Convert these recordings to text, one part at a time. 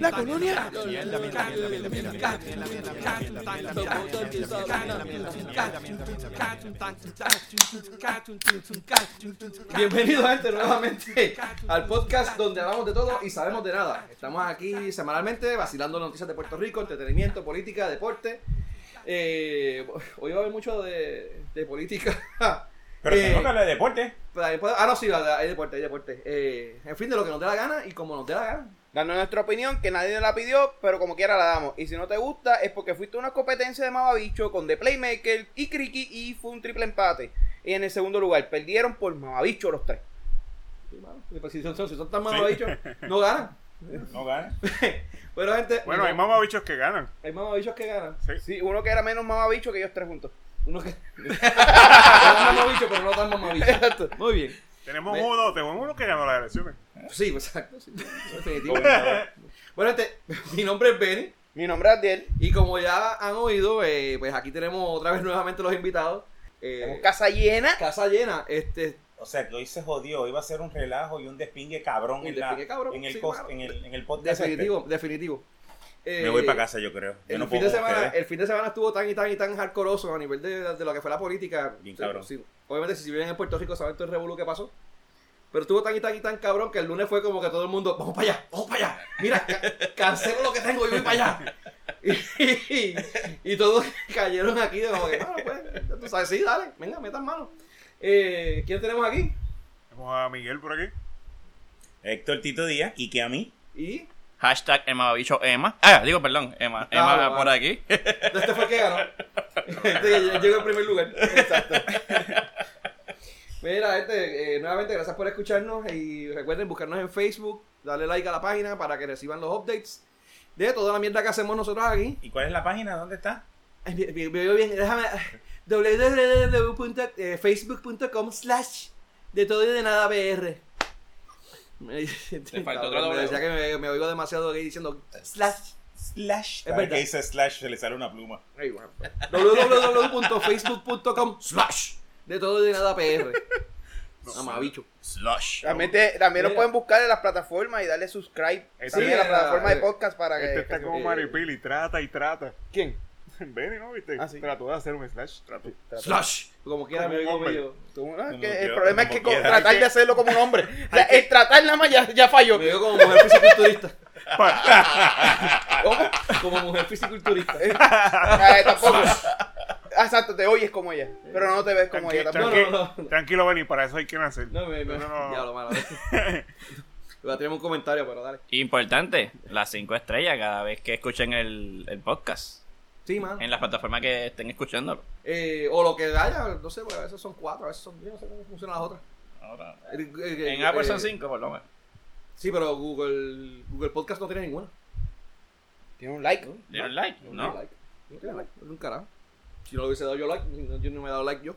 La colonia. Bienvenidos gente nuevamente al podcast donde hablamos de todo y sabemos de nada. Estamos aquí semanalmente vacilando noticias de Puerto Rico, entretenimiento, política, deporte. Eh, hoy va a haber mucho de política. Pero Eh, tenemos que hablar de deporte. Pero ahí puede- Ah, no, sí, hay deporte, hay deporte. Eh, en fin, de lo que nos dé la gana y como nos dé la gana. Dando nuestra opinión, que nadie la pidió, pero como quiera la damos. Y si no te gusta, es porque fuiste a una competencia de mamabicho con The Playmaker y Criqui y fue un triple empate. Y en el segundo lugar, perdieron por mamabicho los tres. Sí, mano, pues si, son, si son tan mamabichos, no ganan. No gana. Pero gente, Bueno, hay mamabichos que ganan. hay mamabichos que ganan. Sí. Sí, uno que era menos mamabicho que ellos tres juntos. Uno que. Son mamabichos, pero no tan mamabichos. Exacto. Muy bien. Tenemos Me- uno, tenemos uno que ganó las elecciones. Sí, exacto. sí, definitivo. bueno, gente, mi nombre es Benny. Mi nombre es Adiel. Y como ya han oído, eh, pues aquí tenemos otra vez nuevamente los invitados. Eh, Tenemos casa llena. casa llena. Este, O sea, que hoy se jodió. Iba a ser un relajo y un despingue cabrón, Un en, la- despingue cabrón, en, el sí, cos- mano. en, el, en el podcast. definitivo, definitivo. Eh, Me voy para casa, yo creo. Yo El, no fin puedo de semana, el fin de semana estuvo tan y tan y tan hardcoreoso a nivel de, de lo que fue la política. Bien Sí, cabrón. sí. obviamente, si viven en Puerto Rico, saben todo el revuelo que pasó. Pero estuvo tan y tan y tan cabrón que el lunes fue como que todo el mundo, vamos para allá, vamos para allá. Mira, ca- cancelo lo que tengo y voy para allá. Y, y- y todos cayeron aquí de como que, bueno, pues, ya tú sabes, sí, dale, venga, metan mano. Eh, ¿Quién tenemos aquí? Tenemos a Miguel por aquí. Héctor Tito Díaz y que a mí. Y Hashtag Emma Emma. Ah, digo, perdón, Emma. Emma bueno, por bueno. aquí. este fue el que ganó. Este llegó en primer lugar. Exacto. Mira, este, eh, nuevamente gracias por escucharnos y recuerden buscarnos en Facebook, darle like a la página para que reciban los updates de toda la mierda que hacemos nosotros aquí. ¿Y cuál es la página? ¿Dónde está? Me veo bien, déjame www.facebook.com slash de todo y de nada BR. Me, faltó otro me decía que me, me oigo demasiado gay diciendo slash. Slash. Cada verdad. que dice slash se le sale una pluma. Www.facebook.com slash de todo y de nada PR. Mamabicho. Slush. También, te- también nos Mira. pueden buscar en las plataformas y darle subscribe Este- también a la plataforma de podcast para que. Este está como Maripili, trata y trata. ¿Quién? Benny, ¿no? ¿Viste? Ah, sí. Trató de hacer un slash. Trató. Slash. Como quiera me Como que el yo, problema es que quiera. tratar de hacerlo como un hombre. O sea, el tratar nada más ya, ya falló. Me oigo como mujer fisiculturista. ¿Cómo? Como mujer fisiculturista. Ah, tampoco. Ah, Exacto, te oyes como ella. Pero no te ves como ella tampoco. No, no, no. Tranquilo, Benny, para eso hay que nacer. No, me. me No, no, no. Diablo, mano. Voy a tener un comentario, pero dale. Importante, las cinco estrellas cada vez que escuchen el, el podcast. Sí, man. En las plataformas que estén escuchándolo. Eh, o lo que haya, no sé, porque a veces son cuatro, a veces son. Yo no sé cómo funcionan las otras. Ahora, Eh, eh, en Apple eh, son cinco, por lo menos. Sí, pero Google, Google Podcast no tiene ninguna. Tiene un like. Like, No ¿no? tiene like. No tiene like. Es un carajo. Si no lo hubiese dado yo like, yo no me he dado like yo.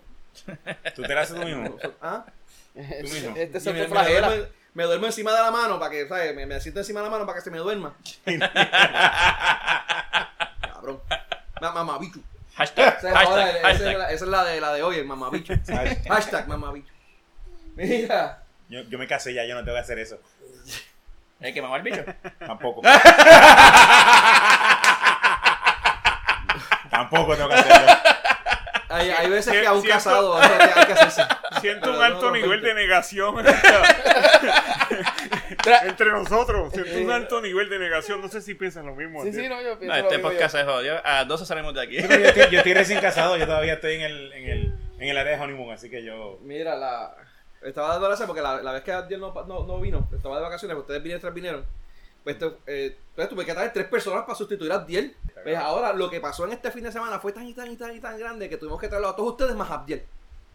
¿Tú te la haces tú mismo? ¿Ah? mismo. Este Y se me, me me duermo encima de la mano para que, ¿sabes? Me, me siento encima de la mano para que se me duerma. Cabrón. Ma- Mamabicho. Hashtag, Esa es, ahora, hashtag, esa es hashtag. la, esa es la de, la de hoy, el mamabicho. Hashtag mamabicho. Mira. Yo, yo me casé ya, yo no tengo que hacer eso. ¿El que mamá el bicho? Tampoco. Tampoco tengo que hacerlo. Hay, hay veces que a un siento- casado hay que hay hacerse. Siento un alto no, no, nivel de negación entre nosotros. Un alto nivel de negación. No sé si piensan lo mismo. Sí, sí, Adiel. no, yo No, pienso lo este podcast se jodió. A 12 salimos de aquí. Yo estoy, yo estoy recién casado, yo todavía estoy en el, en el, en el área de honeymoon, así que yo... Mira, la, estaba dando gracias porque la, la vez que Adiel no, no, no vino, estaba de vacaciones, ustedes vinieron, tres vinieron. Pues, esto, eh, entonces tuve que traer tres personas para sustituir a Abdiel. Pues ahora lo que pasó en este fin de semana fue tan y tan y tan y tan grande que tuvimos que traerlo a todos ustedes más a Abdiel.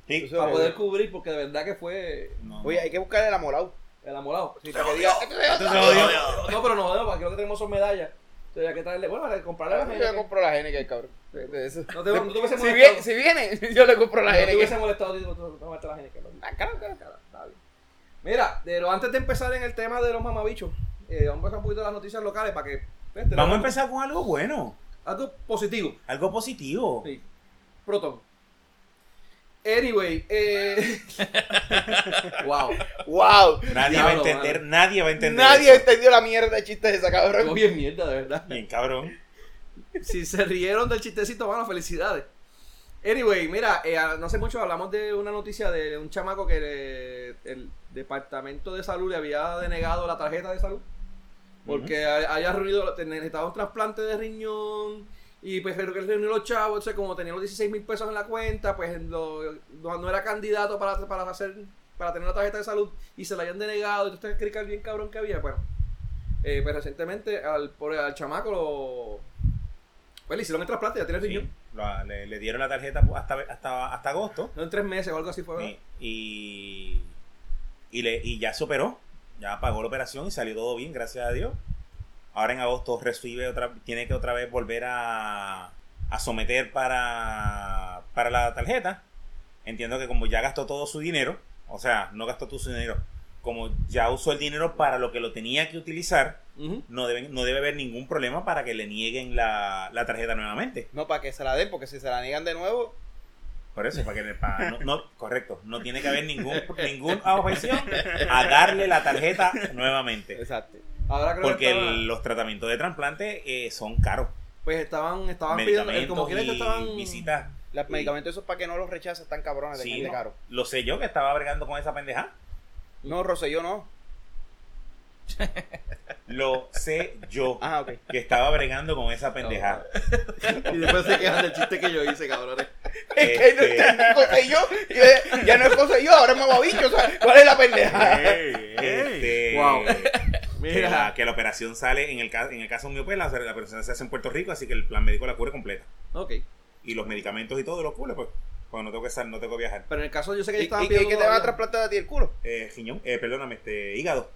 Sí, Para poder cubrir, porque de verdad que fue no, Oye, hay que buscar el amorado. El amolado. Sí, Para que diga, Esto se jodió. no, pero no jodemos, porque creo que tenemos son medallas. Entonces hay que traerle, bueno, hay que comprarle la yo le compro la Heineken, cabrón. De eso. No te, no hubiese Si, molestado. viene, si viene, yo le compro la no te hubiese Heineken. molestado, digo, tú, no, no, la Heineken, no. Ah, claro, claro. Está bien. Mira, de lo, antes de empezar en el tema de los mamabichos, eh, vamos a empezar un poquito de las noticias locales para que. tenemos Vamos a empezar con algo bueno, Algo positivo. algo positivo. Sí. Proton. Anyway, eh... wow. ¡Wow! Nadie va a entender, mano. nadie va a entender. Nadie eso. entendió la mierda de chiste de esa cabrón. bien mierda, de verdad. Bien, cabrón. Si se rieron del chistecito, bueno, felicidades. Anyway, mira, eh, no hace mucho hablamos de una noticia de un chamaco que le- el departamento de salud le había denegado la tarjeta de salud porque ha- haya reunido, necesitaba un trasplante de riñón y pues creo que reunió los chavos, entonces como tenía los 16 mil pesos en la cuenta, pues lo- no, no era candidato para, para hacer para tener la tarjeta de salud y se la habían denegado, y usted cree que bien cabrón que había, bueno, eh, pues recientemente al, por, al chamaco lo, pues le hicieron el trasplante, ya tiene Sí, riñón. lo- le, le dieron la tarjeta hasta, hasta, hasta agosto. En tres meses o algo así fue. y, y, le, y ya se operó. Ya pagó la operación y salió todo bien, gracias a Dios. Ahora en agosto recibe otra, tiene que otra vez volver a, a someter para, para la tarjeta. Entiendo que como ya gastó todo su dinero, o sea, no gastó todo su dinero, como ya usó el dinero para lo que lo tenía que utilizar, no debe, no debe haber ningún problema para que le nieguen la, la tarjeta nuevamente. No, para que se la den, porque si se la niegan de nuevo, Por eso, para que para- no, no- correcto, no tiene que haber ningún ninguna objeción a darle la tarjeta nuevamente. exacto. Ahora creo Porque que estaba- el- los tratamientos de trasplante eh, son caros. pues estaban, estaban pidiendo, eh, Medicamentos como quiera que y estaban visitas. Los Y- medicamentos esos para que no los rechaces están cabrones de Sí, ¿no? caro. Lo sé yo que estaba bregando con esa pendeja. No, Roselló no. Lo sé yo Ah, ok. que estaba bregando con esa pendeja. y después se quejan del chiste que yo hice, cabrones. Es que no Este, entendí Roselló. y ya- no es Roselló, ahora es mamabicho. O sea, ¿cuál es la pendeja? Ey, ey. este, Wow. Que, la, que la operación sale, en el, ca- en el caso mío, pues la, la operación se hace en Puerto Rico, así que el plan médico la cubre completa. Ok. Y los medicamentos y todo lo cubre, pues. Cuando no tengo que salir, no tengo que viajar. Pero en el caso yo sé que ¿Y, ellos estaban y- y qué te van a trasplantar a ti el culo? Eh, riñón, eh, perdóname, este, hígado.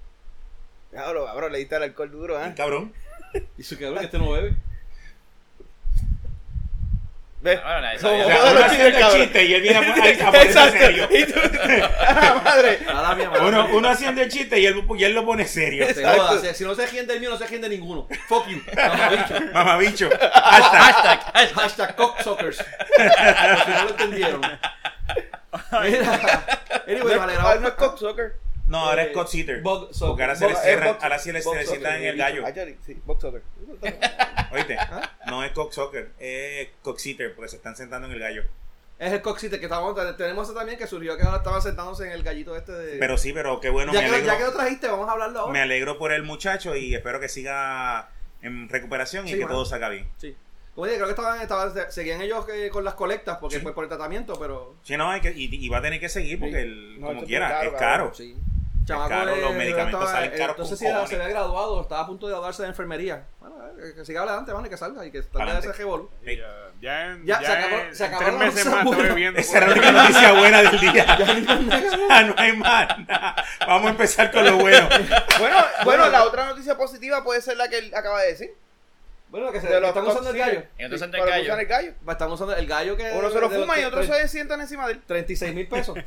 Cabrón, cabrón, le diste el alcohol duro, ¿eh? cabrón. Y su cabrón que este no bebe. ¿Ves? Bueno, nadie O sabía. Como- sea, Todos uno los haciendo el chistes, chiste y él viene a, a, a ponerse serio. Y tú, ¡Ah, madre! Nada, mi amor. Uno, uno haciendo el chiste y él, y él lo pone serio. Joda, si, no se ríen del mío, no se ríen de ninguno. Fuck you. Mamabicho. Mamabicho. Hashtag. Hashtag, hashtag. Hashtag cocksuckers. No lo entendieron. Mira. Anyway, vale, Ah, no es cocksucker. No, ahora es Eh, Sitter. bug soccer. Porque ahora se le cierran, Eh, ahora sí le, en el gallo. Actually, Sí, box soccer. Oíste, no es Cock Soccer, es Cock Sitter, porque se están sentando en el gallo. Es el coxite que estábamos. Tenemos ese también que surgió que ahora estaban sentándose en el gallito este de. Pero sí, pero qué bueno, ya, me que, alegro, ya que lo trajiste, vamos a hablarlo ahora. me alegro por el muchacho y espero que siga en recuperación y Sí, que mano. todo salga bien. Sí. Como dije, creo que estaban, estaban seguían ellos eh, con las colectas porque Sí. fue por el tratamiento, pero. Sí, no, hay que, y, y va a tener que seguir porque Sí. el, No, como quiera, es es caro, caro. Sí. caro, los medicamentos salen caros Entonces si cojones. se había graduado, estaba a punto de graduarse de enfermería. Bueno, eh, que siga adelante, van, y que salga y que salga de ese revolú. Sí. Ya, ya, en, Ya, ya, se acabó- en- se en acabó tres la meses más buena. estoy bebiendo. Esa era la única noticia buena del día. Ah, no hay más. Vamos a empezar con lo bueno. Bueno, bueno, la otra noticia positiva puede ser la que él acaba de decir. Bueno, que se De los están usando el gallo. Entonces Para el que usan gallo. el gallo. Están usando el gallo que. Uno se lo fuma y tre- se sientan encima de él. 36 mil pesos.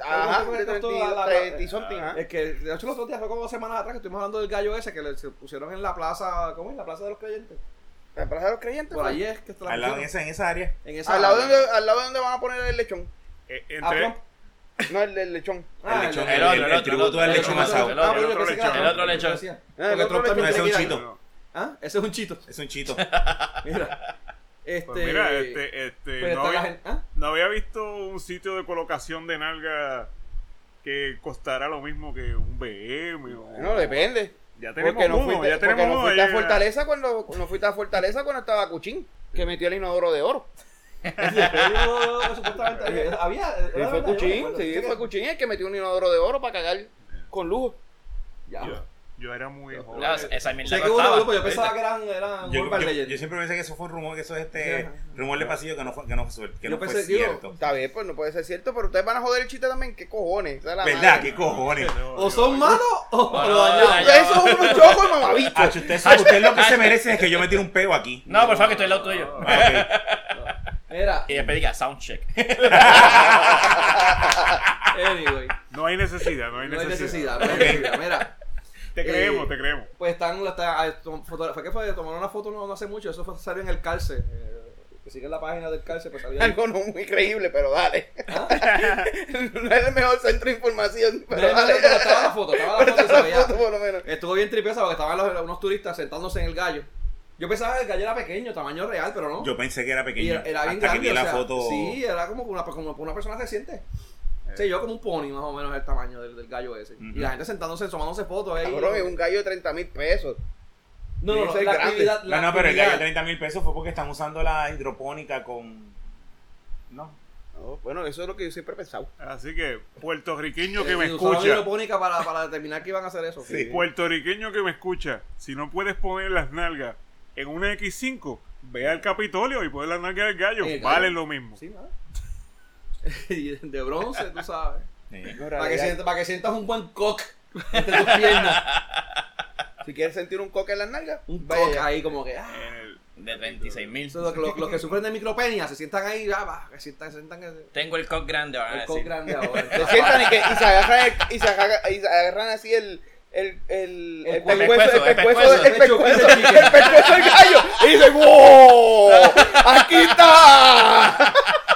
Ajá, ¿Cuánto de te costó 30 la- la- 30 y something, ajá. Es que, de hecho, los otros días fue como dos semanas atrás que estuvimos hablando del gallo ese que le se pusieron en la plaza. ¿Cómo es? La plaza de los creyentes. La plaza de los creyentes. Por ahí es que está la Al lado en esa, en esa área. En esa Al lado, de donde, al lado de donde van a poner el lechón. Eh, Ah, entre, Trump. No, el del lechón. Ah, el lechón, el el, el- el el tributo el del otro, lechón el asado. el Ah, otro lechón. El otro lechón. Ah, el Ese es un chito. ¿Ah? Ese es un chito. Es un chito. Mira. Este. pues mira, este, este, pero no, había, gente- ¿ah? no había visto un sitio de colocación de nalga que costara lo mismo que un BM. o- No, depende. Ya tenemos Porque no uno, fuiste, ya tenemos no uno. fuiste a Fortaleza cuando no fuiste a Fortaleza cuando estaba Cuchín, que metió el inodoro de oro. Pero, supuestamente, había- había. Sí, fue Cuchín, sí, que- fue Cuchín el que metió un inodoro de oro para cagar con lujo. Ya. Yo, yo era muy joven. No, esa mierda que uno grupo, yo pensaba que eran, eran Yo, Urban yo- Legends. yo siempre pensé que eso fue un rumor, que eso es este Sí. rumor de pasillo que no fue, que no fue, que Yo no fue pensé, digo, cierto. Está bien, pues no puede ser cierto, pero ustedes van a joder el chiste también. ¿Qué cojones? ¿Verdad? madre. ¿Qué cojones? No, O yo- son malos o No, lo dañaron. Eso es unos chocos y mamabichos. Ah, usted, usted lo que se merece es que yo me tire un peo aquí. No, por favor, que estoy al lado tuyo. Ah, Mira, Y después diga, soundcheck. anyway. No hay necesidad, no hay No hay necesidad. necesidad, no hay necesidad. Mira, Te creemos, Eh, te creemos. pues están, está, ah, foto- fue que fue, tomaron una foto no, no hace mucho, eso fue, salió en el calce. eh, que siguen la página del cárcel, pues salía ahí. Algo no muy creíble, pero dale. ¿Ah? no es el mejor centro de información, No, pero no, no, dale. pero estaba la foto, estaba la Pero foto está la foto, por lo menos. Estuvo bien tripiosa porque estaban los- unos turistas sentándose en el gallo. Yo pensaba que el gallo era pequeño, tamaño real, pero no. Yo pensé que era Y pequeño. era, era bien hasta grande, que vi la o sea, foto. Sí, era como una, como una persona reciente. Sí, yo como un pony más o menos el tamaño del, del gallo ese. Y la gente sentándose, tomándose fotos ahí. Cabrón, es un gallo de 30 mil pesos. No, no, no, la actividad. No, la no, pero el gallo de actividad- 30 mil pesos fue porque están usando la hidropónica con. No. No, bueno, eso es lo que yo siempre he pensado. Así que, puertorriqueño que me Eh, escucha, hidropónica para, para determinar que iban a hacer eso. Sí. puertorriqueño que me escucha, si no puedes poner las nalgas en una X5, ve al Capitolio y pon las nalgas del gallo, El gallo. vale lo mismo. Sí, nada. y de bronce, tú sabes. Sí. Para que, sientas, para que sientas un buen cock entre tus piernas. Si quieres sentir un coque en las nalgas, Un vaya cock ahí como que... ah. De 36 mil. Los, los- que sufren de micropenia se sientan ahí, ah, va, que sientan, se sientan Tengo el cock grande, van a el cock grande ahora. Se sientan y, que, y, se agarran el- y, se agarran, y se agarran así el. El, el, El pescuezo, el El pescuezo, el pescuezo. pescuezo, el pescuezo del gallo. Y dicen, ¡Wow! ¡Aquí está!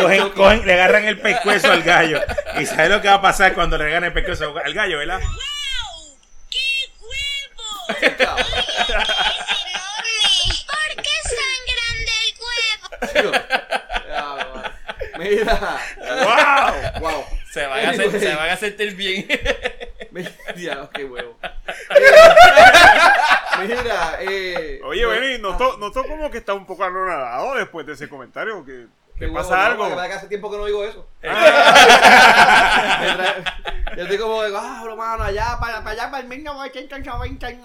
Cogen, cogen, le agarran el pescuezo al gallo. ¿Y sabes lo que va a pasar cuando le agarran el pescuezo al gallo, verdad? ¡Wow! ¡Qué huevo! ¿Por qué es tan grande el huevo? Mira. ¡Wow! Wow. Se van, a hacer- se van a sentir bien. Mira, qué huevo. Mira, eh. Oye, bueno, Benny, notó, notó como que está un poco anonadado después de ese comentario. Que, qué ¿Te huevo, pasa no, algo? que hace tiempo que no digo eso. Trae- Yo estoy como, ah, bro, mano, allá, para, para allá, para el niño, voy, chin, chin, chin, chin, chin,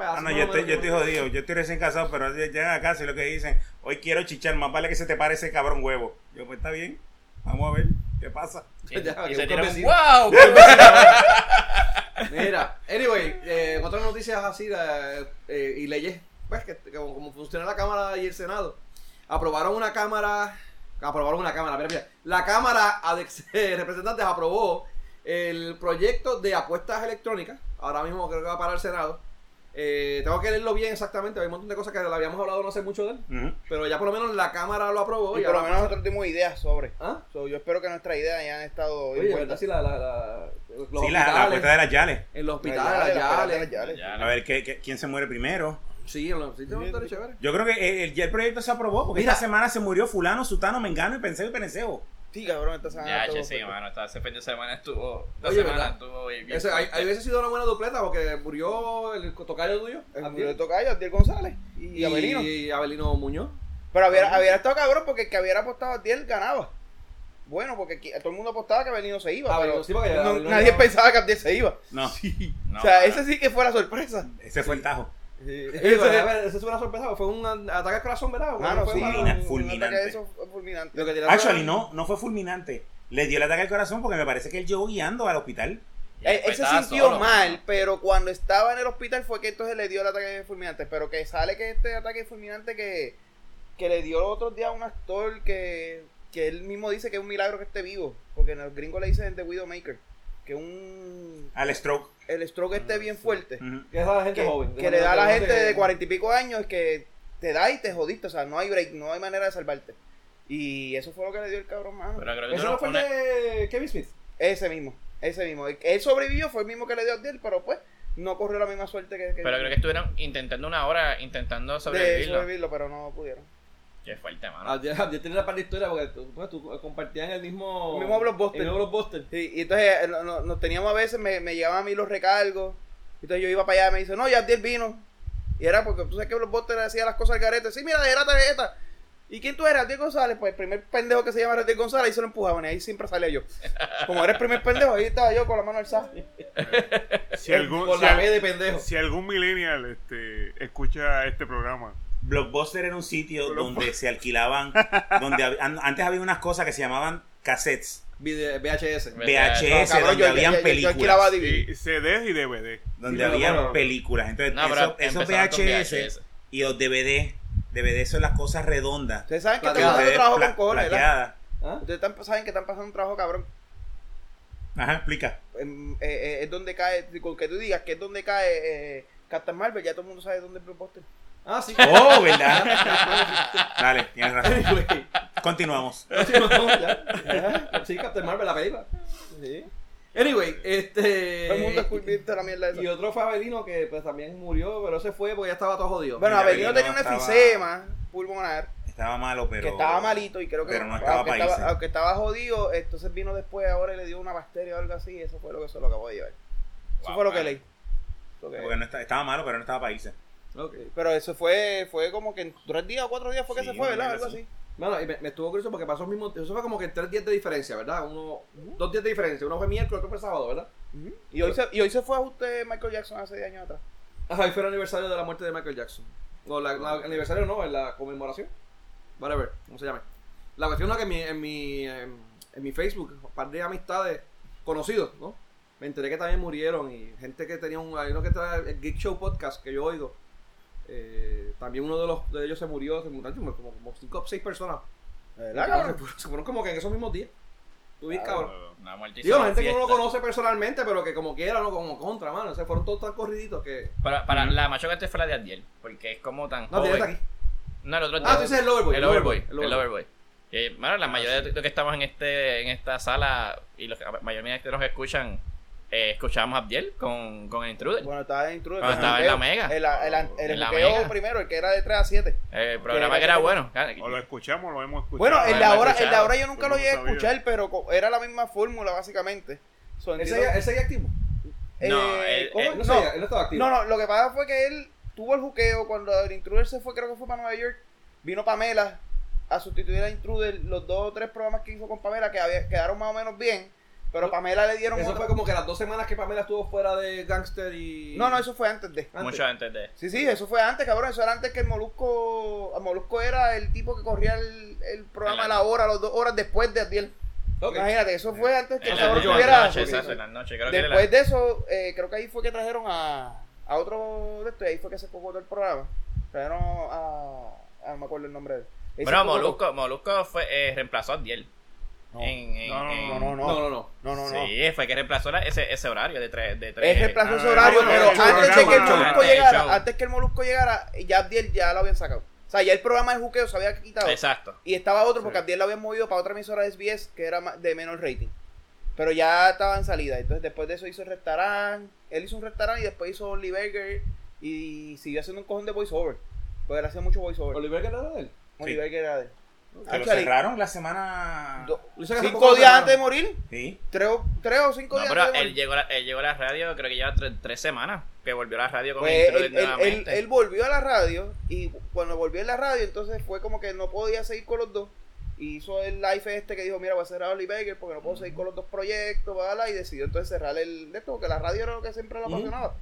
Ah, no, yo estoy, yo estoy jodido. Yo estoy recién casado, pero llegan a casa y lo que dicen, hoy quiero chichar, más vale que se te pare ese cabrón huevo. Yo, pues está bien, vamos a ver qué pasa. Y, Ya, y que se tiran. ¡Wow! Mira, anyway, eh, otras noticias así eh, eh, y leyes, pues, que, que como, como funciona la Cámara y el Senado, aprobaron una Cámara, aprobaron una Cámara, mira, mira, la Cámara de Representantes aprobó el proyecto de apuestas electrónicas, ahora mismo creo que va para el Senado, Eh, tengo que leerlo bien exactamente, hay un montón de cosas que le habíamos hablado no sé mucho de él, pero ya por lo menos la Cámara lo aprobó. Y por lo menos nosotros dimos ideas sobre. ¿Ah? So, yo espero que nuestras ideas hayan estado Oye. Sí, la, la, la- los Sí, la, la hospitales, puerta de las yales. en los hospitales, las las las yales. Ya, A ver ¿qué, qué- quién se muere primero. Sí, en los sitios sí, chévere. Yo creo que eh, el, ya el proyecto se aprobó porque Mira. esta semana se murió fulano, sutano, mengano y penseo y peneceo. Sí, cabrón, esta semana. Ya, che, sí, mano. Esta, ese fin de semana estuvo. Esta Oye, semana ¿verdad? estuvo bien. Hay, fuerte. hay veces sido una buena dupleta porque murió el tocayo tuyo. El murió de Tocayo, Abdiel González y, y Abelino. y Abelino Muñoz. Pero había, había estado cabrón porque el que hubiera apostado a Abdiel ganaba. Bueno, porque aquí- todo el mundo apostaba que Abelino se iba. Abelino, pero sí, porque no- Abelino nadie pensaba que Abdiel se iba. No, No, o sea, ese sí que fue la sorpresa. ese fue el tajo. Ese fue una sorpresa, fue un ataque al corazón, ¿verdad? Fue sí, fulmina- un- fulminante. ataque de eso fue fulminante. lo que tiraron- Actually, no, no fue fulminante. Le dio el ataque al corazón porque me parece que él llegó guiando al hospital. Y Él, se sintió solo, mal, pero cuando estaba en el hospital fue que entonces le dio el ataque fulminante. Pero que sale que este ataque fulminante que, que le dio los otros días a un actor que, que él mismo dice que es un milagro que esté vivo. Porque en el gringo le dicen The Widowmaker. Que un Al stroke. el stroke esté bien fuerte. Que es a la gente que, joven. que le da a la Que- gente de cuarenta y pico años que te da y te jodiste. O sea, no hay break, no hay manera de salvarte. Y eso fue lo que le dio el cabrón, mano. Pero creo que Eso no fue el de Kevin Smith. Ese mismo, ese mismo. Él sobrevivió, fue el mismo que le dio a Abdiel, pero pues no corrió la misma suerte que, que Pero creo que estuvieron intentando una hora intentando de sobrevivirlo. sobrevivirlo, pero no pudieron. Qué fuerte, mano. Abdiel, Abdiel tiene una par de historia porque tú, pues, tú compartías en el mismo. El mismo blockbuster. El mismo blockbuster. Sí, y entonces eh, no- no- nos teníamos a veces, me, me llevaban a mí los recargos. Entonces yo iba para allá y me dice, no, ya Abdiel vino. Y era porque tú sabes que Blockbuster hacía las cosas al garete. Sí, mira, de la tarjeta. ¿Y quién tú eres? Abdiel González. Pues el primer pendejo que se llama Abdiel González y se lo empujaban. Y ahí siempre salía yo. Como era el primer pendejo, ahí estaba yo con la mano alzada. Si algún, Por si, la al- B de pendejo. si algún millennial este, escucha este programa, Blockbuster era un sitio donde se alquilaban, donde hab- an- antes había unas cosas que se llamaban cassettes, VHS. VHS, cabrón, donde yo- habían yo- yo- yo películas. alquilaba DVD. y CDs y DVD. donde bueno. películas. Entonces, No, pero eso- esos VHS, VHS. y los DVD, DVD son las cosas redondas. Ustedes saben que están pasando DVD trabajo con cojones, ¿verdad? ¿Ah? Ustedes están- saben que están pasando un trabajo cabrón. Ajá, explica. Em, eh, eh, es donde cae, con que tú digas que es donde cae eh, Captain Marvel, ya todo el mundo sabe dónde es Blockbuster. Ah, sí. Oh, ¿verdad? Dale, tienes razón. Anyway, Continuamos. continuamos ya. Ya. Sí, Captain Marvel, la película. Sí. Anyway, este. Todo el mundo es culpista de la mierda esa. Y otro fue Abelino que pues también murió, pero se fue porque ya estaba todo jodido. Bueno, Mira, Abelino tenía un estaba- efisema pulmonar Estaba malo, pero. que estaba malito y creo que pero no estaba aunque, pa' irse. estaba, aunque estaba jodido, entonces vino después ahora y le dio una bacteria o algo así, eso fue lo que se lo acabó de llevar. Eso Wow, fue lo que leí. Porque no está- estaba malo, pero no estaba para Pero eso fue, fue como que en tres días o cuatro días fue que Sí, se fue, ¿verdad? Algo así. Bueno, y me, me estuvo curioso porque pasó el mismo. Eso fue como que tres días de diferencia, ¿verdad? Uno, Dos días de diferencia. Uno fue miércoles, otro fue sábado, ¿verdad? Y, hoy se, y hoy se fue a usted Michael Jackson hace 10 años atrás. Ajá, y fue el aniversario de la muerte de Michael Jackson. O la, la- el aniversario no, en la conmemoración. Whatever, ¿cómo se llama? La cuestión es que en mi, en mi, en, en mi Facebook, un par de amistades conocidos, ¿no? Me enteré que también murieron y gente que tenía un. Hay uno que trae el Geek Show Podcast que yo oigo. Eh, también uno de los de ellos se murió, se como, como, cinco o seis personas. ¿Verdad, Se fueron, se fueron como que en esos mismos días. Tú ves, Claro. cabrón. Una Digo, gente que uno no fiesta. conoce personalmente, pero que como quiera, no como contra, mano. Se fueron todos tan corriditos que. Para, para la macho que antes fue la de Adiel, porque es como tan No, joven. aquí. No, el otro Ah, tú dices el Loverboy. El Overboy. El. Overboy. Bueno, la mayoría de los que estamos en este en esta sala y los, la mayoría de los que escuchan, eh, escuchábamos a Abdiel con, con el Intruder. Bueno, estaba en Intruder. Cuando el estaba en la juqueo. Mega. El, el, el, En la Mega. primero, el que era de 3 a 7. el programa que- que era bueno. O lo escuchamos, lo hemos escuchado. Bueno, el de ahora, el de escuchado. ahora yo nunca lo llegué a escuchar, pero era la misma fórmula, básicamente. So, ¿Él seguía, activo? No, eh, él- ¿cómo? él- Él no, no, seguía, él no estaba activo. no, no, lo que pasa fue que él tuvo el juqueo cuando el intruder se fue, creo que fue para Nueva York. Vino Pamela a sustituir a intruder los dos o tres programas que hizo con Pamela que había- quedaron más o menos bien. Pero Pamela le dieron. Eso otra- fue como que las dos semanas que Pamela estuvo fuera de Gangster y. No, no, eso fue antes de. Antes. Mucho antes de. Sí, sí, eso fue antes, cabrón. Eso era antes que el Molusco. El Molusco era el tipo que corría el, el programa a la hora, las dos horas después de Adiel. Imagínate, eso fue antes que En el las cabrón tuviera. Después de eso, eh, creo que ahí fue que trajeron a, a otro de estos, y ahí fue que se cogotó el programa. Trajeron a. a no me acuerdo el nombre de él. Bueno. Molusco, Molusco fue, eh, reemplazó a Adiel. No. En, en, No, no, en- No, no, no. No, no, no. No, no, no. Sí, fue que reemplazó la- ese, ese horario de 3. De tres- Es reemplazó ese Ah, horario, bueno, pero antes de que el Molusco el llegara, antes que el Molusco llegara, ya Abdiel ya lo habían sacado. O sea, ya el programa de juqueo se había quitado. Exacto. Y estaba otro porque Sí. Abdiel lo habían movido para otra emisora de SBS que era de menor rating. Pero ya estaba en salida. Entonces después de eso hizo el restaurante. Él hizo un restaurante y después hizo Only Burger. Y siguió haciendo un cojón de voiceover. Porque él hacía mucho voiceover. Oliver que era de él. Only Sí. Burger era de él. Que lo cerraron la semana. do- Lo cinco días antes de morir. Sí. Tres o, tres o cinco No, días pero antes de él morir. llegó, a él llegó a la radio, creo que lleva tres, tres semanas que volvió a la radio con Pues él, él- él- nuevamente. él volvió a la radio y cuando volvió a la radio entonces fue como que no podía seguir con los dos y hizo el live este que dijo mira voy a cerrar a Oli Baker porque no puedo seguir con los dos proyectos y decidió entonces cerrar el de esto porque la radio era lo que siempre le Ujú. apasionaba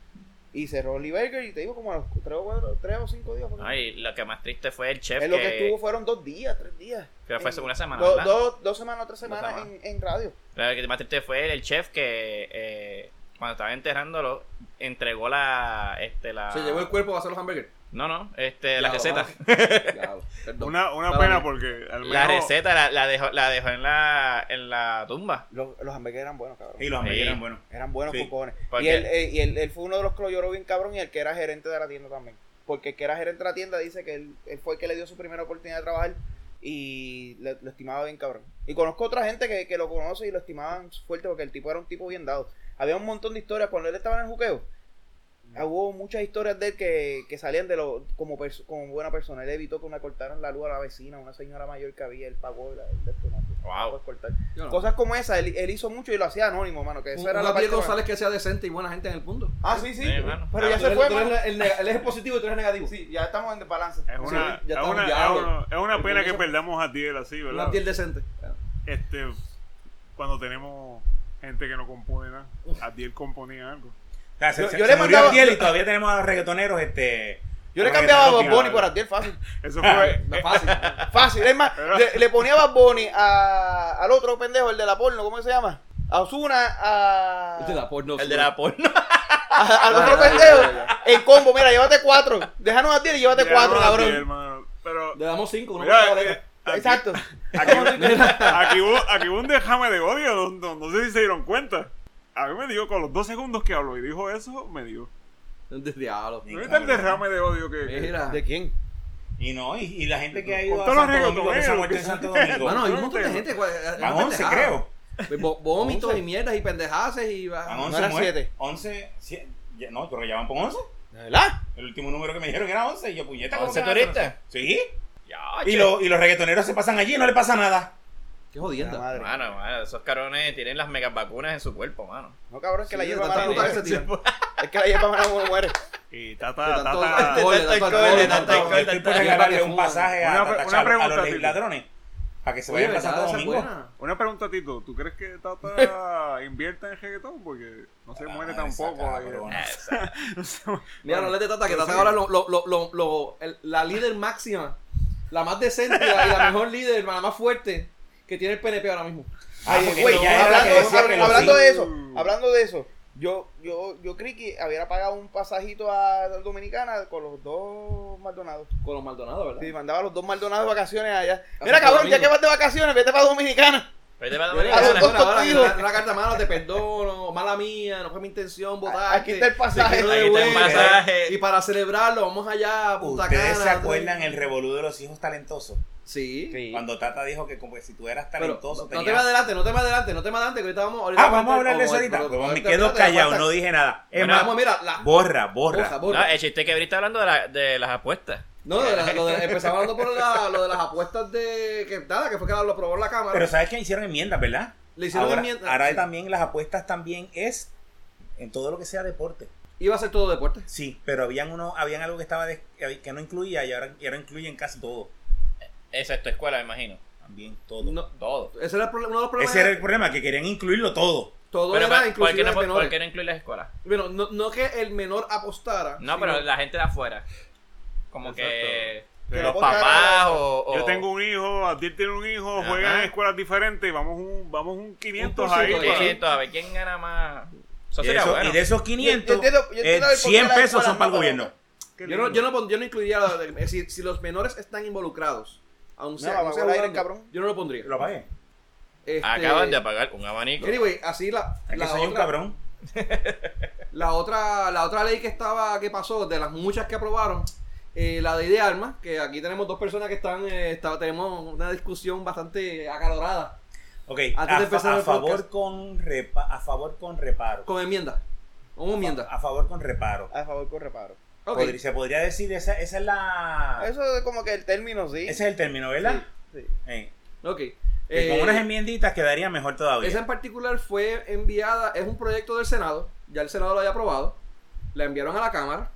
y cerró Oli Baker y te digo como a los tres o, cuatro- tres o cinco días fue. Ay, lo que más triste fue el chef Él lo que, que estuvo fueron dos días tres días que fue En- una semana, do- dos semanas tres semanas semanas. en, en radio Lo que más triste fue el chef que eh, cuando estaba enterrándolo entregó la este la Se llevó el cuerpo a hacer los hamburgers. No no este la Diablo, receta. Una, una pena porque al menos la receta la, la dejó la dejó en la en la tumba los, los hamburgues eran buenos cabrón Y los hamburgueses Sí. eran buenos. Eran buenos Sí. cocones. ¿Por Y, él, eh, y él, él fue uno de los que lo lloró bien cabrón y el que era gerente de la tienda también. Porque el que era gerente de la tienda dice que él, él fue el que le dio su primera oportunidad de trabajar y le- lo estimaba bien cabrón. Y conozco otra gente que, que lo conoce y lo estimaban fuerte porque el tipo era un tipo bien dado. Había un montón de historias cuando él estaba en el juqueo. Hubo muchas historias de él que, que salían de lo como, perso- como buena persona. Él evitó que una cortaran la luz a la vecina, una señora mayor que había, él pagó la, el Wow. cortar. No. Cosas como esa, él, él hizo mucho y lo hacía anónimo, mano. Que eso era la parte Gabriel González que sea decente y buena gente en el mundo. Ah, sí, sí. Pero Ah, ya Tú se fue, tú eres mano. el él es el positivo y tú eres negativo. Sí, ya estamos en desbalance. es una, Sí, ya es estamos una, ya, es bro. una- es una El pena que perdamos a Tiel así, Una ¿verdad? piel decente. Este, cuando tenemos gente que no compone nada. Adiel componía algo. Sea, se, Yo- se- yo se le mandaba- Abdiel y todavía tenemos a los reggaetoneros, este. Yo le a cambiaba a Bad reggaetoneros Bunny por. Abdiel fácil. Eso fue. No es fácil. Fácil. Es más, le, le ponía Bad Bunny a, al otro pendejo, el de la porno, ¿cómo se llama? A Osuna, a, Este la porno. el de la porno a- al otro pendejo. En combo, mira, llévate cuatro. Déjanos a Abdiel y llévate cuatro, no, cabrón. Adiel, mano. Pero. Le damos cinco. Uno Mira, eh, aquí- Exacto. Aquí, aquí hubo, aquí hubo un déjame de odio, no, no- no sé si se dieron cuenta. A mí me dio, con los dos segundos que habló y dijo eso, me dio. De diablo. ¿No viste el derrame de odio que... Mira. ¿De quién? Y no, y, y la gente que ha ido Con a todos los Santo Domingo, que se ha muerto en Santo Domingo. Mano, hay un montón de gente. una 11, pendejada. creo. Vó- Vómitos y mierdas y pendejaces y va. Van No 11 eran muertos. siete. 11, sie- ya- no, pero ya van por 11. ¿De verdad? El último número que me dijeron era 11 y yo, puñeta. ¿cómo 11 que van a ser turistas. 11? Sí. Y, che. lo- y los reggaetoneros se pasan allí y no le pasa nada. Qué La jodienda. madre. Mano, mano, esos cabrones tienen las megas vacunas en su cuerpo, mano. No, cabrón, es que la Sí, hierba de tanta mala no muere. Es que la hierba mala no muere. Y Tata, Tata... estoy por regalarle un pasaje a, los Tito. ladrones para que se vayan es Domingo. Una pregunta, Tito. ¿Tú crees que Tata invierta en reggaetón? Porque no se Ah, muere tampoco. Mira, no le de Tata, que Tata ahora lo, la líder máxima, la más decente y la, y la mejor líder, la más fuerte que tiene el PNP ahora mismo. Ah, Ay, güey, hablando, de eso, hablando de eso, yo, yo, yo creí que hubiera pagado un pasajito a Dominicana con los dos Maldonados. Con los Maldonados, ¿verdad? Sí, mandaba a los dos Maldonados de vacaciones allá. A Mira, Santo cabrón, ya que vas de vacaciones, vete para Dominicana. Vete para Mira, A los Dominicana. dos ahora, ahora, contigo. una, una carta mano, te perdono, mala mía, no fue mi intención votar. Aquí está el pasaje. Aquí está el pasaje. Y para celebrarlo, vamos allá a Punta ¿Ustedes Cana. se acuerdan el revolú de los hijos talentosos? Sí. Cuando Tata dijo que como que si tú eras Pero talentoso no tenías- te me adelante, no te me adelante, no te me adelante, que ahorita vamos, ahorita Ah, vamos a hablar de eso ahorita. pero- me quedo espérate, callado, no dije nada. Es Bueno, más, Vamos, mira, la, borra, borra. Borra, borra. No, el chiste que ahorita hablando de, la, de las apuestas. No, de la- lo de- empezamos hablando por la- lo de las apuestas de. Que, nada, que fue que lo aprobó la Cámara. Pero sabes que hicieron enmiendas, ¿verdad? Le hicieron ahora, enmienda- ahora sí. también las apuestas también es en todo lo que sea deporte. Iba a ser todo deporte. Sí, pero habían uno, habían algo que estaba de- que no incluía y ahora, y ahora incluyen casi todo. Excepto escuela, me imagino. También todo. No, Todo. ese era el problema, uno de los problemas. Ese era el problema, que querían incluirlo todo. Todo Pero, era ¿por, qué inclusive no, de por menores. qué no incluir las escuelas? Bueno, no, no que el menor apostara. No, sino- pero la gente de afuera. Como que, Que los papás o, o- Yo tengo un hijo, Abdiel tiene un hijo, Ajá. juegan en escuelas diferentes, vamos un, vamos un 500 Un ahí. ciento, para- 500, a ver quién gana más. Eso Y, sería eso- bueno. y de esos 500, Yo entiendo- yo entiendo eh, el porqué 100 de las pesos son para el no, gobierno. Yo no, yo, no, yo no incluiría. de- si, si los menores están involucrados, aún sea, No, sea aire, cabrón. yo no lo pondría. Lo pagué. Este, Acaban de apagar un abanico. Anyway, así la, Es que la soy un cabrón. la otra la otra ley que estaba que pasó de las muchas que aprobaron eh, la ley de armas que aquí tenemos dos personas que están eh, está- tenemos una discusión bastante acalorada Ok, Antes de a, empezar a el favor podcast. con repa- a favor con reparo. con enmienda con enmienda A favor con reparo. A favor con reparo. Podría- se podría decir, esa, esa es la... Eso es como que el término, sí. Ese es el término, ¿verdad? Sí. Eh, ok Eh, con unas enmienditas quedaría mejor todavía. esa en particular fue enviada es un proyecto del senado ya el senado lo había aprobado la enviaron a la cámara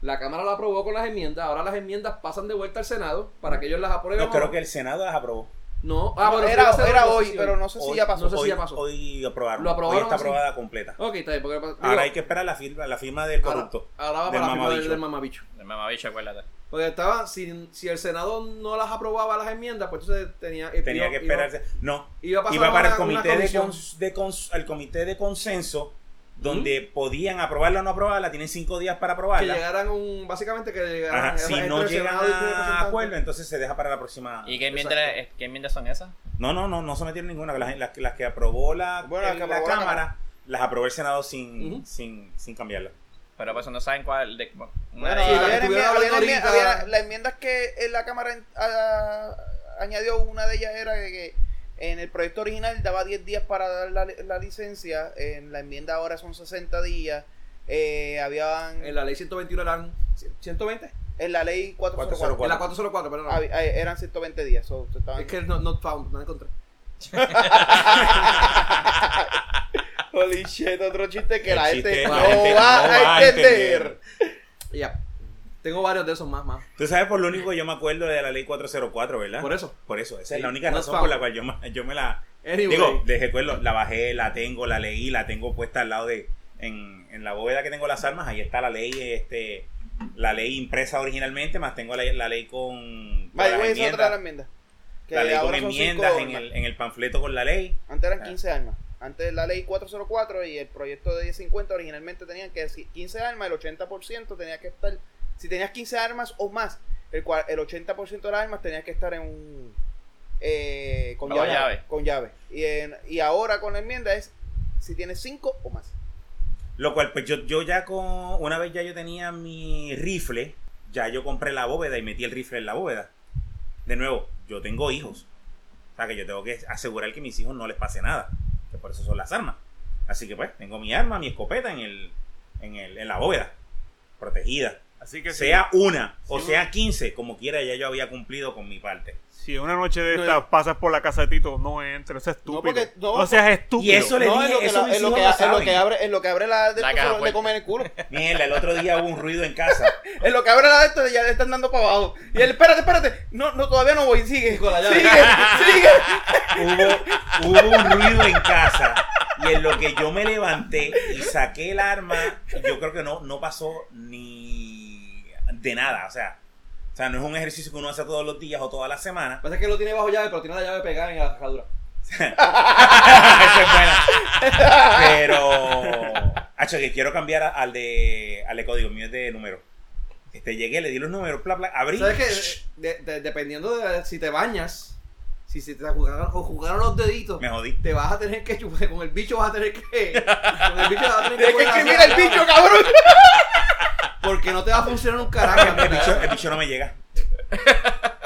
la cámara la aprobó con las enmiendas ahora las enmiendas pasan de vuelta al senado para que ellos las aprueben No, creo que el Senado las aprobó. no ah, bueno, era era hoy, pero no sé si Hoy- ya pasó. no sé si hoy, ya pasó. Hoy aprobaron. Lo aprobaron Hoy está así. aprobada completa. Ok, está bien. Porque, digo, Ahora hay que esperar la firma, la firma del corrupto. Ahora, ahora va del para la firma del, mamabicho. del mamabicho. El mamabicho, acuérdate. Porque estaba, si, si el Senado no las aprobaba las enmiendas, pues entonces tenía, eh, Tenía iba- que esperarse. No. Iba a pasar Iba para el una- comité de, cons- de cons- al comité de consenso, donde podían aprobarla o no aprobarla. Tienen cinco días para Que aprobarla. llegaran un. Básicamente que llegaran. Ajá, Si no llegan a acuerdo, entonces se deja para la próxima. ¿Y qué enmiendas, Exacto. qué enmiendas son esas? No, no, no, no sometieron ninguna. Las, las- las que aprobó la, Bueno, el- que la aprobó la Cámara, las aprobó el Senado sin, sin, sin cambiarlas. Pero pues no saben cuál. De, Bueno, de Sí, la que enmiendas- ahorita- enmiendas que en la Cámara en- a- añadió, una de ellas era que, que en el proyecto original daba 10 días para dar la, la licencia, en la enmienda ahora son 60 días, eh, habían En la ley 121 eran. ¿120? en la ley 404, En la 404, perdón. hab- eh, eran 120 días. so, estaban- Es que no, not found, no encontré. Holy shit, otro chiste que El la gente no va no va a entender. Y ya. Tengo varios de esos más, más. Tú sabes por lo único que yo me acuerdo de la ley 404, ¿verdad? Por eso. Por eso. Esa Sí, es la única razón por la cual yo me, yo me la... Anyway. Digo, de recuerdo, la bajé, la tengo, la leí, la tengo puesta al lado de... En, en la bóveda que tengo las armas, ahí está la ley, este... La ley impresa originalmente, más tengo la, la ley con... con voy a decir otra enmiendas. enmiendas. Que La ley con enmiendas cinco en el, en el panfleto con la ley. Antes eran Ah. 15 armas. Antes la ley 404 y el proyecto de 1050 originalmente tenían que decir 15 armas, el 80% tenía que estar, si tenías 15 armas o más, el, cua- el 80% de las armas tenía que estar en un, eh, con, Con llave, llave. Con llave. Y, en- y ahora con la enmienda es si tienes 5 o más. Lo cual, pues yo, yo ya con. Una vez ya yo tenía mi rifle, ya yo compré la bóveda y metí el rifle en la bóveda. De nuevo, yo tengo hijos. O sea que yo tengo que asegurar que a mis hijos no les pase nada. Que por eso son las armas. Así que pues, tengo mi arma, mi escopeta en el. en, el, en la bóveda. Protegida. Así que Sea una o Sí. sea 15, como quiera, ya yo había cumplido con mi parte. si, una noche de No, estas pasas por la casa de Tito, no entres, es estúpido. porque- no, no seas estúpido. Y eso le No, dije, es lo que, eso la- mis es lo que, lo es lo saben. que abre, es lo que abre la de La esto, caja solo le comen el culo. Mierda, el otro día hubo un ruido en casa. En lo que abre la de esto, ya le están dando para abajo. Y él, espérate, espérate. No, no, todavía no voy. Sigue. Con la llave. Sigue, sigue. hubo, hubo un ruido en casa y en lo que yo me levanté y saqué el arma, yo creo que no, no pasó ni de nada. O sea, o sea, no es un ejercicio que uno hace todos los días o toda la semana. Pasa que lo tiene bajo llave, pero tiene la llave pegada en la cerradura. Esa es buena. Pero, hacho, que quiero cambiar a- al de, al de código mío es de número. Este, llegué, le di los números, bla, bla, abrí. ¿Sabes? De- de- dependiendo de si te bañas, si se te jugaron, o jugaron los deditos, Me jodí. te vas a tener que chupar. Con el bicho vas a tener que. Con el bicho vas a tener que. Que escribir el bicho, cabrón. Porque no te va a funcionar un carajo. El bicho, el bicho no me llega.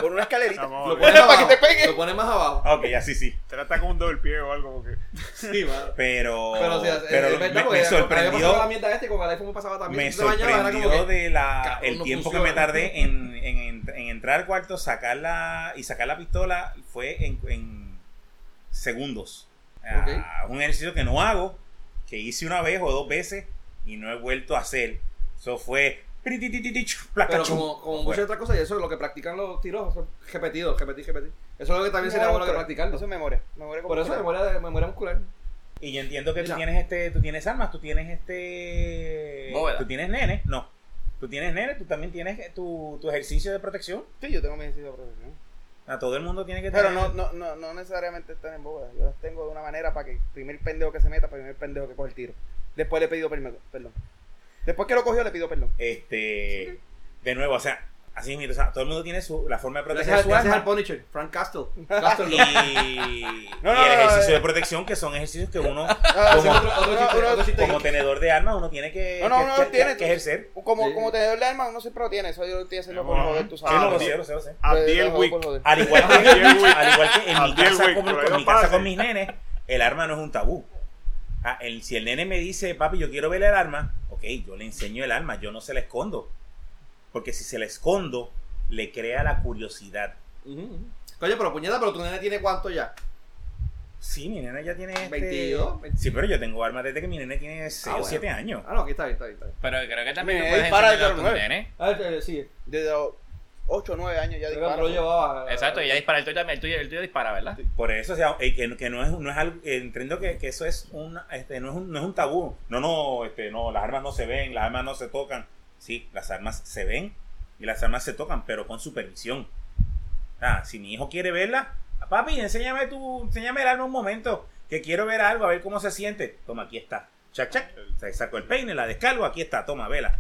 Por una escalerita. Vamos Lo pones Para que abajo, te pegue. Lo pones más abajo. Ok, así sí. Trata con un doble pie o algo. Porque... Sí, mano. Pero, Pero, sí, es- pero es verdad, me, sorprendió. la mierda este y con el iPhone me pasaba también. como sorprendió que- de la el no tiempo que me tardé en, en, en entrar al cuarto, sacarla y sacar la pistola fue en, en segundos. Ah, un ejercicio que no hago, que hice una vez o dos veces y no he vuelto a hacer. Eso fue placa, Pero chum, como, como muchas otras cosas, y eso es lo que practican los tiros, eso es repetido, repetir, repetir. Eso es lo que también sería bueno que practicarlo. Eso es memoria. memoria Por eso muscular. memoria, de, memoria muscular. Y yo entiendo que tú tienes este, tú tienes armas, tú tienes este, Bóveda. tú tienes nene, no, tú tienes nene, tú también tienes tu, tu ejercicio de protección. Sí, yo tengo mi ejercicio de protección. A todo el mundo tiene que tener. Pero no, no, no, no necesariamente están en bóveda. Yo las tengo de una manera para que el primer pendejo que se meta, para el primer pendejo que coge el tiro. Después le he pedido permiso, perdón. Después que lo cogió, le pido perdón. Este, de nuevo, o sea, así mismo, o sea, todo el mundo tiene su, la forma de proteger Gracias, su gracias al arma Punisher, Frank Castle. Castle y, y No, no, el no, ejercicio eh. de protección que son ejercicios que uno Ah, como, sí, otro- otro uno- chiste, uno- otro chiste. como tenedor de armas uno tiene que, No, no, que- no, que- tiene- que ejercer. Como, Sí. como tenedor de armas, uno siempre lo tiene. Eso yo lo estoy haciendo por joder, tú sabes. no, lo Yo- sé, lo sé, lo sé. Joder. Al igual que, al igual que en mi casa, con, mi casa con mis nenes, el arma no es un tabú. Ah, si el nene me dice, papi, yo quiero ver el arma, ok, yo le enseño el arma, yo no se la escondo. Porque si se la escondo, le crea la curiosidad. Ujú, ujú. Coño, pero puñeta, pero tu nene tiene cuánto ya? Sí, mi nena ya tiene. este- 22, Sí, pero yo tengo armas desde que mi nene tiene 6 Ah, o bueno. 7 años. Ah, no, aquí está bien, está bien, está. Pero creo que también Me tú puedes dispara enseñarle a de tus 09. nenes. A ver, eh, sigue. Desde 8 o 9 años ya dispara. llevaba. Exacto, y ya dispara el tuyo, el tuyo, el tuyo dispara, ¿verdad? Por eso, o sea, eh, que, que no es, no es algo, eh, entiendo que, que eso es un, este, no es un, no es un tabú. No, no, este, no, las armas no se ven, las armas no se tocan. Sí, las armas se ven y las armas se tocan, pero con supervisión. Ah, si mi hijo quiere verla, papi, enséñame tu, enséñame el arma un momento, que quiero ver algo, a ver cómo se siente. Toma, aquí está. Chac, chac. Se sacó el peine, la descargo, aquí está, toma, vela.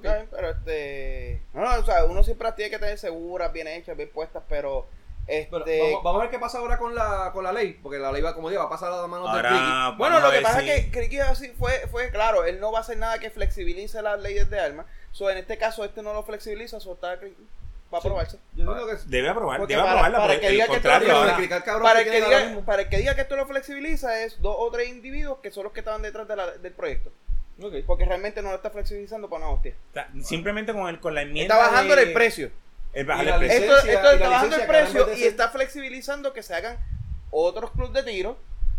Bien, pero este. No, no, o sea, uno siempre tiene que tener seguras, bien hechas, bien puestas, pero. Este. Pero vamos, vamos a ver qué pasa ahora con la, con la ley, porque la ley va, como digo, va a pasar a las manos Ricky. Ahora, Bueno, lo que pasa si- es que Criqui así fue, fue claro, él no va a hacer nada que flexibilice las leyes de armas. So, en este caso, este no lo flexibiliza, so, está, va a Sí. aprobarse. Yo entiendo que Debe aprobar, Porque debe para- aprobarla, para Para que diga, mismo. para el que diga que esto lo flexibiliza es dos o tres individuos que son los que estaban detrás de la- del proyecto. Porque realmente no lo está flexibilizando para una hostia. O sea, simplemente con, el, con la enmienda. Está bajando de- el precio. El Y bajarle la el precio. Esto, licencia- esto y está bajando el precio y ser- está flexibilizando que se hagan otros clubes de tiro.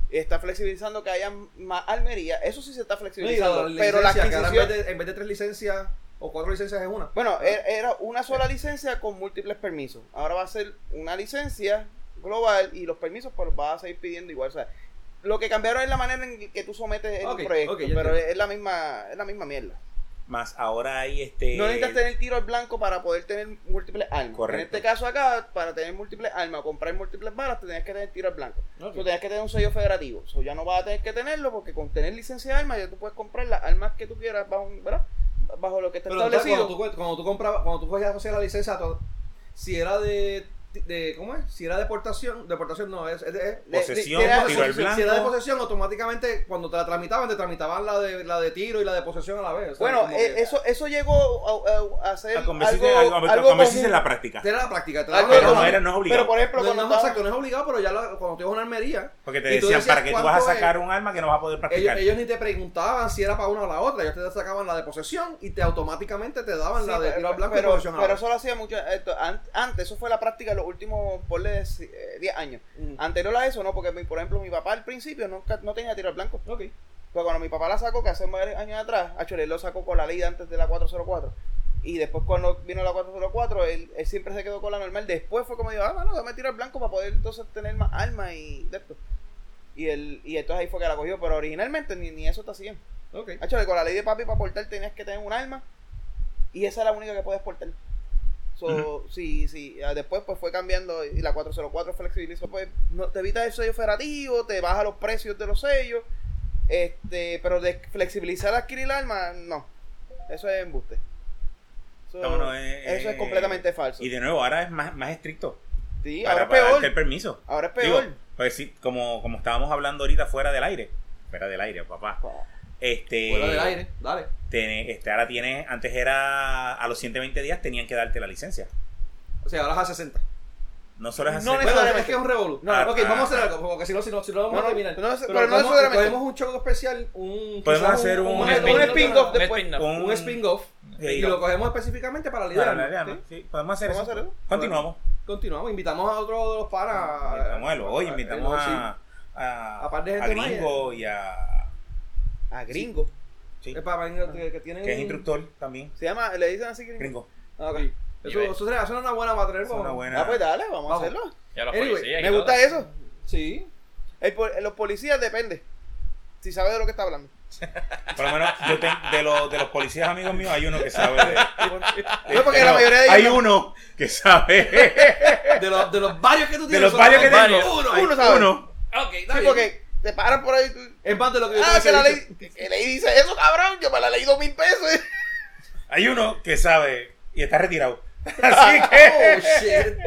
Está flexibilizando que haya más almería. Eso sí se está No, y la- flexibilizando. pero la licencia, en adquisición. vez, de, en vez de tres licencias o cuatro licencias es una. Bueno, e- era una sola licencia con múltiples permisos. Ahora va a ser una licencia global y los permisos pues los vas a seguir pidiendo igual. O sea, lo que cambiaron es la manera en que tú sometes el Ok, proyecto, pero es la misma es la misma mierda. Más ahora hay este. No necesitas tener tiro al blanco para poder tener múltiples armas. Correcto. En este caso acá, para tener múltiples armas o comprar múltiples balas, te tenías que tener tiro al blanco. Ok. Tú tenías que tener un sello federativo. So, ya no vas a tener que tenerlo porque con tener licencia de armas ya tú puedes comprar las armas que tú quieras bajo, ¿verdad? bajo lo que está Pero establecido. cuando tú, cuando tú comprabas, cuando tú cogías o la licencia, si era de de ¿cómo es? Si era deportación, deportación no, es, es, es- Posesión, de- de- tiro al si era de blanco. posesión, automáticamente cuando te la tramitaban, te tramitaban la de, la de tiro y la de posesión a la vez. sea, Bueno, eh, que- eso, eso llegó a, a- a ser A convertirse algo, algo, a algo convertirse en la práctica. Era la práctica. Te Algo daban- Pero no era- no es obligado. Pero por ejemplo, no, cuando no, exacto, no es obligado, pero ya la- cuando te ibas a una armería, Porque te decían, decías, para que tú vas a ¿cuánto sacar es? un arma que no vas a poder ellos, practicar. ellos ni te preguntaban si era para una o la otra, ellos te sacaban la de posesión y te automáticamente te daban Sí, la de tiro al blanco y posesión a la pero eso lo hacía mucho an- antes eso fue la práctica de los últimos eh, 10 años Mm. anterior a eso no porque mi- por ejemplo mi papá al principio nunca, no tenía tiro al blanco Ok. Pero cuando mi papá la sacó, que hace varios años atrás, él lo sacó con la ley de antes de la 404. Y después cuando vino la 404, él, él siempre se quedó con la normal. Después fue como dijo, ah, bueno, dame tiro al blanco para poder entonces tener más armas y de esto. Y, él, y entonces ahí fue que la cogió. Pero originalmente ni, ni eso te hacían. Ok. Hacho, con la ley de papi para portar tenías que tener un arma. Y esa es la única que puedes portar. So, sí, sí. ah, Después pues fue cambiando y la 404 flexibilizó. Pues no, te evita el sello federativo, te baja los precios de los sellos. Este, pero de flexibilizar adquirir el arma, no. Eso es embuste. No, no, eh, eso es eh, completamente falso. Y de nuevo, ahora es más, más estricto. Sí, para, ahora para es darte el peor. permiso. Ahora es Digo, peor. pues sí, como, como estábamos hablando ahorita fuera del aire. Fuera del aire, papá. Este, Fuera del aire, dale. este, ahora tiene, antes era a los 120 días tenían que darte la licencia. O sea, ahora es a 60. No solo es No hacer- Bueno, necesariamente. es que es un revolú. No, ok, ah, vamos a hacer ah. algo, porque si no, si no, si no vamos No, a no, terminar. no, no, pero pero no necesariamente. cogemos un show especial, un, Podemos hacer un- un, un spin-off spin-off de- después. un- un spin-off Sí, y no. lo cogemos específicamente para Para liderar. la idea, ¿no? Sí, podemos hacer Vamos eso. a. Continuamos. Continuamos, invitamos a otro de los panas. Invitamos a. Hoy invitamos a, a, A par de a Gringo y a. A gringo. sí, Es para que, que tienen que es un- instructor también. Se llama, le dicen así gringo. Gringo. Ah, ok. Eso, ve. eso sería eso sería una buena para tener. Es una vamos. buena. Ah, pues dale, vamos, Vamos. a hacerlo. Ya los Anyway, policías y Me todo. gusta eso. Sí. El pol- los policías depende. Si sabe de lo que está hablando. Por lo menos yo te- de, los, de los policías amigos míos hay uno que sabe de. No, porque la mayoría de ellos Hay no. uno que sabe. De los, de los varios que tú De tienes. los varios que tengo. Uno, uno sabe. uno. Ok, está Sí, bien. porque te paran por ahí. tú- Es más de lo que yo Ah, que la ley, que- que ley dice eso, cabrón. Yo me la leí dos mil pesos. Hay uno que sabe y está retirado. Así Oh, que. shit.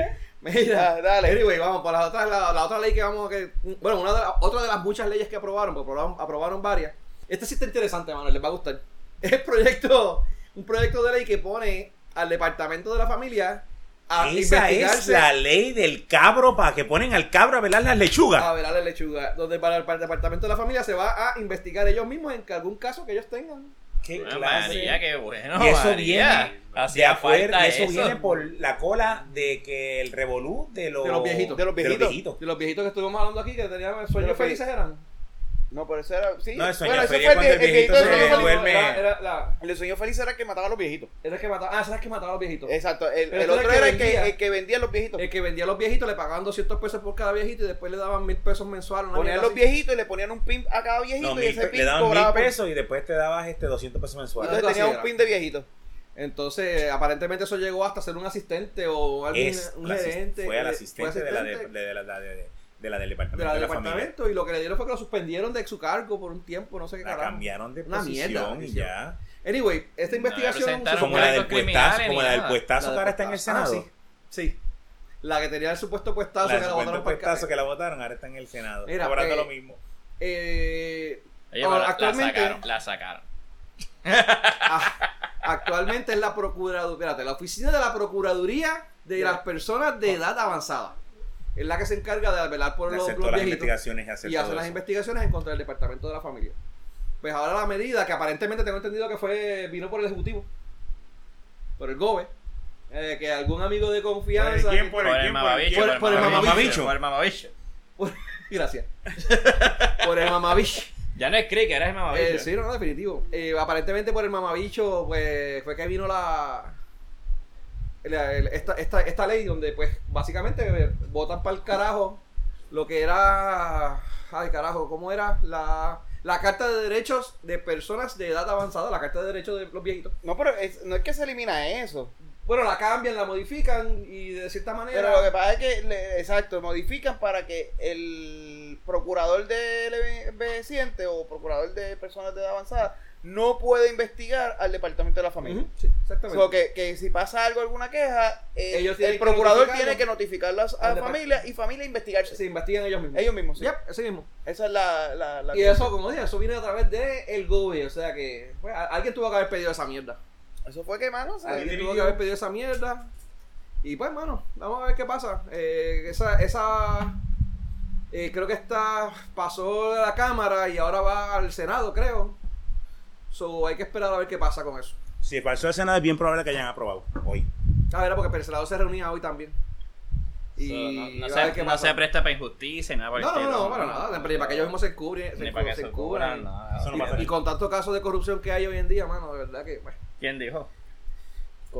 Mira, Ah, dale. Anyway, vamos para la otra, la, la otra ley que vamos a que. Bueno, una de la- otra de las muchas leyes que aprobaron, porque aprobaron, aprobaron varias. Esta sí está interesante, mano, les va a gustar. Es el proyecto, un proyecto de ley que pone al departamento de la familia a Esa es la ley del cabro para que ponen al cabro a velar las lechugas. a velar la lechuga. Donde para el, para el departamento de la familia se va a investigar ellos mismos en algún caso que ellos tengan. ¿Qué Bueno, clase? María, qué bueno. Y eso María. viene de afuera, eso, eso. viene por la cola de que el revolú de los, De los viejitos. De los viejitos. De los viejitos que estuvimos hablando aquí que tenían sueños felices eran. No, pero eso era. Sí. No, el sueño bueno, feliz fue el, cuando el el viejito se duerme. Era, era la, El sueño feliz era el que mataba a los viejitos. era el que mataba. Ah, ese era el que mataba a los viejitos. Exacto. El, el otro era era el el que que, vendía. el que vendía a los viejitos. El que vendía a los viejitos le pagaban 200 pesos por cada viejito y después le daban mil pesos mensuales. Ponían los viejitos y le ponían un pin a cada viejito No, y mil ese pin le daban cobraba mil por- pesos y después te dabas este 200 pesos mensuales. Entonces Algo tenía un pin de viejito. Entonces, aparentemente eso llegó hasta ser un asistente o alguien, Es un gerente. fue al eh, asistente, fue de, la de, asistente de la, de la- de- de la del de departamento la de la, departamento y lo que le dieron fue que lo suspendieron de su cargo por un tiempo, no sé qué La carajo. cambiaron de Una posición mierda, y ya. Anyway, esta No, investigación... Como la del puestazo, como la del puestazo que ahora está en el. Ah, Senado. sí, sí. La que tenía el supuesto puestazo La que la puestazo carajo. que la votaron ahora está en el Senado. Mira, cobrando eh, lo mismo. Eh, Oye, ahora, la- actualmente... La sacaron. La sacaron. Ah, actualmente es la Procuraduría, espérate, la oficina de la Procuraduría de las personas de edad avanzada. Es la que se encarga de velar por De los, hacer los todas las viejitos investigaciones y hacer y todo hacer las eso. investigaciones en contra del departamento de la familia. Pues ahora la medida que aparentemente tengo entendido que fue vino por el ejecutivo, por el GOBE, eh, que algún amigo de confianza, ¿Por el Por el por mamabicho. Por el mamabicho. Por el mamabicho. gracias, por el mamabicho. Ya no es Crick, eres el mamabicho. Eh, sí, no, no, definitivo. Eh, aparentemente por el mamabicho, pues fue que vino la, la- el- esta, esta, esta ley donde, pues, básicamente eh, votan para el carajo lo que era. Ay, carajo, ¿cómo era? La, la Carta de Derechos de Personas de Edad Avanzada, la Carta de Derechos de los viejitos. No, pero es- no es que se elimina eso. Bueno, la cambian, la modifican y de cierta manera. Pero lo que pasa es que, le- exacto, modifican para que el procurador del envejeciente o procurador de personas de edad avanzada no puede investigar al departamento de la familia. Ujú, sí, exactamente. So, que, que si pasa algo, alguna queja, eh, Ellos el procurador tiene que notificarlas a la familia y familia investigarse. Se investigan ellos mismos. Ellos mismos, sí. Yep, ese mismo. Esa es la... la, la Y eso, como dije, eso viene a través de el gobierno. O sea que pues, alguien tuvo que haber pedido esa mierda. Eso fue que, mano, Alguien tuvo que haber pedido esa mierda. Y pues, mano, vamos a ver qué pasa. Eh, esa, esa eh, creo que esta pasó de la Cámara y ahora va al Senado, creo. So, hay que esperar a ver qué pasa con eso. Si pasó el Senado, es bien probable que hayan aprobado hoy. A ver, porque el Senado se reunía hoy también. Y So, no, no a se, qué no se presta para injusticia y nada por el No, no, estilo. no, para nada. Pero para que ellos mismos se cubren. Ni se, para que se cubran. Eso no Y- con tantos casos de corrupción que hay hoy en día, mano, de verdad que. Bueno. ¿Quién dijo?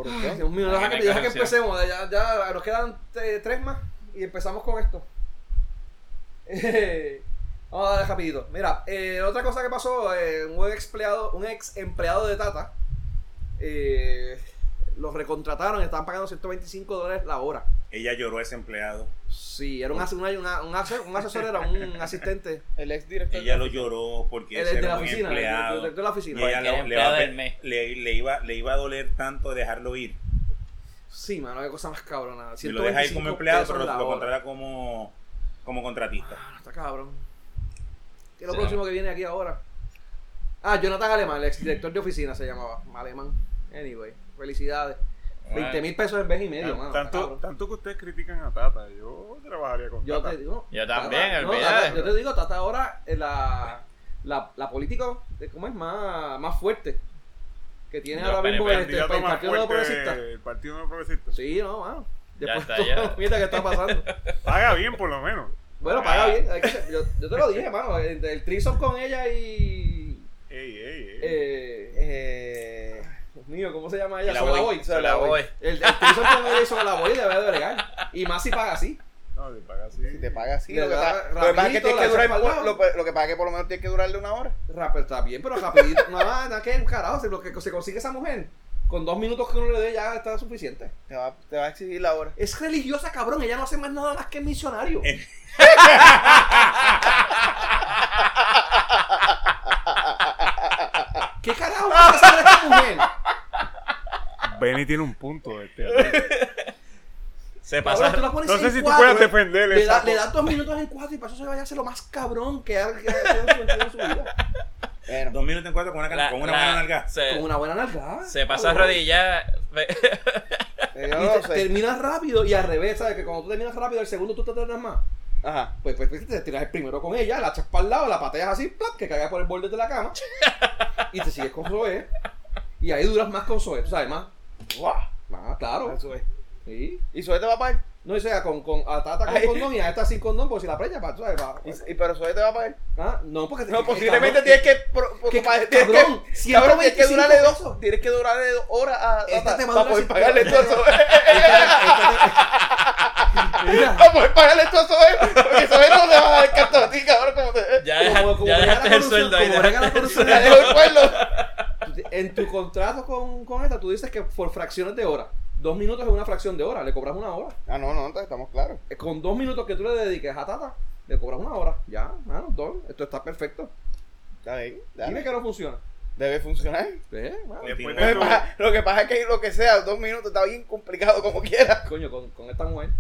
Ay, Dios mío, Ah, deja que que, deja que corrupción. empecemos. Ya, ya nos quedan eh, tres más y empezamos con esto. Vamos a dar rapidito. Mira, eh, otra cosa que pasó, eh, un ex empleado, un ex empleado de Tata, eh, los recontrataron y estaban pagando 125 dólares la hora. Ella lloró a ese empleado. Sí, era un, una- una- un, un asesor, era un asistente. El ex director. Ella lo lloró porque El ese de era la un oficina, el empleado. director de la oficina. Y ella lo- le, va empleado iba, le iba a doler tanto dejarlo ir. Sí, mano, qué cosa más cabrona. Si lo deja ir como 125 empleado, pero lo hora. contrata como, como contratista. Ah, está cabrón. ¿Qué es lo Sí. próximo que viene aquí ahora? Ah, Jonathan Alemán, el exdirector de oficina se llamaba. Alemán. Anyway, felicidades. Bueno. 20 mil pesos en vez y medio, mano. está tanto, tanto que ustedes critican a Tata, yo trabajaría con Yo Tata. te digo. Yo también, Tata- no. Tata- yo te digo, Tata ahora es la, la, la política, de- ¿cómo es? Más, más fuerte que tiene ahora mismo este, el, Partido Nuevo Progresista. El Partido Nuevo Progresista. Sí, no, mano. Ya Después está, todo ya. lo mierda que está pasando. Paga bien, por lo menos. Bueno, paga bien. hay que- yo, yo te lo dije, mano. El, el con ella y... Ey, ey, ey. Eh, Eh, Dios mío, ¿cómo se llama ella? La Sola Boy. Boy. Se la voy. El, el threesome con ella y Sola Boy debe de bregar. Y más si paga así. No, te paga así. si te paga así, lo que, pasa, lo que pasa es que rapidito, tienes que la durar, echas pa'l lado. lo, lo que pasa es que por lo menos tienes que durarle una hora. Rapper está bien, pero rapidito. no, nada que un carajo. Si lo que se consigue esa mujer, con dos minutos que uno le dé ya está suficiente. Te va, te va a exigir la hora. Es religiosa, cabrón. Ella no hace más nada más que misionario. Eh. ¿Qué carajo va a hacer esta mujer? Benny tiene un punto. Este, Se Cabrón, pasa. tú la pones no sé si tú puedas defender le, da- le das dos minutos en cuatro y para eso se vaya a hacer lo más cabrón que ha, que ha en su vida. Bueno, Dos minutos en cuatro con una, la- con una la- buena nalga. se, Con una buena nalgada. se pasa a rodillas. terminas rápido y al revés, ¿sabes? Que cuando tú terminas rápido, el segundo tú te tardas más. Ajá. Pues, pues, pues, te tiras el primero con ella, la echas para el lado, la pateas así, ¡plap! que caiga por el borde de la cama. y te sigues con Zoe. Y ahí duras más con Zoe, tú sabes, más. Guau. Más, claro. Sí. ¿Y Zoe te va a pagar? No, o sea, con, con, a Tata con Ay. condón y a esta sin condón, pues si la preña, para, tú sabes, para. ¿Y, y pero Zoe te va a pagar? Ah, no, porque No, posiblemente cabrón, tienes que. pro- pro- que- pa- tienes cabrón, que- cabrón, tienes que 125 durarle dos. Tienes que durarle dos horas a Esta Tata te va a para durar poder pagarle todo a. Mira, Para poder pagarle todo a Zoe. Porque Zoe no te va a dar canto a ti, cabrón. Como te. Ya, deja- como- como ya dejaste el sueldo ahí. dejaste el sueldo. En tu contrato con, con esta, tú dices que por fracciones de hora. Dos minutos es una fracción de hora, le cobras una hora. Ah, no, no, entonces estamos claros. Eh, Con dos minutos que tú le dediques a Tata, le cobras una hora. Ya, mano, dos. Esto está perfecto. Está bien, Dime que no funciona. Debe funcionar. Mano. Después Lo que, pasa, lo que pasa es que lo que sea, dos minutos está bien complicado como quiera. Coño, con, con esta mujer.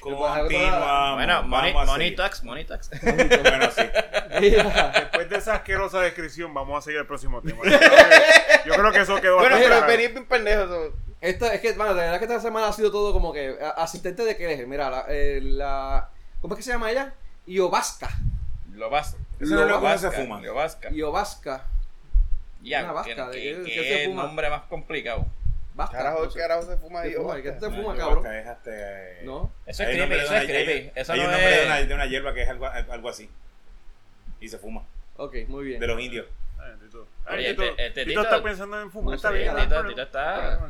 Continuamos. Bueno, money, money tax, money tax. Bueno, sí. Después de esa asquerosa descripción, vamos a seguir al próximo tema. Yo creo que, yo creo que eso quedó Bueno, bastante pero claro. venir bien pendejo. eso. Esta, es que, mano, la verdad que esta semana ha sido todo como que a- asistente de que. Mira, la, eh, la- ¿Cómo es que se llama ella? Iobasca. Lo vas. Eso no es lo que se fuma. Lo vasca. Iobasca. Ya, Una vasca, ¿qué- ¿de se fuma? nombre más complicado? Vasca. Carajo, no sé. carajo se fuma ¿Qué ahí. ¿Qué te fuma, cabrón? que es este- No. Eso es creepy, eso es creepy. hay- hay no un nombre de una, es. de una hierba que es algo, algo así. Y se fuma. Ok, muy bien. De los indios. Tito. Ay, Tito, este- este Tito Tito- está pensando en fumar. No está bien. Tito- Tito está-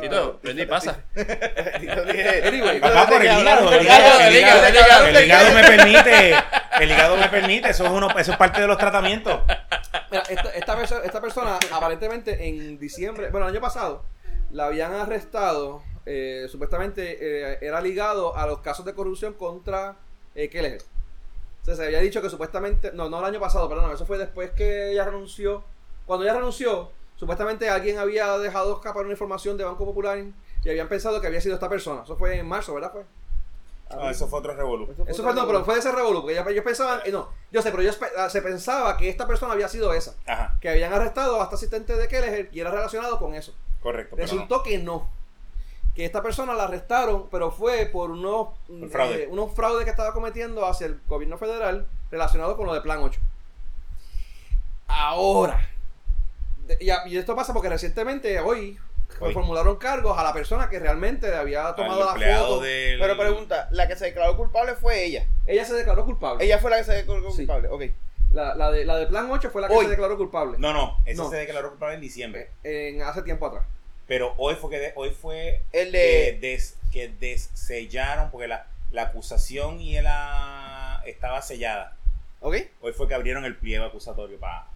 Tito pasa. Tito dije- Anyway, Papá, por el hígado. El el me permite. El hígado me permite. Eso es, uno, eso es parte de los tratamientos. Mira, esta, esta, perso- esta persona aparentemente en diciembre, bueno, el año pasado, la habían arrestado, eh, supuestamente eh, era ligado a los casos de corrupción contra eh, Kelleher. O sea, se había dicho que supuestamente, no, no el año pasado, perdón, eso fue después que ella renunció cuando ella renunció, supuestamente alguien había dejado escapar una información de Banco Popular y habían pensado que había sido esta persona. Eso fue en marzo, ¿verdad? Fue? No, eso fue otro revolú. Eso fue, no, pero fue de ese revolú, porque ellos, ellos pensaban, eh, no, yo sé, pero ellos ah, se pensaba que esta persona había sido esa, Ajá, que habían arrestado a este asistente de Kelleher y era relacionado con eso. correcto. pero no. Resultó que no. Que esta persona la arrestaron, pero fue por unos, fraude. eh, unos fraudes que estaba cometiendo hacia el gobierno federal relacionado con lo de Plan 8. Ahora. de- y, a- y esto pasa porque recientemente, hoy, Hoy. formularon cargos a la persona que realmente había tomado la foto. del... Pero pregunta, la que se declaró culpable fue ella. Ella se declaró culpable. Ella fue la que se declaró Sí. culpable. Ok. La, la de, la de Plan 8 fue la que Hoy. se declaró culpable. No, no, No. se declaró culpable en diciembre. En, hace tiempo atrás. Pero hoy fue que de- hoy fue El que, de. des- que dessellaron, porque la, la acusación y la estaba sellada. Ok. Hoy fue que abrieron el pliego acusatorio para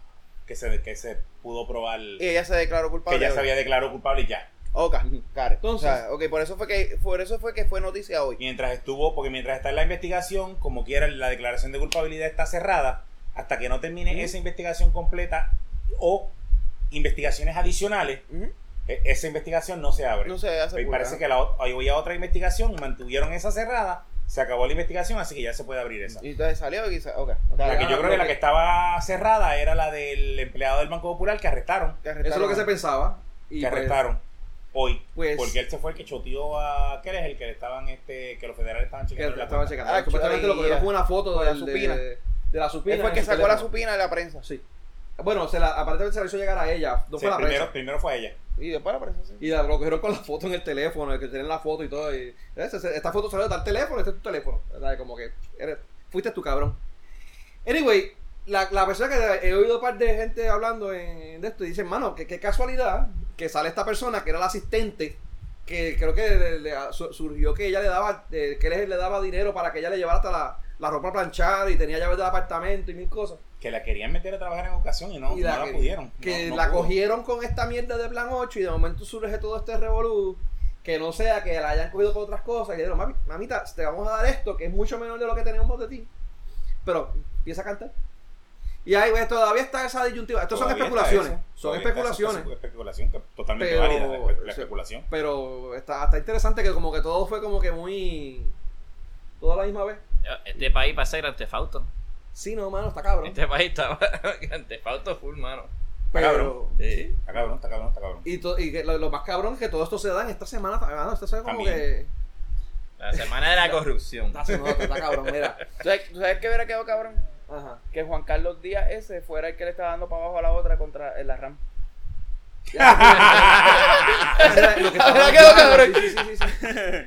que se, que se pudo probar Y ella se declaró que culpable. ya hoy. se había declarado culpable y ya. Ok, it. Entonces- O sea, ok, por eso fue que por eso fue que fue noticia hoy. Mientras estuvo, porque mientras está en la investigación, como quiera, la declaración de culpabilidad está cerrada hasta que no termine esa investigación completa o investigaciones adicionales, e- esa investigación no se abre. No se hace Y parece que la, había otra investigación y mantuvieron esa cerrada, se acabó la investigación, así que ya se puede abrir esa. Y entonces salió y quizá, ok. La que Ah, yo creo lo que la que- que estaba cerrada era la del empleado del Banco Popular que arrestaron, Que Eso es lo que se pensaba. Y que pues, arrestaron hoy, pues- porque él se fue el que choteó a que es el que le estaban este que los federales estaban que chequeando la estaban checando. Ah, Supuestamente lo cogieron fue una foto con la del- de, supina. de, la supina. Él fue el que sacó la supina de la prensa. Sí. Bueno, se la, aparentemente se la hizo llegar a ella. No Sí, fue la primero, primero fue ella. Y después la prensa, sí. Y la, lo cogieron con la foto en el teléfono, el que tienen la foto y todo. Y, ese- ese- esta foto salió de tal teléfono, este es tu teléfono. ¿verdad? Como que eres, fuiste tu cabrón. Anyway, la, la persona que he oído un par de gente hablando en, de esto y dicen, mano, que qué casualidad que sale esta persona que era la asistente. Que creo que le- le- su- surgió que ella le daba, eh, que él le daba dinero para que ella le llevara hasta la, la ropa a planchar y tenía llaves del apartamento y mil cosas. Que la querían meter a trabajar en ocasión y no, Y no la pudieron. que No- no la pudo. cogieron con esta mierda de plan 8 y de momento surge todo este revolú que no sea que la hayan cogido por otras cosas y le dijeron, Mami, mamita, te vamos a dar esto que es mucho menor de lo que tenemos de ti pero empieza a cantar y ahí pues, todavía está esa disyuntiva estos son especulaciones eso, son eso, especulaciones es especulación, que totalmente Pero- válida la, espe- la sí. especulación. pero está, está interesante que como que todo fue como que muy todo a la misma vez Este país va a ser Grand Theft Auto. Sí no mano está cabrón Este país está Auto full, mano. pero cabrón. Sí. Está cabrón, está cabrón, está cabrón. y, to- y que lo, lo más cabrón es que todo esto se da en esta semana mano, esto se ve como También. que La semana de la corrupción. está, está cabrón mira ¿Tú sabes, tú sabes qué hubiera quedado cabrón? Ajá. Que Juan Carlos Díaz ese fuera el que le estaba dando para abajo a la otra contra en la RAM. Lo que hablando, cabrón. sí, sí, sí, sí.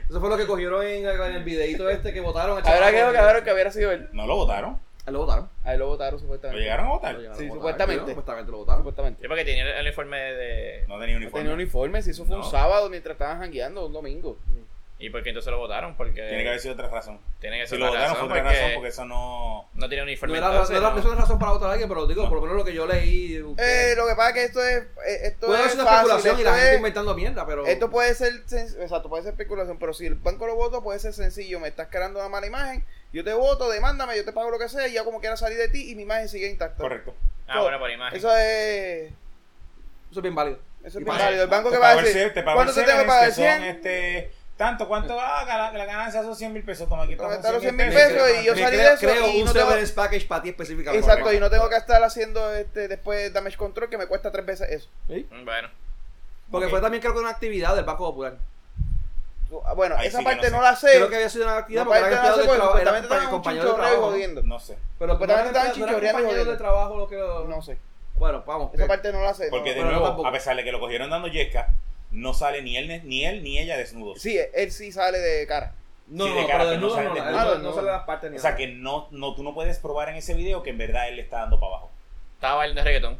Eso fue lo que cogieron en, en el videito este que votaron. Habrá quedado chamaco. cabrón que hubiera sido él. No lo votaron. Ahí lo votaron. Ahí lo votaron Lo supuestamente. llegaron a votar. Lo llegaron Sí, a votar, supuestamente. ¿no? Supuestamente lo votaron. Supuestamente. Sí, porque tenía el, uniforme de. No tenía No uniforme. tenía uniforme, si eso fue No. un sábado mientras estaban jangueando, un domingo. ¿Y por qué entonces lo votaron? Porque. Tiene que haber sido otra razón. Tiene que Si ser lo otra votaron razón fue otra porque razón porque eso no. no tenía No uniforme. era, entonces, no era- no. eso no es razón para votar a alguien, pero digo, No. por lo menos lo que yo leí. Eh, lo que pasa es que esto es. eh, Esto puede es ser una fácil, especulación y la gente es- inventando mierda, pero. Esto puede ser, sen- exacto, puede ser especulación, pero si el banco lo voto, puede ser sencillo. Me estás creando una mala imagen, yo te voto, demándame, yo te pago lo que sea, y ya como quiera salir de ti y mi imagen sigue intacta. Correcto. Ah, bueno, por imagen. Eso es. Eso es bien válido. Eso es bien válido. El banco Te que va a decir. Te pago ¿Cuánto te tengo que pagar? que son, 100. este, tanto, ¿cuánto? Ah, la, la ganancia son 100 mil pesos. Toma aquí, los 100 mil mil pesos y yo salí de eso creo y un no severance package para ti específicamente. Exacto, y no tengo que estar haciendo este después damage control que me cuesta tres veces eso. ¿Sí? Bueno. Porque fue también creo que una actividad del Banco Popular. Ah, Bueno, Ahí esa sí que parte no no, sé. la sé. Creo que había sido una actividad No, porque parte eran no la sé porque supuestamente de chinchorreo trabajo. jodiendo. No sé. Pero Supuestamente estaban no eran chinchorreando y compañeros de jodiendo. trabajo lo que No sé. Bueno, vamos. Esa parte no la sé. Porque no. de nuevo, tampoco. a pesar de que lo cogieron dando yesca, no sale ni él ni él ni ella desnudos. Sí, él sí sale de cara. No, Sí, no, de no, cara, pero pero no desnudo sale no, desnudo. no, Ah, no, no, no no. sale las partes ni O sea nada. que no, no, tú no puedes probar en ese video que en verdad él le está dando para abajo. Estaba bailando reggaetón.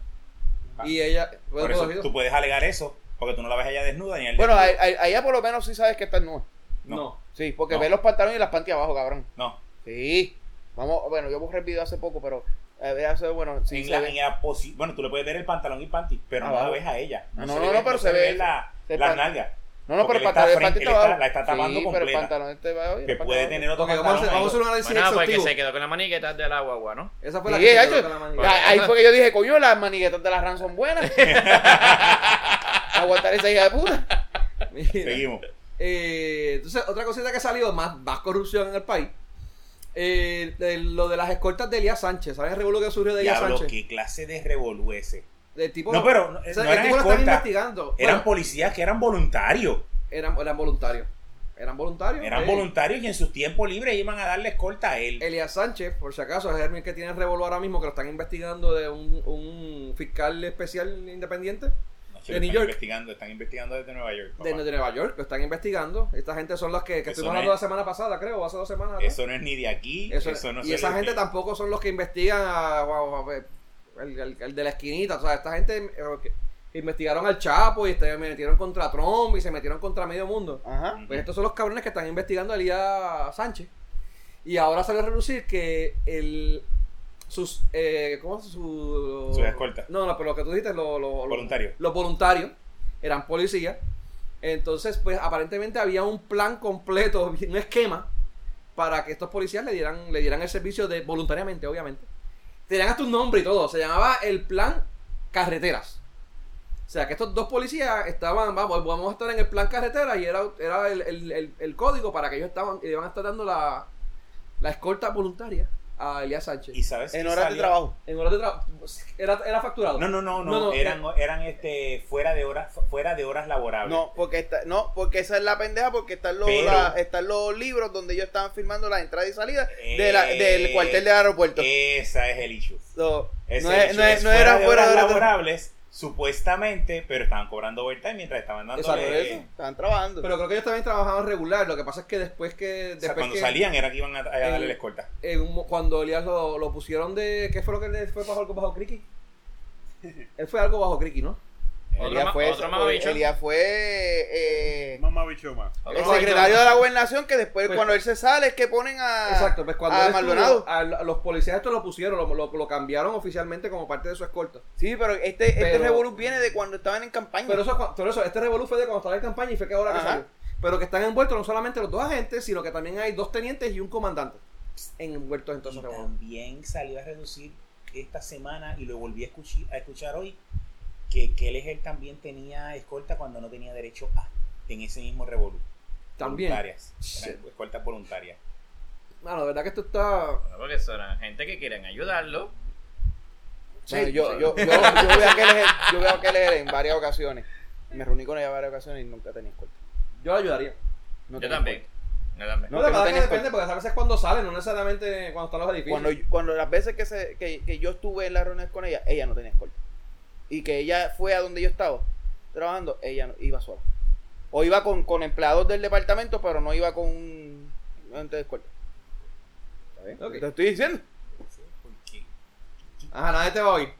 Y ella, Por eso cogido. tú puedes alegar eso, porque tú no la ves a ella desnuda ni él Bueno, desnudo. a, a- ella por lo menos sí sabes que está nueva. No. No. Sí, porque No. ve los pantalones y las panties abajo, cabrón. No. Sí. Vamos, bueno, yo borré el video hace poco, pero eh, hace, bueno, sí en se la, ve. en la bueno, tú le puedes ver el pantalón y panty, pero no Abajo. la ves a ella. No, no, no, no, pero se ve- la, se las pan- nalgas. No, no, pero el está pantalón, el frente- pantalón está abajo. la está tapando sí, pero el completa. pantalón este va. Que puede tener otro Ok, vamos a pantalón vamos a hacer un ahí. análisis Bueno, porque exhaustivo. se quedó con la maniqueta de la guagua, ¿no? Esa fue la Sí, que se hecho, quedó con la manigueta. Ah, Ahí fue que yo dije, coño, las maniguetas de la RAM son buenas. Aguantar esa hija de puta. Mira, Seguimos. eh, entonces, otra cosita que ha salido, más, más corrupción en el país. Eh, de- lo de las escoltas de Elías Sánchez. ¿Sabes el revuelo que surgió de Elías Sánchez? qué clase de revolú ese. El tipo, No, pero no- o sea, no el tipo lo están investigando. Eran Bueno, policías que eran voluntarios. eran, eran voluntarios. Eran voluntarios. Eran eh. voluntarios y en sus tiempos libres iban a darle escolta a él. Elías Sánchez, por si acaso, es el que tiene el revolú ahora mismo, que lo están investigando de un, un fiscal especial independiente De chico, New están York. investigando, están investigando desde Nueva York. papá. de, de Nueva York. Lo están investigando. Esta gente son los que, que estuvimos no hablando es- la semana pasada, creo, o hace dos semanas. atrás. Eso no es ni de aquí. Eso- Eso, no y se esa gente tampoco son los que investigan a, a- a- el, el- el de la esquinita. O sea, esta gente eh, investigaron al Chapo y este, metieron contra Trump y se metieron contra medio mundo. Ajá. Pues estos son los cabrones que están investigando a Elías Sánchez. Y ahora sale a relucir que el sus eh, ¿cómo su Sus escoltas. No, no, pero lo que tú dijiste lo, lo- lo- Voluntarios. Los voluntarios eran policías. Entonces, pues aparentemente había un plan completo, un esquema para que estos policías le dieran le dieran el servicio de voluntariamente, obviamente. Tenían hasta un nombre y todo, se llamaba el plan carreteras. O sea, que estos dos policías estaban, vamos, vamos a estar en el plan carretera y era, era el, el- el- el código para que ellos estaban, iban a estar dando la, la escolta voluntaria a Elías Sánchez. Y sabes En qué horas de trabajo. En horas de trabajo. Era, era facturado. No, no, no, no, No, no, eran, eran este fuera de horas, fuera de horas laborables. No, porque está, no, porque esa es la pendeja, porque están los, Pero- la- están los libros donde ellos estaban firmando la entrada y salida de la- del Eh, cuartel del aeropuerto. Esa es el issue. So, Ese no, es el issue. no, es- Es no fuera era de fuera horas de horas laborables, supuestamente, pero estaban cobrando overtime mientras estaban Exacto, eso. Estaban trabajando. Pero creo que ellos también trabajaban regular. Lo que pasa es que después que. O Después sea, cuando que, salían era que iban a, a darle el- la escolta. en un mo- cuando Elías lo, lo pusieron de. ¿Qué fue lo que le fue bajo, bajo Criqui? Él fue algo bajo Criqui, ¿no? Otro Elías ma- fue, otro mamabicho. Elías fue eh, Mamá bicho más. el secretario de la gobernación que después Pues- cuando él se sale es que ponen a, Exacto, pues cuando a estuvo, Maldonado. a, los policías estos lo pusieron, lo, lo- lo cambiaron oficialmente como parte de su escolta. Sí, pero este, este revolú viene de cuando estaban en campaña. Pero eso, pero eso, este revolú fue de cuando estaba en campaña y fue que ahora que salió. Pero que están envueltos no solamente los dos agentes, sino que también hay dos tenientes y un comandante envueltos en todo Y ese revolú. también salió a reducir esta semana y lo volví a escuchar, a escuchar hoy que Kelleher también tenía escolta cuando no tenía derecho a en ese mismo revolú. También. Voluntarias. Sí. Escoltas voluntarias. Mano, de verdad que esto está. Bueno, porque son gente que quieren ayudarlo. Bueno, Sí, yo, yo, yo, yo veo a Keller, yo veo a Keller en varias ocasiones. Me reuní con ella en varias ocasiones y nunca tenía escolta. Yo lo ayudaría. No Yo también. escolta. Yo también. No, No, la que no verdad que depende, porque a veces cuando salen, no necesariamente cuando están los edificios. Cuando, cuando las veces que, se, que, que yo estuve en las reuniones con ella, ella no tenía escolta. Y que ella fue a donde yo estaba trabajando, ella no, iba sola. O iba con, con empleados del departamento, pero no iba con un agente de escolta. ¿Está bien? Ok. Te estoy diciendo. Porque Ajá, nadie te va a oír.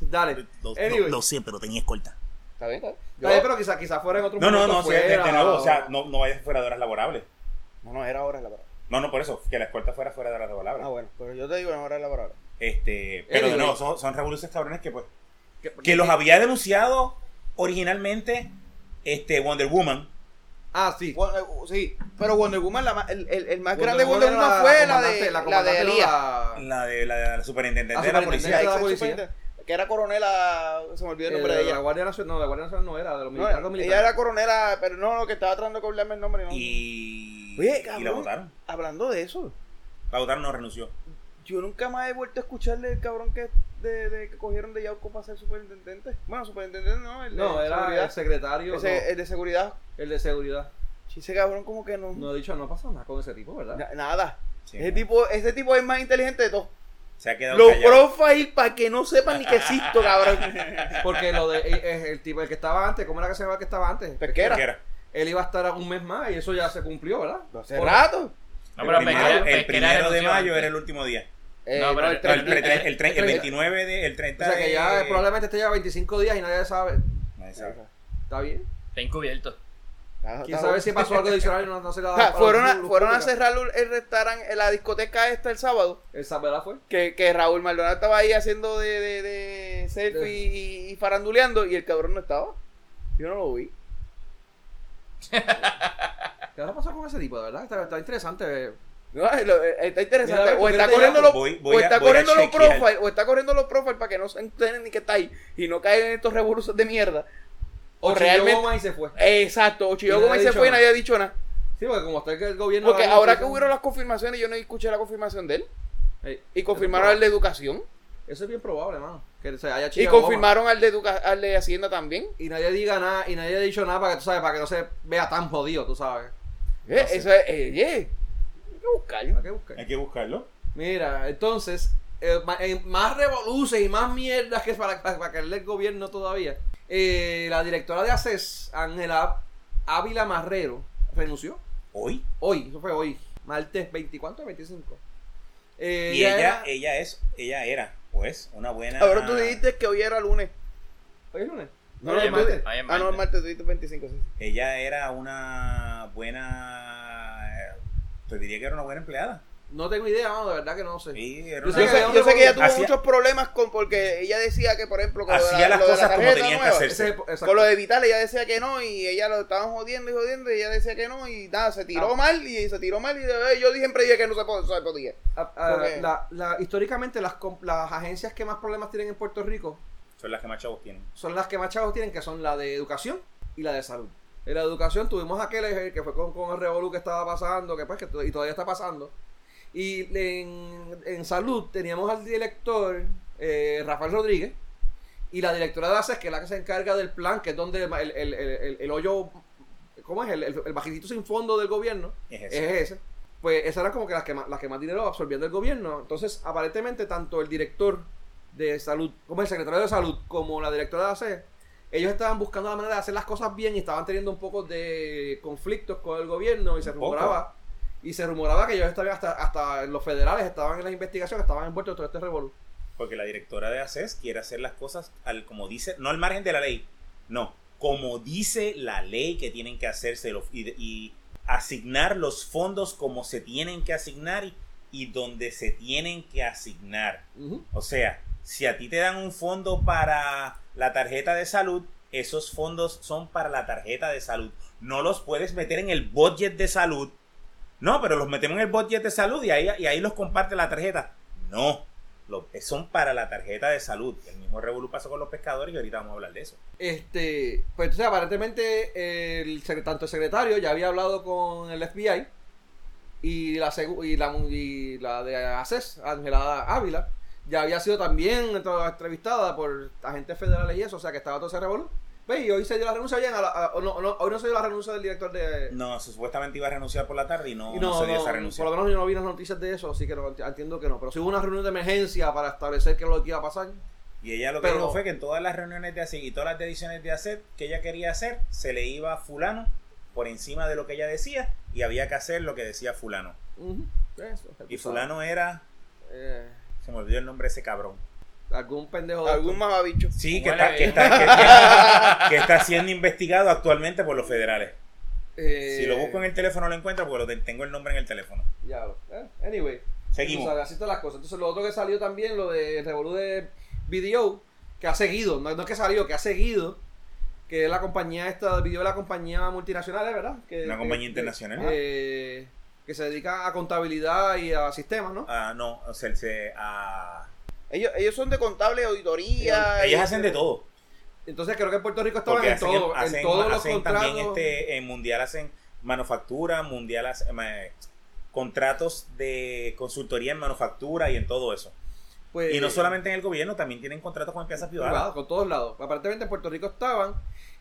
Dale. Lo, lo- Anyway. lo sé, pero tenía escolta. ¿Está bien? ¿Está bien? Bien, pero quizá, quizá fuera en otro No, no, no, fuera, de, de nuevo, o sea, no, no vayas fuera de horas laborables. No, no, era hora la palabra. No, no, por eso, que la escolta fuera fuera de horas laborables. Ah, bueno, pero yo te digo, no era la palabra. Este, pero de Anyway. nuevo, son, son revoluciones cabrones que pues Que- los había denunciado originalmente este Wonder Woman. Ah, sí. Wonder- sí, pero Wonder Woman, la el, el, el más Wonder grande Wonder Woman fue la de la, de la- La de la, de la superintendente La de la superintendente policía. de la policía. Que era coronela, se me olvidó el eh, nombre de la ella. Guardia Nacional, no, la Guardia Nacional no era, de los No, militares. algo ella era coronela, pero no, lo que estaba tratando de cobrarme el nombre. No. Y, Oye, y la cabrón. votaron. Hablando de eso, La votaron, no renunció. yo nunca más he vuelto a escucharle el cabrón que, de, de- que cogieron de Yauco para ser superintendente. Bueno, superintendente no, el de No, era seguridad. el secretario, Ese- no, el de seguridad. el de seguridad. Sí, ese cabrón como que no... No he dicho, no pasa nada con ese tipo, ¿verdad? na- nada. Sí, ese, ¿no? tipo, ese tipo es más inteligente de todos. Se ha quedado Los callado. profile para que no sepan ni que existo, cabrón. Porque lo de eh, eh, el tipo, el que estaba antes, ¿cómo era que se llamaba el que estaba antes? Pesquera. ¿Qué era? Él iba a estar un mes más y eso ya se cumplió, ¿verdad? Hace Por- rato. No, el primero, Pesquera- el Pesquera primero de mayo antes. era el último día. Eh, No, pero el el- No, el, 30. tre- el, el el- 29 de, el 30 O sea que de- ya probablemente esté ya 25 días y nadie sabe. Nadie sabe. ¿Está bien? Está encubierto. ¿Quién sabe si pasó algo adicional y no, no se le ha O sea, dado fueron a, fueron a cerrar el restaurante, la discoteca esta el sábado. ¿Esa verdad fue? Que, que Raúl Maldonado estaba ahí haciendo de, de, de selfie De- y, y faranduleando y el cabrón no estaba. Yo no lo vi. ¿Qué va a pasar con ese tipo? De verdad, está, está interesante. No, es lo- eh, está interesante. O ¿por qué está corriendo los, Voy- voy o está a corriendo los chequear. profiles, o está corriendo los profiles para que no se enteren ni que está ahí y no caigan en estos revoluciones de mierda. O O realmente- Goma y se fue. Exacto, o nadie Gómez se fue y nadie ha dicho nada. Sí, porque como está el gobierno. Porque ahora que hubieron las confirmaciones, yo no escuché la confirmación de él. Ey, Y confirmaron al de educación. Eso es bien probable, mano. Que se haya Y Goma. confirmaron al de, educa al de Hacienda también. Y nadie diga nada, y nadie ha dicho nada para que tú sabes, para que no se vea tan jodido, tú sabes. Eh, No sé. Eso es, eh, yeah. Hay que buscarlo. ¿Para qué buscar? Hay que buscarlo. Mira, entonces, eh, en más revoluciones y más mierdas que es para, para, para caerle el gobierno todavía. eh, la directora de ACES, Ángela Ávila Marrero, renunció. Hoy. Hoy, eso fue hoy. Martes 24 25. Eh, Y ella, era- ella es, ella era, pues, una buena. Ahora tú dijiste que hoy era lunes. ¿Hoy es lunes? No, no, es tú- martes, Ah, no, el martes. martes, tú dijiste 25, sí. Ella era una buena. Te diría que era una buena empleada. No tengo idea, no, de verdad que no sé. Sí, era Yo una- sé Yo que sé, ella yo sé que ella tuvo hacía- muchos problemas con porque ella decía que, por ejemplo, con lo de la, las lo de la cosas como tarjeta tenían que nueva, hacerse. Ese el- exacto. Con lo de Vital ella decía que no y ella lo estaban jodiendo y jodiendo y ella decía que no y nada, se tiró Ah. mal y se tiró mal y yo siempre dije que no se pod- se podía. Ah, ah, Porque- la- la- históricamente las, las agencias que más problemas tienen en Puerto Rico Son las que más chavos tienen. son las que más chavos tienen, que son la de educación y la de salud. En la educación tuvimos aquel eh, que fue con, con el revolú que estaba pasando, que pues que y todavía está pasando. Y en, en salud teníamos al director eh, Rafael Rodríguez y la directora de ACES, que es la que se encarga del plan, que es donde el, el, el, el- hoyo, ¿cómo es? El, el, bajitito sin fondo del gobierno Es es ese. Pues esas eran como que las que más, las que más dinero absorbían del gobierno. Entonces, aparentemente, tanto el director de salud, como el secretario de salud, como la directora de ACE, ellos estaban buscando la manera de hacer las cosas bien y estaban teniendo un poco de conflictos con el gobierno y se rumoraba. Y se rumoraba que ellos estaban hasta, hasta los federales estaban en las investigaciones, estaban envueltos en todo este revolú. Porque la directora de ACES quiere hacer las cosas al como dice, no al margen de la ley, no, como dice la ley que tienen que hacerse y, y asignar los fondos como se tienen que asignar y, y donde se tienen que asignar. O sea, si a ti te dan un fondo para la tarjeta de salud, esos fondos son para la tarjeta de salud. No los puedes meter en el budget de salud. No, pero los metemos en el budget de salud y ahí, y ahí los comparte la tarjeta. No, lo- son para la tarjeta de salud. El mismo revolú pasó con los pescadores y ahorita vamos a hablar de eso. Este, pues entonces aparentemente el, tanto el secretario ya había hablado con el FBI y la, segu- y la, y la de ACES, Ángela Ávila, ya había sido también entre- entrevistada por agentes federales y eso, o sea que estaba todo ese revolú. Ve, Y hoy se dio la renuncia bien, a la- a- o no, no, hoy no se dio la renuncia del director de... No, supuestamente iba a renunciar por la tarde y no, y no no, se dio esa renuncia. por lo menos yo no vi las noticias de eso, así que entiendo que no. Pero sí hubo una reunión de emergencia para establecer qué es lo que iba a pasar. Y ella lo que Pero- dijo fue que en todas las reuniones de hacer y todas las decisiones de hacer que ella quería hacer, se le iba a fulano por encima de lo que ella decía y había que hacer lo que decía fulano. Eso, Y fulano era, Eh, se me olvidó el nombre de ese cabrón. algún pendejo de Algún mamabicho. Sí, que está, que, está, que, está siendo investigado actualmente por los federales. Eh, Si lo busco en el teléfono lo encuentro porque lo tengo el nombre en el teléfono. Ya, eh, anyway. Seguimos. Sabes, así todas las cosas. Entonces, lo otro que salió también, lo de Revolú de Video, que ha seguido, no, no es que salió, que ha seguido, que es la compañía esta de video de la compañía multinacional, ¿eh? ¿verdad? Que, Una compañía que- internacional. eh, que se dedica a contabilidad y a sistemas, ¿no? Ah, no, o sea, se, ah, Ellos, ellos son de contable, auditoría. ellas y- hacen de todo. Entonces, creo que en Puerto Rico estaban en, todo, hacen- en todos los hacen contratos. también este, en mundial hacen manufactura, mundial hacen eh, contratos de consultoría en manufactura y en todo eso. pues, Y no solamente en el gobierno, también tienen contratos con empresas privadas. privado, con todos lados. Aparentemente en Puerto Rico estaban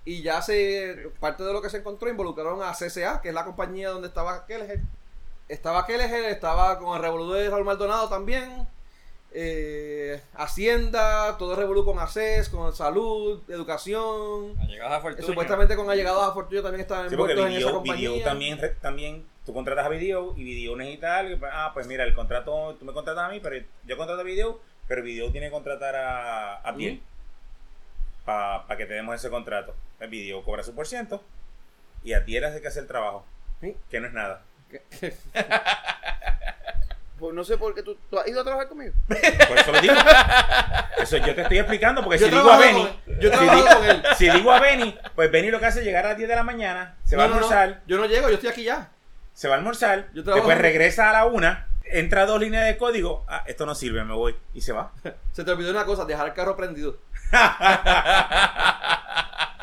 y ya se parte de lo que se encontró involucraron a CCA, que es la compañía donde estaba Kelleher. Estaba Kelleher, estaba con el revolú de Raúl Maldonado también. eh, Hacienda, todo revolú con ACES, con salud, educación. Allegados a Fortunio. supuestamente con allegados a Fortunio también estaban Sí, envueltos en esa video, compañía. video también, también, tú contratas a video y video necesita algo. y pues, Ah, pues mira, el contrato, tú me contratas a mí, pero yo contrato a video, pero video tiene que contratar a, a Biel para que te demos ese contrato. El video cobra su por ciento y a ti eres el que hace el trabajo, Sí. que no es nada. Pues no sé por qué tú, tú has ido a trabajar conmigo. Por eso lo digo. Eso yo te estoy explicando, porque Yo si digo a Benny, con. Yo si digo, con él. si digo a Benny, pues Benny lo que hace es llegar a las 10 de la mañana, se va a no, no. almorzar, Yo no llego, yo estoy aquí ya. se va a almorzar, Yo después regresa a la una, entra dos líneas de código, ah, esto no sirve, me voy, y se va. Se te olvidó una cosa, dejar el carro prendido.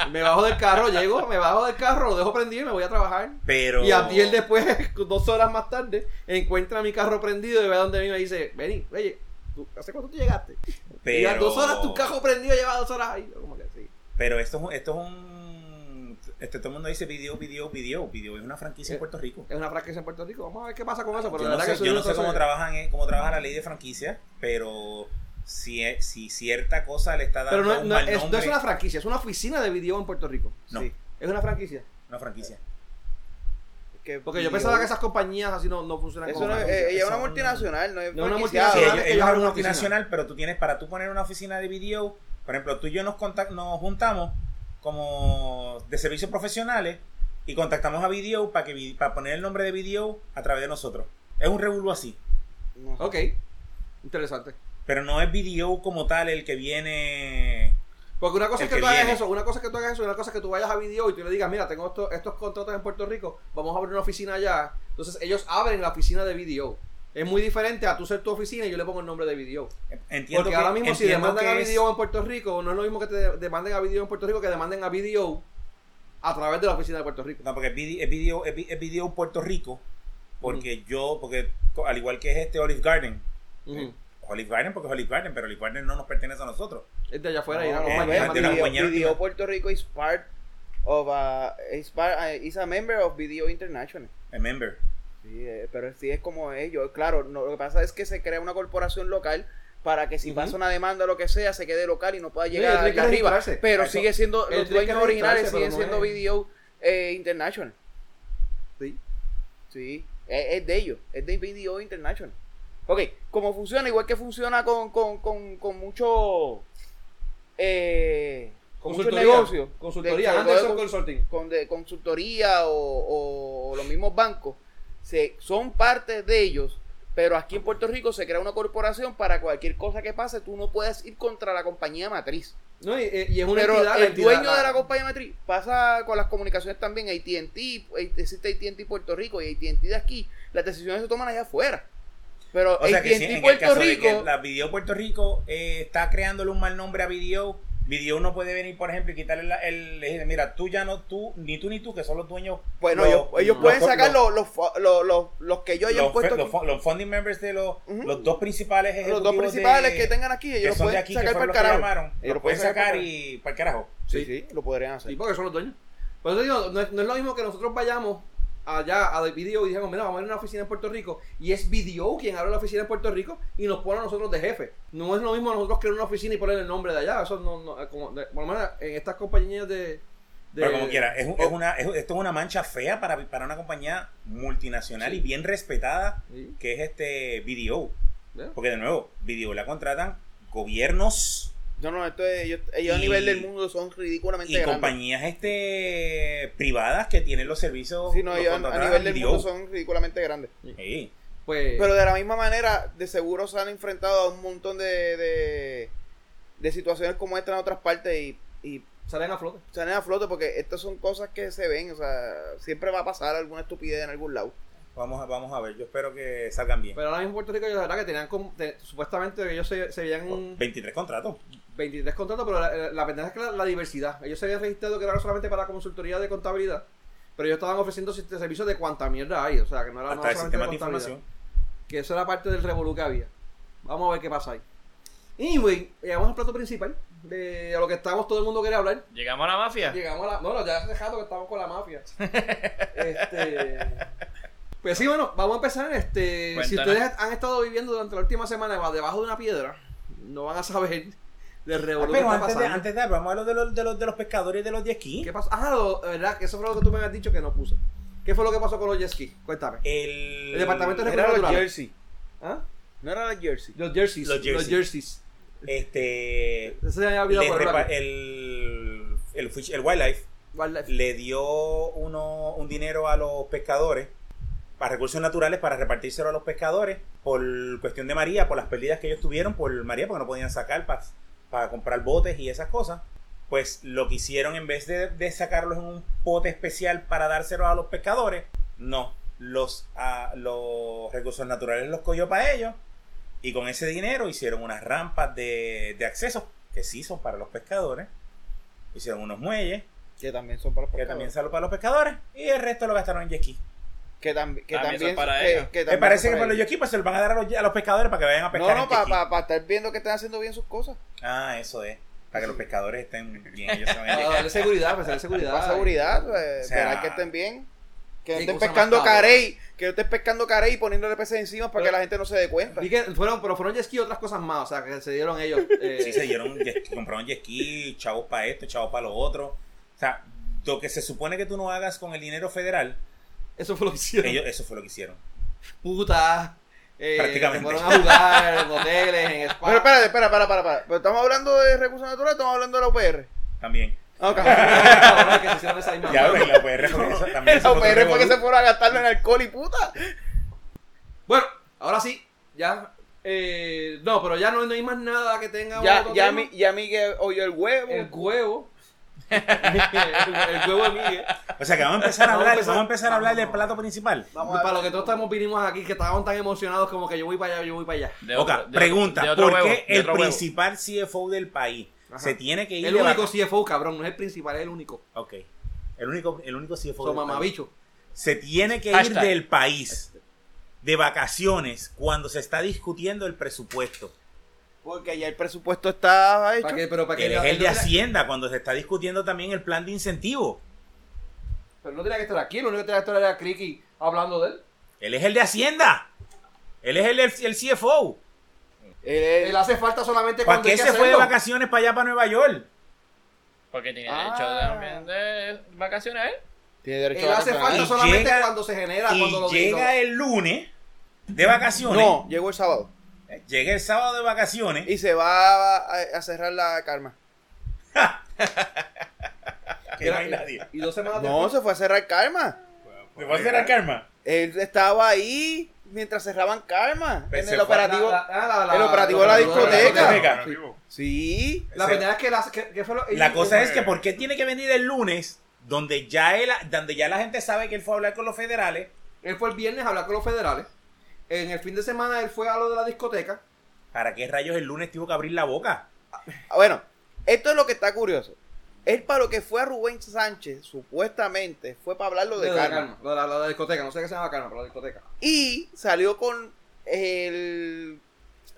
me bajo del carro, llego, me bajo del carro, lo dejo prendido y me voy a trabajar. Pero... Y a él después, dos horas más tarde, encuentra mi carro prendido y ve a donde mí y me dice, vení, oye, ¿tú- ¿hace cuánto tú llegaste? pero... Y a dos horas tu carro prendido lleva dos horas ahí. Como que sí. Pero esto es un... Esto es un este, todo el mundo dice video, video, video. Video es una franquicia en Puerto Rico. Es una franquicia en Puerto Rico. Vamos a ver qué pasa con eso. Pero Yo la no sé, que yo soy no sé un- cómo trabajan eh, cómo trabaja la ley de franquicia, pero si, es- si cierta cosa le está dando Pero no, un no- mal es, no nombre, es una franquicia, es una oficina de video en Puerto Rico. No. Sí. Es una franquicia. una franquicia. Que Porque yo pensaba que esas compañías así no, no funcionan Eso como no eh, ella es una multinacional, no es No, una franquiciada. Sí, multinacional. ellos, ellos ellos una multinacional, pero tú tienes, para tú poner una oficina de video, por ejemplo, tú y yo nos, contact, nos juntamos como de servicios profesionales y contactamos a Video para que para poner el nombre de Video a través de nosotros. Es un revuelo así. Ok. Interesante. Pero no es Video como tal el que viene. Porque una cosa es que, que tú hagas viene. eso, una cosa es que tú hagas eso, una cosa es que tú vayas a video y tú le digas, mira, tengo estos, estos contratos en Puerto Rico, vamos a abrir una oficina allá. Entonces ellos abren la oficina de video. Es muy diferente a tú ser tu oficina y yo le pongo el nombre de video. Entiendo Porque que, ahora mismo si demandan a es- video en Puerto Rico, no es lo mismo que te demanden a video en Puerto Rico que demanden a video a través de la oficina de Puerto Rico. No, porque es video, es video, es vi- es video Puerto Rico. Porque yo, porque al igual que es este Olive Garden. Olive Garden porque es Olive Garden, pero Olive Garden no nos pertenece a nosotros. Es de allá afuera y No, eh, de una grande. video. Puerto Rico is part of a, is, part, uh, is a member of Video International. Remember. Sí, eh, pero sí es como ellos. Claro, no, lo que pasa es que se crea una corporación local para que si pasa una demanda o lo que sea, se quede local y no pueda llegar que allá arriba. Pero Eso- sigue siendo, los dueños originales siguen siendo es- Video eh, International. Sí. Sí, es, es de ellos, es de Video International. Ok, como funciona, igual que funciona con, con, con, con mucho eh, con muchos negocios. Consultoría. de- Anderson de- Consulting. con de consultoría o, o los mismos bancos se, son parte de ellos, pero aquí en Puerto Rico se crea una corporación para cualquier cosa que pase, tú no puedes ir contra la compañía matriz. No, y, y es una pero entidad. el entidad, dueño de la compañía matriz pasa con las comunicaciones también, AT&T, existe AT&T Puerto Rico y AT&T de aquí, las decisiones se toman allá afuera. Pero O sea que si AT&T en el caso de Rico, que la Video Puerto Rico eh, está creándole un mal nombre a Video, Video no puede venir, por ejemplo, y quitarle la- el, mira, tú ya no, tú, ni tú ni tú, que son los dueños. bueno, los- ellos, ellos los- pueden los- sacar los, los, los, los, los que yo haya los, puesto los, los funding members de los, los dos principales los ejecutivos dos principales de- que tengan aquí, ellos que de pueden que sacar para el los que carajo. llamaron, Ellos los lo pueden sacar para- y para el carajo. Sí, sí, lo podrían hacer. Sí, porque son los dueños. Por eso digo, no es, no es lo mismo que nosotros vayamos allá a The Video y digamos, mira, vamos a ir a una oficina en Puerto Rico y es Video quien abre la oficina en Puerto Rico y nos pone a nosotros de jefe. No es lo mismo nosotros crear una oficina y poner el nombre de allá. Eso no, no como, de- por lo menos en estas compañías de... de- Pero como quiera, es, es una, es- esto es una mancha fea para, para una compañía multinacional y bien respetada sí, que es este Video. Porque de nuevo, Video la contratan gobiernos No, no, esto es, ellos, ellos a Y- nivel del mundo son ridículamente y grandes. compañías este privadas que tienen los servicios Sí, no, los ellos a- nivel del mundo son ridículamente grandes. Sí. Pues... Pero de la misma manera, de seguro se han enfrentado a un montón de, de, de situaciones como esta en otras partes y, y salen a flote. salen a flote porque estas son cosas que se ven, o sea, siempre va a pasar alguna estupidez en algún lado. Vamos, a, vamos a ver, yo espero que salgan bien. Pero ahora mismo en Puerto Rico, yo la verdad que tenían como- te- supuestamente ellos se, se veían 23 contratos. 23 contratos, pero la, la, la verdad es que la, la diversidad. Ellos se habían registrado que era solamente para consultoría de contabilidad, pero ellos estaban ofreciendo servicios de cuanta mierda hay, o sea, que no era el solamente sistema de contabilidad. información. Que eso era parte del revolú que había. Vamos a ver qué pasa ahí. Anyway, llegamos al plato principal de a lo que estábamos, todo el mundo quiere hablar. Llegamos a la mafia. Llegamos a la. No, no, ya hace dejado que estamos con la mafia. este. Pues sí, bueno, vamos a empezar. Este, si ustedes han estado viviendo durante la última semana debajo de una piedra, no van a saber Ah, pero antes de, antes de vamos a hablar de los, de los, de los pescadores y de los jet. ¿Qué pasó? Ah, lo, verdad, que eso fue lo que tú me habías dicho que no puse. ¿Qué fue lo que pasó con los jet ski? Cuéntame. El, El departamento de los naturales. jersey. ¿Ah? No era la jersey. Los jerseys. Los Los jerseys. jerseys. Este. Se había el, el, fish- el wildlife Wildlife. le dio uno, un dinero a los pescadores para recursos naturales para repartírselo a los pescadores por cuestión de María, por las pérdidas que ellos tuvieron por María, porque no podían sacar para, para comprar botes y esas cosas. Pues lo que hicieron en vez de, de sacarlos en un bote especial para dárselos a los pescadores, no, los, a, los recursos naturales los cogió para ellos y con ese dinero hicieron unas rampas de, de acceso que sí son para los pescadores, hicieron unos muelles Que también son para los que pescadores. también son para los pescadores y el resto lo gastaron en jet. Que, tam- que También también, para que- ellos. que Me también parece que para por los pues se los van a dar a los, a los pescadores para que vayan a pescar No, no, para ski. estar viendo que están haciendo bien sus cosas. Ah, eso es. Para que los pescadores estén bien. Ellos se vayan Para a- darle seguridad, para darle seguridad. Para seguridad, pues, O sea, verán que estén bien. Que no estén pescando carey, que no estén pescando carey y poniéndole peces encima para que la gente no se dé cuenta. Vi que fueron, pero fueron jet ski y otras cosas más, o sea, que se dieron ellos. eh, Sí, se dieron, compraron jet ski, chavos para esto, chavos para lo otro. O sea, lo que se supone que tú no hagas con el dinero federal, Eso fue lo que hicieron. ellos, eso fue lo que hicieron. Putas. Eh, Prácticamente. se Fueron a jugar en hoteles, en spa. Pero espérate, espera, para, para, para. ¿Pero estamos hablando de recursos naturales o estamos hablando de la UPR? También. Ok. Cabrón, que se hicieron esa misma Ya, la UPR fue eso también. la UPR fue que se fueron a gastarlo en alcohol y puta. Bueno, ahora sí, ya. eh, no, pero ya no, no hay más nada que tenga. Ya, ya, mi, ya Miguel oyó el huevo. El huevo. El, el huevo de Miguel. O sea que vamos a empezar a Vamos a hablar, empezar- vamos a empezar a hablar del plato principal. Vamos Para lo que todos estamos vinimos aquí, que estábamos tan emocionados como que yo voy para allá, yo voy para allá. De otro- pregunta, de otro ¿por huevo, qué de el huevo. principal CFO del país Ajá. se tiene que ir El único CFO, cabrón, no es el principal, es el único. Ok. El único, el único CFO Son del país. se tiene que ir del país de vacaciones cuando se está discutiendo el presupuesto. Porque ya el presupuesto está hecho. ¿Para qué? Pero para que Él es el de Hacienda cuando se está discutiendo también el plan de incentivo. Pero no tenía que estar aquí, lo único que tenía que estar era Criqui hablando de él. Él es el de Hacienda. Él es el, el, el CFO. Él- Él hace falta solamente ¿Para cuando qué hay que se fue de vacaciones para allá, para Nueva York? Porque tiene Ah. derecho de, también de vacaciones él. tiene derecho Él a hace falta Y solamente llega- cuando se genera, Y cuando lo llega el lunes de vacaciones. No, llegó el sábado. Llega el sábado de vacaciones. Y se va a, a cerrar la karma. que no hay nadie. Y dos semanas No, después. se fue a cerrar karma. ¿Me va a hacer a Karma? Él estaba ahí mientras cerraban karma. Pues en se el fue operativo. La- el operativo de la discoteca. Sí. Sí. La Se- verdad es que la, que, que fue lo- La y- cosa y- es que ¿por qué tiene que venir el lunes donde ya él, donde ya la gente sabe que él fue a hablar con los federales? Él fue el viernes a hablar con los federales. En el fin de semana él fue a lo de la discoteca. ¿Para qué rayos el lunes tuvo que abrir la boca? Ah, Bueno, esto es lo que está curioso. Él para lo que fue a Rubén Sánchez, supuestamente, fue para hablarlo de Lo de karma. Lo de la, discoteca. No sé qué se llama Karma, pero la discoteca. Y salió con el...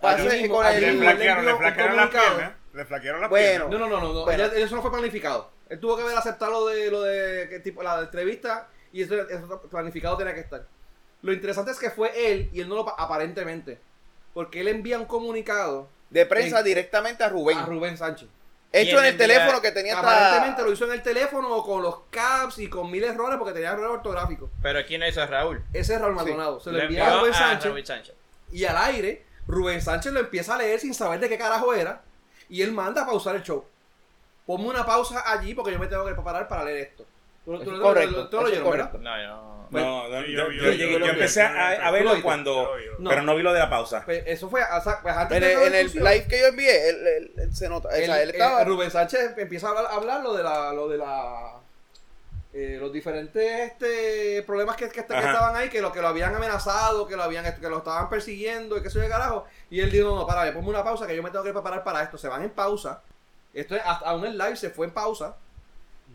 Allí pase- mismo, con Le el- mismo. flaquearon, le flaquearon las piernas. Le flaquearon las Bueno. piernas. No, no, no, no. Bueno. Eso no fue planificado. Él tuvo que haber aceptado lo de, lo de que tipo, la entrevista y eso, eso planificado tenía que estar. Lo interesante es que fue él y él no lo pa- aparentemente. Porque él envía un comunicado de prensa En- directamente a Rubén. a Rubén Sánchez. Hecho ¿Quién en el envía- teléfono que tenía Aparentemente lo hizo en el teléfono o con los caps y con mil errores porque tenía errores ortográficos. Pero ¿quién lo hizo? Raúl. Ese es Raúl Sí. Maldonado. Se lo envía a Rubén a Sánchez y al aire Rubén Sánchez lo empieza a leer sin saber de qué carajo era y él manda a pausar el show. Ponme una pausa allí porque yo me tengo que preparar para leer esto. Tú, tú- es correcto, tú- lo es. No, yo. No, no, yo, yo- yo yo- llegué- empecé a, verlo cuando... No. Pero no vi lo de la pausa. Pues eso fue, o sea, pues antes En de el, en live que yo envié, él, él- él se nota. o sea, él- él estaba... eh, Rubén Sánchez empieza a hablar, a hablar lo de la, lo de la, eh, los diferentes este, problemas que, que, estaban ahí, que lo que lo habían amenazado, que lo habían, que lo estaban persiguiendo y que soy de carajo. Y él dijo, no, no, para, ponme una pausa que yo me tengo que preparar para esto. Se van en pausa. Esto es, hasta aún el live se fue en pausa.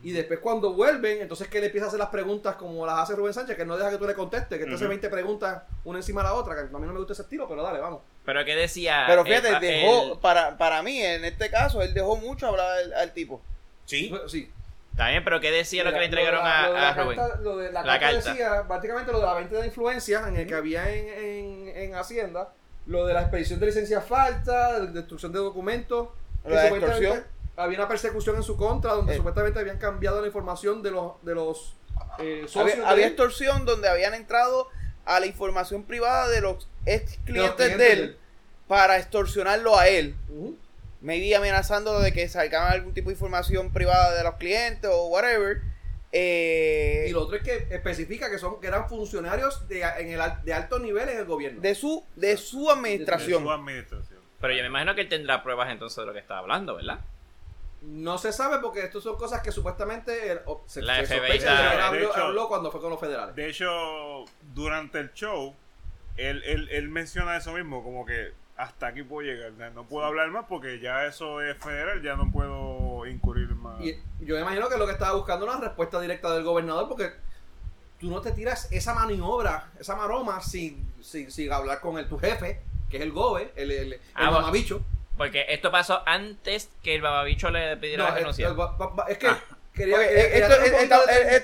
Y después cuando vuelven, entonces que le empieza a hacer las preguntas como las hace Rubén Sánchez, que no deja que tú le contestes, que te hace Ujú. 20 preguntas una encima de la otra, que a mí no me gusta ese estilo, pero dale, vamos. Pero ¿qué decía? Pero fíjate, dejó, el- para, para mí, en este caso, él dejó mucho hablar al, al tipo. Sí. Sí. Está bien, pero ¿qué decía lo que le entregaron de la- a, lo de la a Rubén? carta- lo de la, La carta carta. decía prácticamente lo de la venta de influencias en el que había en, en, en Hacienda, lo de la expedición de licencias falta, de destrucción de documentos, que la extorsión. Había una persecución en su contra, donde Eh. supuestamente habían cambiado la información de los, de los eh, socios Había, de extorsión donde habían entrado a la información privada de los ex de los clientes de él para extorsionarlo a él. Ujú. maybe amenazándolo de que salgan algún tipo de información privada de los clientes o whatever. eh, Y lo otro es que especifica que son que eran funcionarios de, en el, de alto nivel en el gobierno. de su de su de administración. su administración. Pero yo me imagino que él tendrá pruebas entonces de lo que está hablando, ¿verdad? No se sabe porque esto son cosas que supuestamente el- o- se, La se FBI sospecha de habló, hecho- habló cuando fue con los federales. De hecho, durante el show, él, él, él menciona eso mismo, como que hasta aquí puedo llegar. No puedo hablar más porque ya eso es federal, ya no puedo incurrir más. Y yo me imagino que lo que estaba buscando era una respuesta directa del gobernador porque tú no te tiras esa maniobra, esa maroma sin, sin, sin hablar con el, tu jefe, que es el gobe, el, el, el Ah, bueno. Porque esto pasó antes que el bababicho le pidiera No, la es, renuncia. es- que Ah. quería, Ok, quería- eh, quería esto- él, está,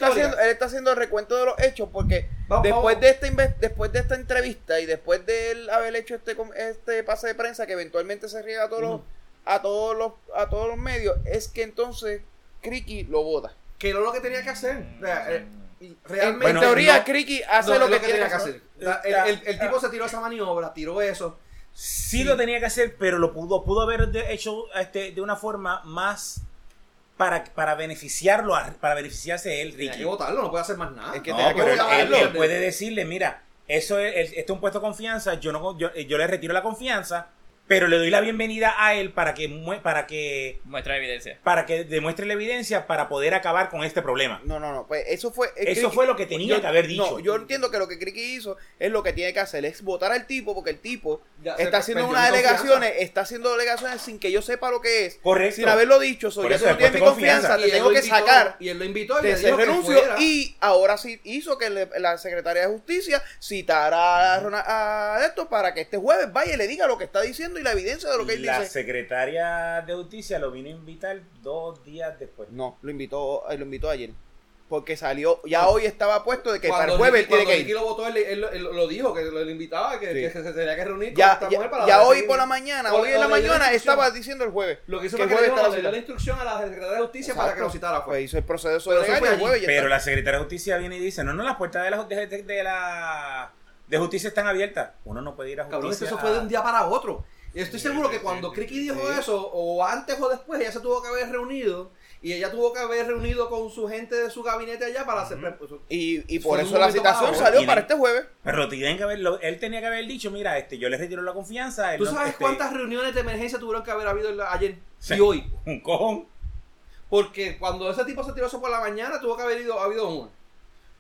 él haciendo, él está haciendo el recuento de los hechos porque Vamos, después vamos. de esta inve- después de esta entrevista y después de él haber hecho este este pase de prensa que eventualmente se riega a todos los a todos los a todos los medios es que entonces Criqui lo vota. que era lo que tenía que hacer. O sea, eh, realmente en teoría no- Criqui no, hace lo que, tiene que hacer. El- el tipo se tiró esa maniobra, tiró eso. Sí, lo tenía que hacer, pero lo pudo, pudo haber hecho este, de una forma más para, para beneficiarlo, a- para beneficiarse él, Tenía Ricky. que votarlo, no puede hacer más nada. Es que No, tenía que pero él, votarlo. él- él puede decirle, mira, eso es, esto es un puesto de confianza, yo no yo, yo le retiro la confianza, pero le doy la bienvenida a él para que mue- para que Muestra evidencia. para que demuestre la evidencia para poder acabar con este problema. No, no, no, pues eso fue Eso fue lo que tenía que haber dicho. No, yo entiendo que lo que Criqui hizo es lo que tiene que hacer, es votar al tipo porque el tipo Ya está haciendo unas alegaciones, está haciendo alegaciones sin que yo sepa lo que es. Correcto. Sin haberlo dicho, soy tú no tienes mi confianza, él tengo que invitó- sacar Y él lo invitó y le dijo que renuncio fuera. y ahora sí hizo que le- la secretaria de justicia citara a, a esto para que este jueves vaya y le diga lo que está diciendo y la evidencia de lo que él la dice. secretaria de justicia lo vino a invitar dos días después. No, lo invitó, eh, lo invitó ayer. Porque salió, ya No. hoy estaba puesto de que para Cuando el jueves él Ricky- tiene que Ricky ir. lo votó, él, él- él lo dijo, que lo, invitaba, que, Sí. que se, se tenía que reunir con Ya, esta ya, mujer para ya darle hoy por la mañana, hoy en la mañana estaba diciendo el jueves. Lo que hizo que fue que le la dio la instrucción a la Secretaría de Justicia para que lo citara. Pues Fue. hizo el proceso Pero de legal el jueves Pero la secretaria de justicia viene y dice, no, no, las puertas de la, de, de- de la de justicia están abiertas. Uno no puede ir a justicia. Cabrón, eso fue de un día para otro. Y estoy seguro que cuando Criqui dijo Sí. eso, o antes o después, ella se tuvo que haber reunido. Y ella tuvo que haber reunido con su gente de su gabinete allá para hacer. pues, Y, y por eso la citación salió para este jueves. Pero tienen que haber, lo- él tenía que haber dicho, mira, este, yo le retiro la confianza. él ¿Tú no- sabes este, cuántas reuniones de emergencia tuvieron que haber habido ayer Sí. y hoy? Un cojón. Porque cuando ese tipo se tiró eso por la mañana, tuvo que haber ido, habido una.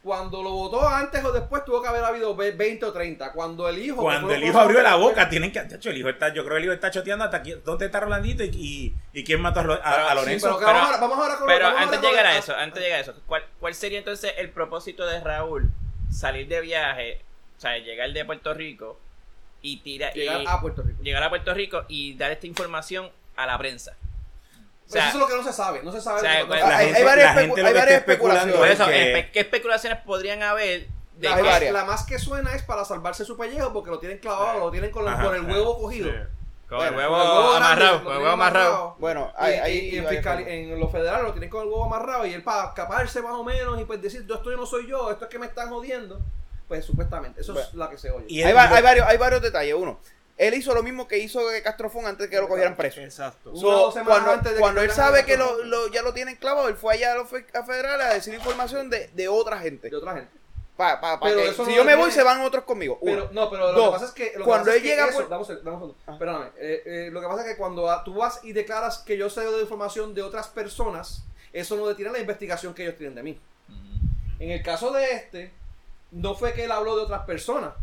Cuando lo votó antes o después, tuvo que haber habido ve- 20 o 30. Cuando el hijo. Cuando el hijo abrió la boca, tienen que. El hijo está, yo creo que el hijo está choteando hasta aquí. ¿Dónde está Rolandito y, y, y quién mató a, Lo- a- a Sí, Lorenzo? pero, que Pero- vamos, ahora, vamos ahora con Pero vamos antes de llegar a eso, antes de llegar a eso, ¿cuál, ¿cuál sería entonces el propósito de Raúl salir de viaje, o sea, llegar de Puerto Rico y tirar Llegar y- a Puerto Rico. llegar a Puerto Rico y dar esta información a la prensa? O sea, eso es lo que no se sabe. No se sabe. o sea, no- hay- hay varias la especu- gente hay lo varias especulando por es eso, que- espe- ¿qué especulaciones podrían haber de La- varias. La más que suena es para salvarse su pellejo porque lo tienen clavado, lo tienen con, el- Ajá, con el huevo cogido. Sí. con Bueno, el huevo amarrado, lo con el huevo amarrado. Bueno, hay, y- hay- y en, fiscal- en los federales lo tienen con el huevo amarrado y él para escaparse más o menos y pues decir, yo esto no soy yo, esto es que me están jodiendo. Pues supuestamente, eso es la que se oye. Y hay varios, hay varios detalles. Uno, él hizo lo mismo que hizo Castrofón antes de que lo cogieran preso. Exacto. So, o dos semanas cuando antes de cuando él sabe que lo, ya lo tienen clavado, él fue allá a los fe- a federales a decir información de, de otra gente. de otra gente. Pa- pa- pa Pero que si no yo me voy, se van otros conmigo. Uno. Pero, no, pero lo Dos. que pasa es que. Lo Cuando que él es que llega eso- seg- dame un segundo. Ah. Perdóname. Eh, eh, lo que pasa es que cuando tú vas y declaras que yo sé de información de otras personas, eso no detiene la investigación que ellos tienen de mí. En el caso de este, no fue que él habló de otras personas.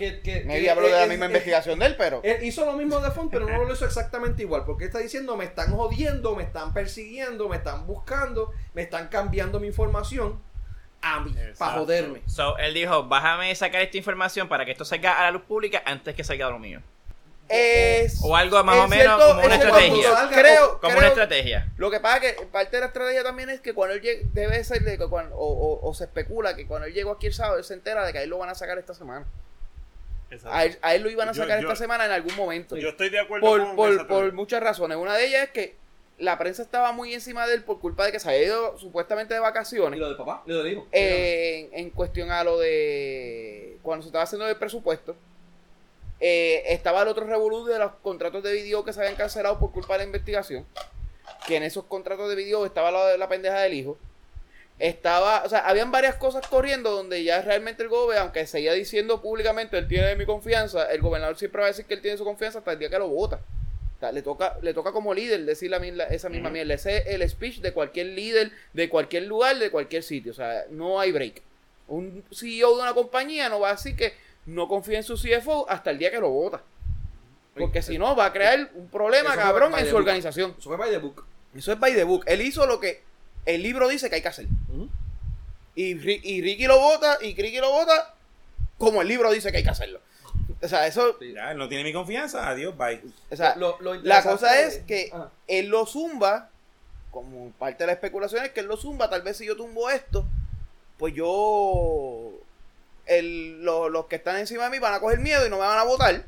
Que, que, que- habló de la misma investigación de él, pero. Él hizo lo mismo de Font, pero no lo hizo exactamente igual. Porque él está diciendo, me están jodiendo, me están persiguiendo, me están buscando, me están cambiando mi información a mí, para joderme. So, él dijo, bájame sacar esta información para que esto salga a la luz pública antes que salga lo mío. Es, O algo más o en menos cierto- como una estrategia. Salga Creo, Como creo- una estrategia. Lo que pasa es que parte de la estrategia también es que cuando él llegue, debe ser de que cuando, o, o- o se especula que cuando él llegó aquí el sábado, él se entera de que a él lo van a sacar esta semana. A él, a él lo iban a sacar yo- esta semana en algún momento. Yo estoy de acuerdo por, con por, por muchas razones. Una de ellas es que la prensa estaba muy encima de él por culpa de que se había ido supuestamente de ¿Y vacaciones. lo de papá? ¿Y lo de hijo? Eh, en, en cuestión a lo de cuando se estaba haciendo el presupuesto. eh, estaba el otro revolú de los contratos de video que se habían cancelado por culpa de la investigación. Que en esos contratos de video estaba la, la pendeja del hijo. Estaba, o sea, habían varias cosas corriendo donde ya realmente el gobernador, aunque seguía diciendo públicamente, él tiene mi confianza, el gobernador siempre va a decir que él tiene su confianza hasta el día que lo vota. O sea, le toca, le toca como líder decir la, esa misma mierda. Ese es el speech de cualquier líder, de cualquier lugar, de cualquier sitio. O sea, no hay break. Un CEO de una compañía no va a decir que no confía en su CFO hasta el día que lo vota. Porque si no, va a crear un problema, cabrón, en su organización. Eso fue by the book. Eso es by the book. Él hizo lo que el libro dice que hay que hacer. Y, Ri- y Ricky lo vota, y Ricky lo vota como el libro dice que hay que hacerlo. O sea, eso, Ya, él no tiene mi confianza. Adiós, bye. o sea, Lo- lo la cosa es que Ah. él lo zumba, como parte de la especulación es que él lo zumba, tal vez si yo tumbo esto, pues yo, el- lo- los que están encima de mí van a coger miedo y no me van a votar.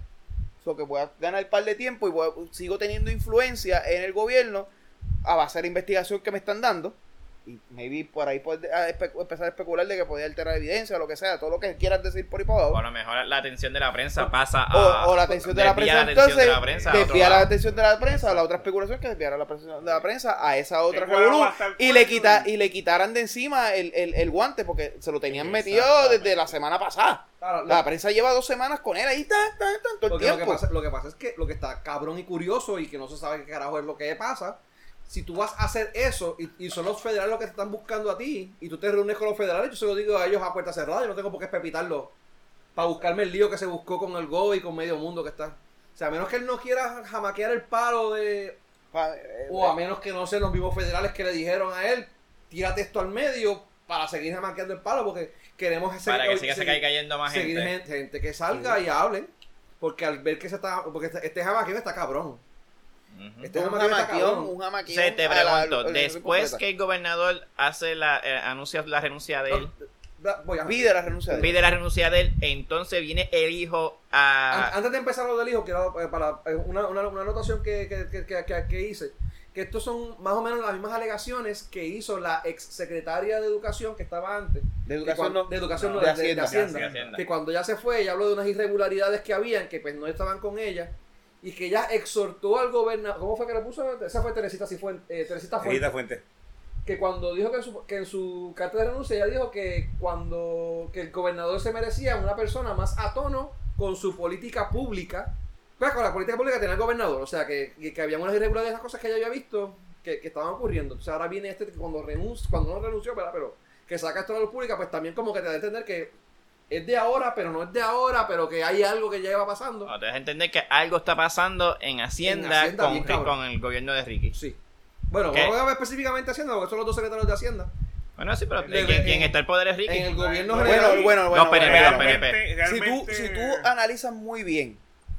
So que voy a ganar un par de tiempo y voy a- sigo teniendo influencia en el gobierno a base de la investigación que me están dando. Y maybe por ahí poder a espe- empezar a especular de que podía alterar evidencia o lo que sea, todo lo que quieras decir por ahí abajo. O a lo mejor la atención de la prensa pasa a. O, o la atención de la desvía prensa. la atención entonces, de la prensa desvía la atención de la prensa a la otra especulación que desviara la atención de la prensa a esa otra estar y le, quita, y- le quitaran de encima el, el, el guante porque se lo tenían metido desde la semana pasada. Claro, La lo- prensa lleva dos semanas con él ahí, tan, tan, tan, todo el Porque lo que, tiempo. pasa, lo que pasa es que lo que está cabrón y curioso y que no se sabe qué carajo es lo que pasa. Si tú vas a hacer eso y, y son los federales los que te están buscando a ti y tú te reúnes con los federales, yo se lo digo a ellos a puerta cerrada. Yo no tengo por qué espepitarlo para buscarme el lío que se buscó con el GO y con medio mundo que está. O sea, a menos que él no quiera jamaquear el palo de. Eh, O a menos que no sean los mismos federales que le dijeron a él, tírate esto al medio para seguir jamaqueando el palo porque queremos hacer- Para que siga se seguir- caiga cayendo más seguir gente. gente. gente que salga y hable. Porque al ver que se está. Porque este, este jamaqueo está cabrón. Este un jamaquión, cabrón. un jamaquión. Se te pregunto, la después completa. que el gobernador hace la, eh, anuncia la renuncia de él, voy a- Pide la renuncia de él. pide la renuncia de él, entonces viene el hijo a... Antes de empezar lo del hijo, quiero eh, para eh, una, una, una anotación que, que, que, que- hice. Que estos son más o menos las mismas alegaciones que hizo la ex secretaria de Educación que estaba antes. De educación no. de educación no, de de, de- Hacienda. de Hacienda. De Hacienda. Que cuando ya se fue, ella habló de unas irregularidades que habían, que pues no estaban con ella. Y que ella exhortó al gobernador. ¿Cómo fue que le puso? Esa fue Teresita Cifuentes. eh, Teresita Fuentes. Rita Fuente. que cuando dijo que en, su, que en su carta de renuncia ella dijo que cuando que el gobernador se merecía una persona más a tono con su política pública pues con la política pública tenía el gobernador o sea que, que, que había unas irregularidades esas cosas que ella había visto que, que estaban ocurriendo entonces ahora viene este que cuando renunció cuando no renunció ¿verdad? pero que saca esto de la luz pública pues también como que te da a entender que es de ahora pero no es de ahora pero que hay algo que ya lleva pasando No, te deja entender que algo está pasando en Hacienda, Hacienda, con, bien con el gobierno de Ricky. sí bueno ¿Qué? vamos a ver específicamente Hacienda porque son los dos secretarios de Hacienda Bueno, sí, pero de quien, en- quien está el poder es Ricky. en el gobierno Bueno, general Bueno, bueno, bueno. No, PNP, bueno, no, bueno. PNP. Si tú, si tú analizas muy bien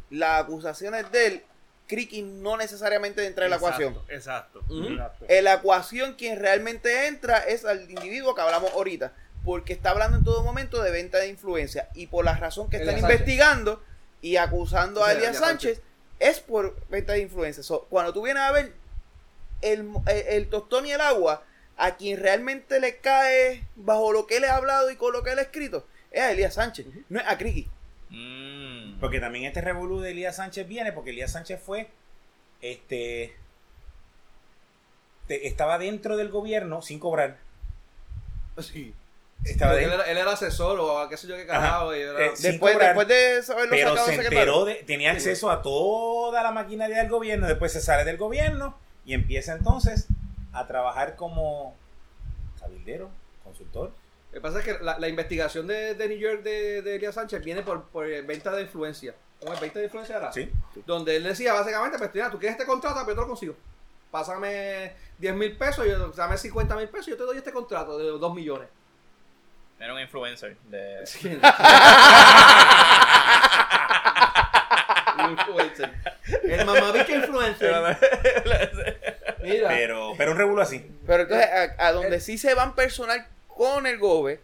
las acusaciones de él, Criqui no necesariamente entra en la ecuación. Exacto. Exacto. En la ecuación quien realmente entra es al individuo que hablamos ahorita, porque está hablando en todo momento de venta de influencia y por la razón que están Sánchez. investigando y acusando O a Elías Elías Sánchez es por venta de influencia. So, cuando tú vienes a ver el, el, el tostón y el agua, a quien realmente le cae bajo lo que él ha hablado y con lo que él ha escrito, es a Elías Sánchez, no es a Criqui. Mm. Porque también este revolú de Elías Sánchez viene porque Elías Sánchez fue, este, te- estaba dentro del gobierno sin cobrar. sí Estaba él, era, él era asesor o qué sé yo qué carajo. y era- Eh, Después, cobrar, después de saberlo pero sacado se enteró de, tenía acceso a toda la maquinaria del gobierno, después se sale del gobierno y empieza entonces a trabajar como cabildero, consultor. Lo que pasa es que la, la investigación de, de New York de, de Elías Sánchez viene por, por venta de influencia. ¿Cómo es? ¿Venta de influencia era? Sí. Donde él decía básicamente, pues mira, tú quieres este contrato, pero yo te lo consigo. Pásame 10 mil pesos, yo, dame 50 mil pesos, yo te doy este contrato de 2 millones. Era un influencer. De... influencer. El mamabicho influencer. Mira. Pero, pero un revolú así. Pero entonces, a, a donde sí se van personal con el GOBE,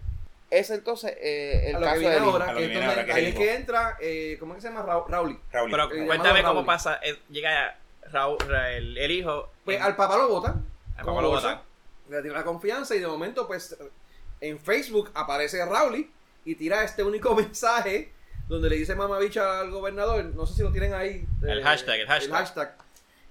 es entonces eh, el a lo que viene ahora, que que viene ahora, ahí el es que entra, eh, ¿cómo es que se llama? Ra- Rauli. Raúl. Pero Eh, cuéntame cómo Raúl. pasa. eh, llega Raúl, Ra- el, el hijo. Pues en- al papá lo votan. al como papá lo votan. Le tiene la confianza y de momento, pues, en Facebook aparece Rauli y tira este único mensaje donde le dice mamabicha al gobernador. No sé si lo tienen ahí. eh, El hashtag, el hashtag.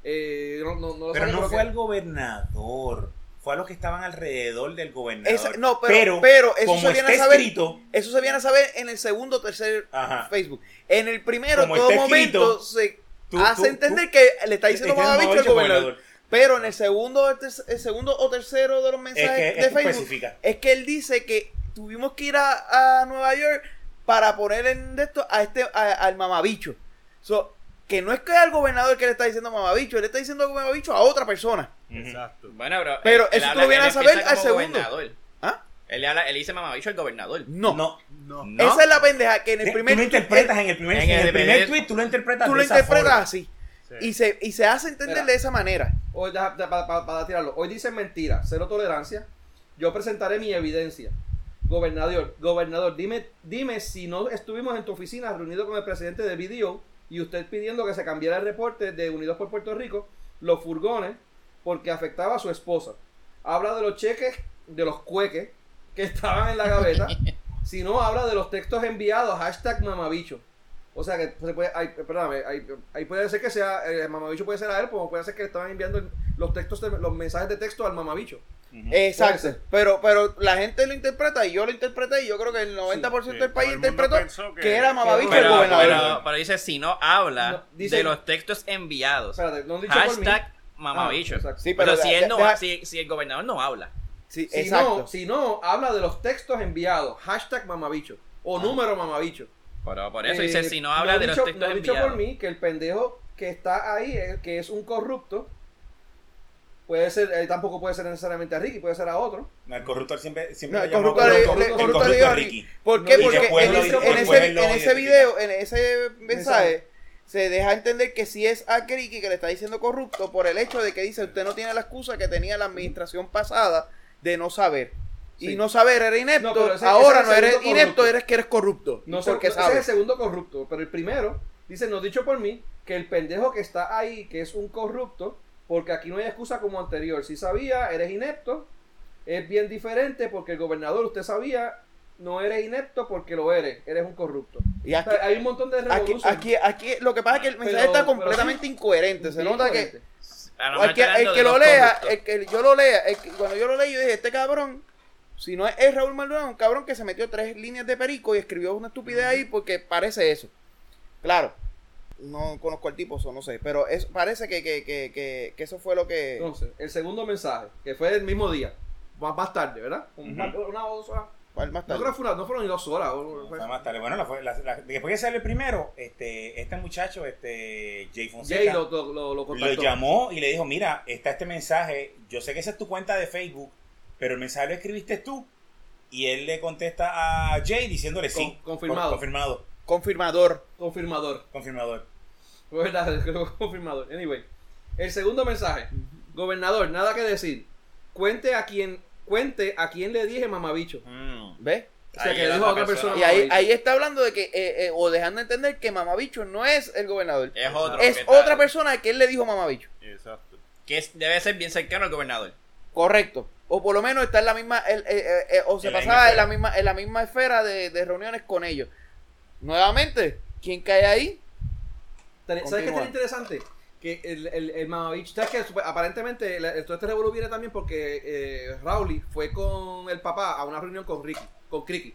Eh, no, no, no lo Pero saben, no fue que- al gobernador. Fue a los que estaban alrededor del gobernador. Esa- no, pero, pero, eso como se viene a saber. escrito, Eso se viene a saber en el segundo o tercer Ajá. Facebook. En el primero, Como todo momento escrito, se tú- hace tú- entender tú- que le está diciendo Está mamabicho al mamabicho al gobernador. gobernador. Pero en el segundo, el, ter- el segundo o tercero de los es mensajes que, de es Facebook especifica. es que él dice que tuvimos que ir a, a Nueva York para poner en de esto a este a- al mamabicho. So, que no es que al gobernador que le está diciendo mamabicho, él le está diciendo mamabicho a otra persona. Exacto. Bueno, pero. Pero él- eso él tú lo vienes a saber al segundo. ¿Ah? Él, habla- él dice mamabicho al gobernador. No. No. No. No. Esa es la pendeja que en el Tú primer lo interpretas en el primer, en en el primer primer- tweet, tú lo interpretas tú lo interpretas forma. así Sí. y se y se hace entender Mira. de esa manera. Hoy, para tirarlo. Hoy dicen mentira, cero tolerancia. Yo presentaré mi evidencia. Gobernador, gobernador, dime, dime si no estuvimos en tu oficina reunidos con el presidente de BDO y usted pidiendo que se cambiara el reporte de Unidos por Puerto Rico, los furgones, porque afectaba a su esposa. Habla de los cheques, de los cueques que estaban en la gaveta. si no, habla de los textos enviados, hashtag mamabicho. O sea que se puede, hay, perdóname, hay- ahí puede ser que sea, eh, el mamabicho puede ser a él, como puede ser que le estaban enviando los textos, de- los mensajes de texto al mamabicho. Ujú. Exacto. Pero pero la gente lo interpreta y yo lo interpreté y yo creo que el 90% Sí, del país interpretó que, que- era mamabicho el gobernador. pero, pero dice si no habla No, dice- de los textos enviados. Espérate, no han dicho. Hashtag mamabicho. Ah. Sí, pero pero si, él no, deja- si, si el gobernador no habla. Sí, Si exacto. no, si no, habla de los textos enviados, hashtag mamabicho o número mamabicho. Pero por eso Eh, dice si no habla ha de dicho, los textos no dicho por mí que el pendejo que está ahí, eh, que es un corrupto, puede ser, él tampoco puede ser necesariamente a Ricky, puede ser a otro. No, el corruptor siempre, siempre No, el corrupto le- corrupto. El corrupto corrupto a Ricky. ¿Por qué? No, Porque en, lo- ese, en, ese, en ese video, en ese mensaje, se deja entender que si es a Kriki que le está diciendo corrupto por el hecho de que dice usted no tiene la excusa que tenía la administración pasada de no saber. Y no saber era inepto, No, ese- ahora ese no eres segundo inepto, corrupto. eres que eres corrupto. No sé, porque ese es el sabes. segundo corrupto, pero el primero dice, no dicho por mí, que el pendejo que está ahí, que es un corrupto, porque aquí no hay excusa como anterior. Si sabía, eres inepto, es bien diferente porque el gobernador, usted sabía, no eres inepto porque lo eres, eres un corrupto. Y O aquí, sea, hay un montón de aquí, aquí, aquí lo que pasa es que el mensaje Pero- está completamente sí. incoherente. Se nota que diferente. A lo mejor el que, el que lo lea, el que yo lo lea, el que- cuando yo lo leí, yo dije, este cabrón, si no es, es Raúl Maldonado, un cabrón que se metió tres líneas de perico y escribió una estupidez ahí porque parece eso. Claro, no conozco al tipo, eso no sé, pero es, parece que, que, que, que, que eso fue lo que... Entonces, el segundo mensaje, que fue el mismo día, más, más tarde, ¿verdad? Una, una o dos horas. ¿Cuál más No creo que fue una- no fueron ni dos horas. o- fue- Fue más tarde. Bueno, la fue- la- la- después que sale el primero, este, este muchacho, este, Jay Fonseca, Jay lo, lo, lo, lo llamó y le dijo, mira, está este mensaje, yo sé que esa es tu cuenta de Facebook, pero el mensaje lo escribiste tú. Y él le contesta a Jay diciéndole sí. Con- confirmado. Con- confirmado. Confirmador. Confirmador. Confirmador. Verdad, confirmador. Anyway, el segundo mensaje. Gobernador, nada que decir. Cuente a quien, cuente a quien le dije mamabicho. Mm. ¿Ves? O sea, Ahí que dijo a otra persona. persona. Y ahí, está hablando de que, eh, eh, o dejando entender que Mamabicho no es el gobernador. Es otro. Es otra persona que él le dijo Mamabicho. Exacto. Que es- debe ser bien cercano al gobernador. Correcto. O por lo menos está en la misma, el- eh, eh, eh, o se pasaba en la esfera. misma, en la misma esfera de, de reuniones con ellos. Nuevamente, ¿quién cae ahí? ¿Sabes qué está interesante? Que el, el, el mamabicho, ¿sabes qué? Supe- Aparentemente, el, el- todo este revolú viene también porque eh, Rowley fue con el papá a una reunión con Ricky, con Cricky.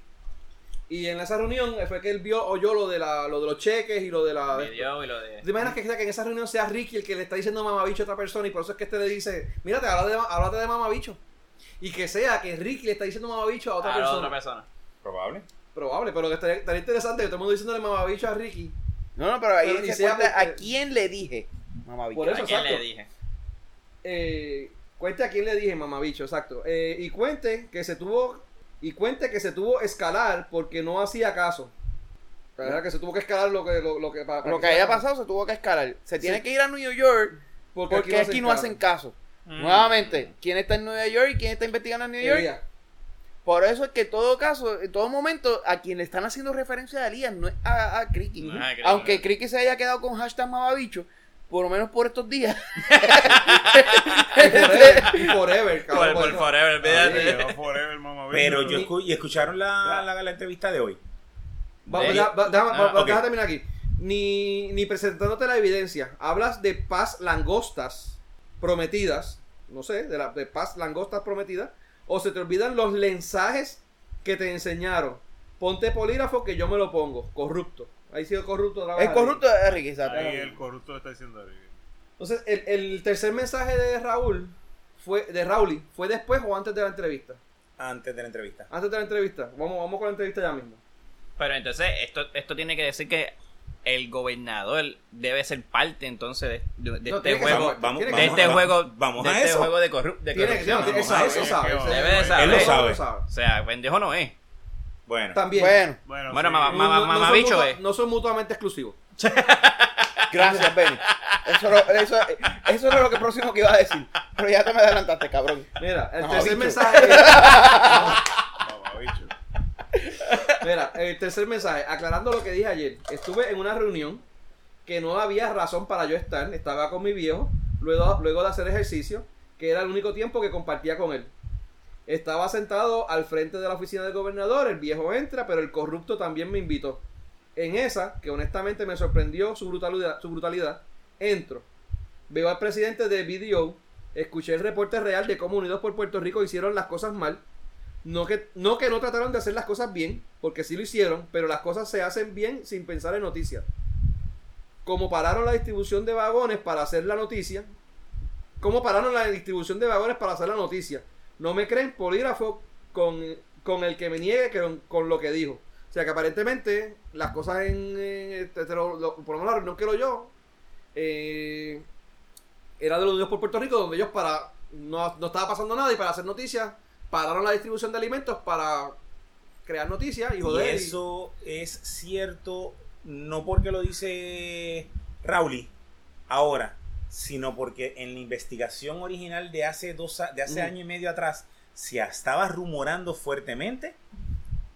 Y en esa reunión fue que él vio, oyó lo de, la, lo de los cheques y lo de la... y lo de. ¿Te imaginas que, que en esa reunión sea Ricky el que le está diciendo mamabicho a otra persona y por eso es que este le dice, mírate, háblate de, háblate de mamabicho? Y que sea que Ricky le está diciendo mamabicho a otra a persona. otra persona. Probable. Probable, pero que estaría, estaría interesante que todo el mundo diciéndole mamabicho a Ricky. No, no, pero ahí Pero, y se sea cuenta porque- a quién le dije Mamabicho. Por eso, ¿A quién exacto. le dije? Eh, cuente a quién le dije mamabicho, exacto. Eh, y cuente que se tuvo y cuente que se tuvo escalar porque no hacía caso. La verdad que se tuvo que escalar lo que lo, lo que para Lo que sea- haya pasado se tuvo que escalar. Se tiene que ir a New York porque, porque aquí no hacen caso. Mm. Nuevamente, ¿quién está en Nueva York y quién está investigando en New York? Elías. Por eso es que en todo caso, en todo momento, a quien le están haciendo referencia a Elías no es a, a Criqui. No. Aunque Criqui se haya quedado con hashtag mamabicho, por lo menos por estos días. Y forever, y forever, Por, cabrón, por por- forever. Lleva forever, mamá. Pero yo escu- y escucharon la, la, la entrevista de hoy. Vamos, De- ya, va- déjame, Ah, va- déjame terminar aquí. Ni, ni presentándote la evidencia. Hablas de paz langostas prometidas. no sé, de, la, de paz, langostas prometidas, o se te olvidan los mensajes que te enseñaron. Ponte polígrafo que yo me lo pongo, corrupto. Ahí sido corrupto. otra vez El corrupto de Ricky, exacto. Ahí el corrupto está diciendo Ricky. Entonces, el, el tercer mensaje de Raúl, fue de Raúl, ¿fue después o antes de la entrevista? Antes de la entrevista. Antes de la entrevista. Vamos, vamos con la entrevista ya mismo. Pero entonces, esto, esto tiene que decir que el gobernador debe ser parte entonces de, de- de No, este que juego. vamos, de vamos, este va- juego, vamos de a este eso. juego de, corru- de Tiene que, corrupción. no, vamos sabe, eso. él sabe. Debe de saber. Él lo sabe. O sea, pendejo no es. Bueno, También. Bueno, Bueno, Bueno, sí. mamá- No- mamá- no- no mamá son bicho, mutua- eh. No son mutuamente exclusivos. gracias, Benny. Eso, lo- eso, eso era lo que próximo que iba a decir. Pero ya te me adelantaste, cabrón. Mira, el tercer bicho. mensaje. Mamá, bicho. Mira, el tercer mensaje, aclarando lo que dije ayer. Estuve en una reunión que no había razón para yo estar. Estaba con mi viejo, luego, luego de hacer ejercicio, que era el único tiempo que compartía con él. Estaba sentado al frente de la oficina del gobernador, el viejo entra, pero el corrupto también me invitó. En esa, que honestamente me sorprendió su brutalidad, su brutalidad, entro. Veo al presidente de BDO, escuché el reporte real de cómo Unidos por Puerto Rico hicieron las cosas mal. No que, no que no trataron de hacer las cosas bien, porque sí lo hicieron, pero las cosas se hacen bien sin pensar en noticias. Como pararon la distribución de vagones para hacer la noticia, como pararon la distribución de vagones para hacer la noticia. No me creen polígrafo con, con el que me niegue que- con, lo que dijo. O sea que aparentemente las cosas en, en- te- te lo- lo- por lo menos la reunión que lo yo eh, era de los Unidos por Puerto Rico, donde ellos para no, no estaba pasando nada y para hacer noticias pararon la distribución de alimentos para crear noticias y y joder. y- eso es cierto no porque lo dice Rauli ahora, sino porque en la investigación original de hace dos de hace año y medio atrás se estaba rumorando fuertemente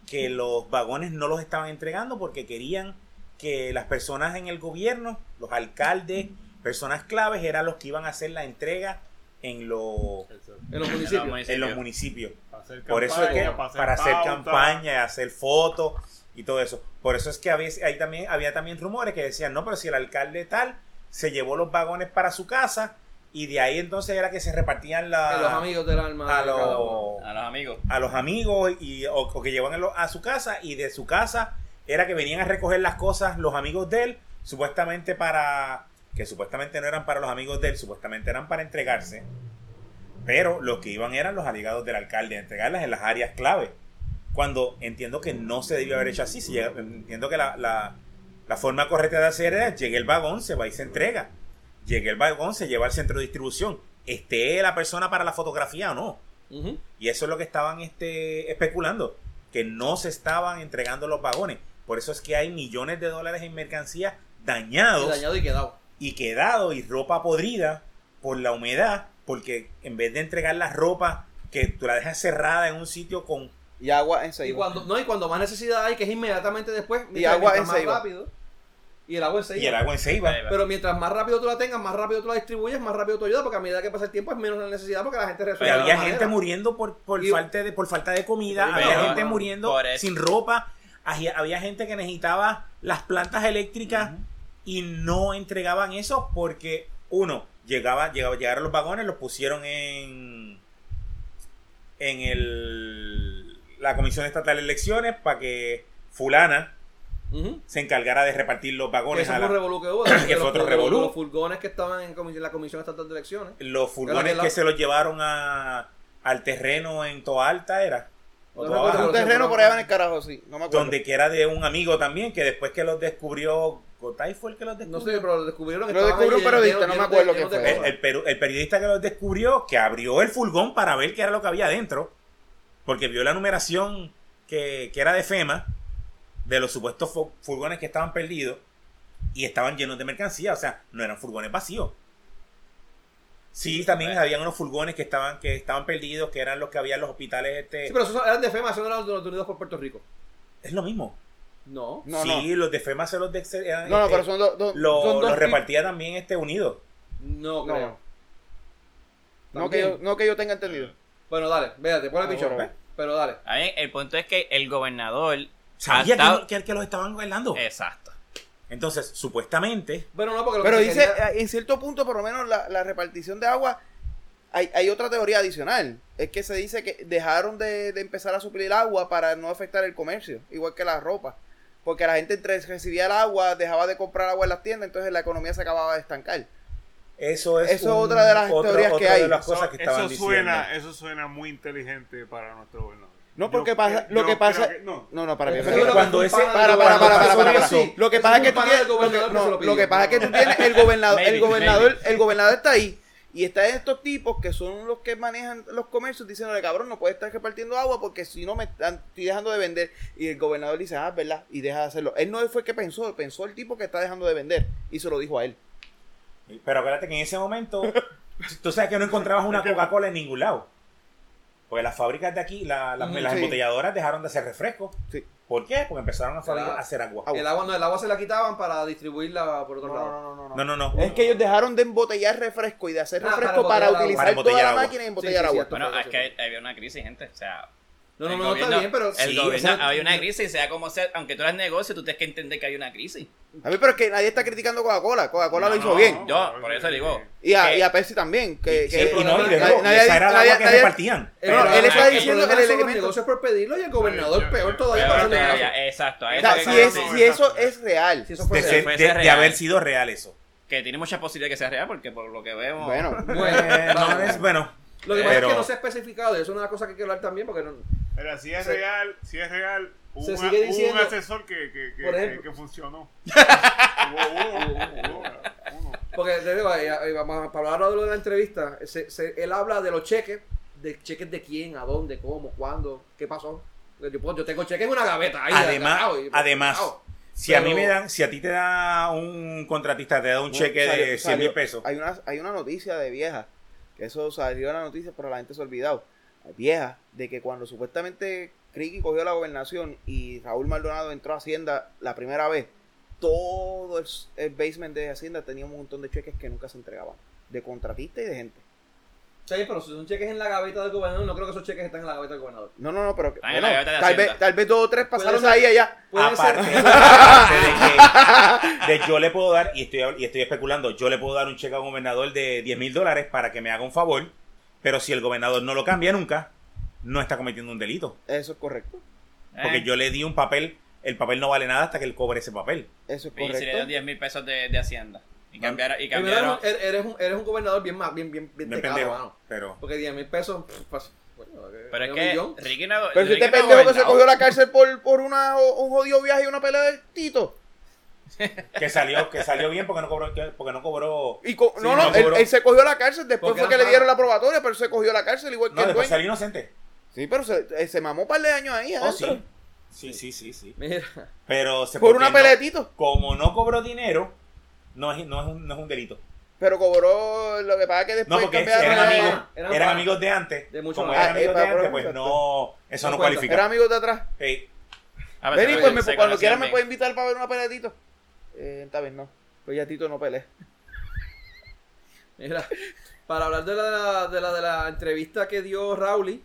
que los vagones no los estaban entregando porque querían que las personas en el gobierno, los alcaldes, personas claves, eran los que iban a hacer la entrega en los, en los municipios. en los municipios. Para hacer Por eso es que campaña, para hacer pauta. campaña, y hacer fotos y todo eso. Por eso es que había, ahí también, había también rumores que decían, no, pero si el alcalde tal se llevó los vagones para su casa y de ahí entonces era que se repartían la, a los amigos del alma. a, de los, A los amigos. a los amigos y, o, o que llevan a, su casa y de su casa era que venían a recoger las cosas los amigos de él, supuestamente para, que supuestamente no eran para los amigos de él, supuestamente eran para entregarse, pero los que iban eran los aliados del alcalde, a entregarlas en las áreas clave. Cuando entiendo que no se debió haber hecho así, si llega- entiendo que la, la, la forma correcta de hacer era, llegue el vagón, se va y se entrega. Llegue el vagón, se lleva al centro de distribución. Esté la persona para la fotografía o no. Y eso es lo que estaban este, especulando, que no se estaban entregando los vagones. Por eso es que hay millones de dólares en mercancías Y dañados dañado y quedado. y quedado y ropa podrida por la humedad, porque en vez de entregar la ropa que tú la dejas cerrada en un sitio con Y agua Y enseguida. cuando, no, y cuando más necesidad hay, que es inmediatamente después, Y agua en más Ceiba. rápido. Y el agua en Ceiba. y el agua en Ceiba. Ceiba. Pero mientras más rápido tú la tengas, más rápido tú la distribuyes, más rápido tú ayudas, porque a medida que pasa el tiempo es menos la necesidad porque la gente Y resuelve. había gente manera. muriendo por, por, Y- falta de, por falta de comida, había pero- gente muriendo sin ropa, había, había gente que necesitaba las plantas eléctricas y no entregaban eso porque, uno, llegaba, llegaba, llegaron los vagones, los pusieron en, en el, la Comisión Estatal de Elecciones para que fulana Se encargara de repartir los Que vagones eso a fue un la- revolú que hubo. Que de fue los- otro de los- revolú. Los furgones que estaban en, la Comisión Estatal de Elecciones. los furgones la- que se los llevaron a, al terreno en Toa Alta era. No un terreno por allá en el carajo, sí. No me acuerdo. donde que era de un amigo también, que después que los descubrió, Gotay fue el que los No descubrió. sé, pero lo descubrieron. Lo estaban descubrió ahí un periodista, no me acuerdo fue. el, cosas. el peru- el periodista que los descubrió, que abrió el furgón para ver qué era lo que había dentro, porque vio la numeración que, que era de FEMA, de los supuestos fu- furgones que estaban perdidos, y estaban llenos de mercancía, o sea, no eran furgones vacíos. Sí, también Bueno. habían unos furgones que estaban, que estaban perdidos, que eran los que había en los hospitales. Este, Sí, pero esos eran de FEMA, esos no eran de los Unidos por Puerto Rico. Es lo mismo. No. No, sí, los de FEMA se los de, eran, No, no, este, pero son, dos dos- lo, son dos lo tip- repartía también este unido. No No. creo. No que, yo, no que yo tenga entendido. Bueno, dale, véate, ponle No, pichón. pero- Pero dale. A mí, el punto es que el gobernador. Sabía ha estado- que, que, que los estaban bailando. Exacto. Entonces, supuestamente, Bueno, no, porque lo Pero que dice, quería- en cierto punto, por lo menos, la, la repartición de agua hay, hay otra teoría adicional. Es que se dice que dejaron de, de empezar a suplir agua para no afectar el comercio, igual que la ropa. Porque la gente entre recibía el agua, dejaba de comprar agua en las tiendas, entonces la economía se acababa de estancar. Eso es, Eso es otra de las teorías que hay. de las cosas que eso, estaban suena, diciendo. eso suena muy inteligente para nuestro gobernador. No, porque Yo pasa, lo que pasa, que- no. no, no, para mí. Cuando que ese- para, para, para, para, para, para. eso, Lo que pasa es que tú tienes, lo que, no, lo que pasa es que tú tienes el gobernador, el gobernador, maybe. el gobernador está ahí y está estos tipos que son los que manejan los comercios diciéndole cabrón no puedes estar repartiendo agua porque si no me están- estoy dejando de vender y el gobernador dice ah verdad y deja de hacerlo. Él no fue el que pensó, pensó el tipo que está dejando de vender y se lo dijo a él. Pero acuérdate que en ese momento, tú sabes que no encontrabas una Coca-Cola en ningún lado. Porque las fábricas de aquí, la- las, Ujú, las sí. embotelladoras dejaron de hacer refrescos. Sí. ¿Por qué? Porque empezaron a, fabricar, Agua. a hacer agua. Agua. El agua no, el agua se la quitaban para distribuirla por otro No, lado. no, no, no, no. No, no, no. Es que ellos dejaron de embotellar refresco y de hacer Ah, para refresco para, utilizar Para toda la agua. máquina y embotellar Sí, sí, agua. sí, Bueno, es sí. que había una crisis, gente. O sea, No, no, no, no, está bien, pero El Sí, gobierno, había una crisis, sea como sea, aunque tú eres negocio, tú tienes que entender que hay una crisis. A mí, pero es que nadie está criticando Coca-Cola. Coca-Cola lo hizo no, bien. Yo, por eso digo. Y a, que- y a Pepsi también. Que, Sí, que- y no, y de nadie- nuevo, nadie- esa era el nadie- agua que nadie- repartían. No, Pero él está diciendo que el elemento- negocios por pedirlo y el gobernador Yo- peor yo- todavía Pero, para exacto, si, es, eso es real. Si eso De, de- de haber sido real eso. que tiene muchas posibilidades que sea real, porque por lo que vemos. Bueno, Bueno, es, Lo que pasa pero- es que no se ha especificado y eso es una cosa que hay que hablar también porque no... Pero si es Se- real, si es real, hubo, se una- sigue hubo diciendo- un asesor que, que, que, Por que- ejemplo. que funcionó. Hubo uno, hubo uno, uno. Porque te digo, vamos a- para hablar de lo de la entrevista, se- se- él habla de los cheques, de cheques de quién, a dónde, cómo, cuándo, qué pasó. Yo, yo tengo cheques en una gaveta ahí. además, y- además, si a mí me dan, si a ti te da un contratista, te da un cheque Salió- de 100 salió- mil pesos. Hay una, hay una noticia de vieja, que eso salió en la noticia, pero la gente se ha olvidado. Vieja, de que cuando supuestamente Criqui cogió la gobernación y Raúl Maldonado entró a Hacienda la primera vez, todo el, el basement de Hacienda tenía un montón de cheques que nunca se entregaban, de contratistas y de gente. Sí, pero si son cheques en la gaveta del gobernador, no creo que esos cheques estén en la gaveta del gobernador. No, no, no, pero bueno, de tal, vez, tal vez dos o tres pasaron de ahí allá. Puede Aparte, ser. aparte de que de yo le puedo dar, y estoy, y estoy especulando, yo le puedo dar un cheque a un gobernador de 10 mil dólares para que me haga un favor, pero si el gobernador no lo cambia nunca, no está cometiendo un delito. Eso es correcto. Porque Eh, yo le di un papel, el papel no vale nada hasta que él cobre ese papel. Eso es Y si le correcto. dieron 10 mil pesos de, de Hacienda. Y cambiaron. Y cambiaron eres, eres un, eres un gobernador bien más, bien, bien, bien, Bien tecado, pendejo, mano. pero... Porque 10 mil pesos, pff, pues, bueno, pero es que millón. Ricky no. Pero si este no pendejo que se cogió la cárcel por, por una, un jodido viaje y una pelea de Tito. Que salió, que salió bien porque no cobró, que- porque no cobró. Y co- Sí, no, no, no él, cobró. él se cogió la cárcel, después Porque fue que le dieron la probatoria, pero se cogió la cárcel igual que No, el después salió inocente. Sí, pero se, eh, se mamó un par de años ahí Oh, sí. Sí, sí, sí, sí. Mira, Pero se Por una no- pelea de Tito. Como no cobró dinero, no es, no es, un, no es un delito. Pero cobró lo que pasa que después No, porque cambiaron eran amigos, eran eran amigos de antes. De mucho como eran Ah, amigos eh, de antes, pues no, eso No cualifica. Eran amigos de atrás. Ey, A ver, Vení, pues me- cuando quieras me bien. puede invitar para ver una pelea de Tito. Eh, está bien, no. Pues ya Tito no pelea. mira. Para hablar de la, de la, de la entrevista que dio Rauli,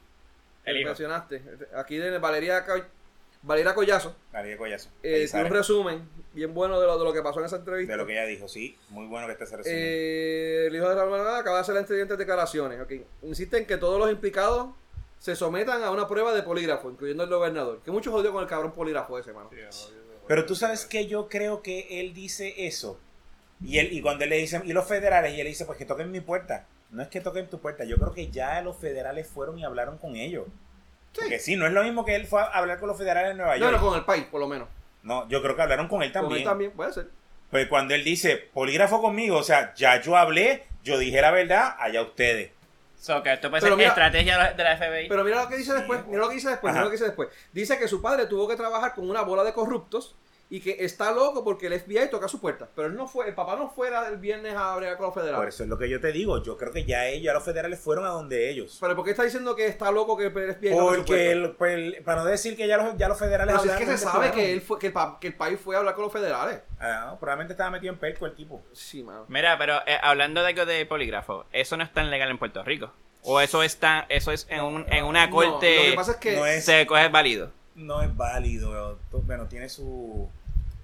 que El hijo. mencionaste, aquí de Valeria, Valeria Collazo, María Collazo. eh, un resumen bien bueno de lo, de lo que pasó en esa entrevista. de lo que ella dijo, sí. Muy bueno que esté ese resumen. Eh, el hijo de Raúl acaba de hacer las siguientes declaraciones. ok. Insiste en que todos los implicados se sometan a una prueba de polígrafo, incluyendo el gobernador. Que mucho jodió con el cabrón polígrafo ese, mano. Sí, Pero tú sabes que yo creo que él dice eso. Y él, y cuando él le dicen, y los federales, y él dice, pues que toquen mi puerta. No es que toquen tu puerta, yo creo que ya los federales fueron y hablaron con ellos. Porque sí, no es lo mismo que él fue a hablar con los federales en Nueva No, York. no, con el país, por lo menos. No, yo creo que hablaron con él Con también. él también, puede ser. Pues cuando él dice polígrafo conmigo, o sea, ya yo hablé, yo dije la verdad, allá ustedes. So, que esto puede Pero ser mira- estrategia de la FBI. Pero mira lo que dice después, mira lo que dice después, Ajá. mira lo que dice después. Dice que su padre tuvo que trabajar con una bola de corruptos y que está loco porque el FBI toca su puerta. Pero él no fue, el papá no fuera el viernes a bregar con los Por federales. eso es lo que yo te digo. Yo creo que ya ellos, ya los federales fueron a donde ellos. Pero ¿por qué está diciendo que está loco que el FBI Porque, puerta? el, pues, el- para no decir que ya los, ya los federales Pero si es que se no sabe que, él fue, que, el, pa- que el país fue a hablar con los federales. Ah, no, probablemente estaba metido en perco el tipo. Sí, mano. Mira, pero eh, hablando de algo de polígrafo, eso no es tan legal en Puerto Rico. O eso está, eso es en, un, en una No, corte lo que pasa es que no es- se coge válido. No es válido. Bueno, tiene su...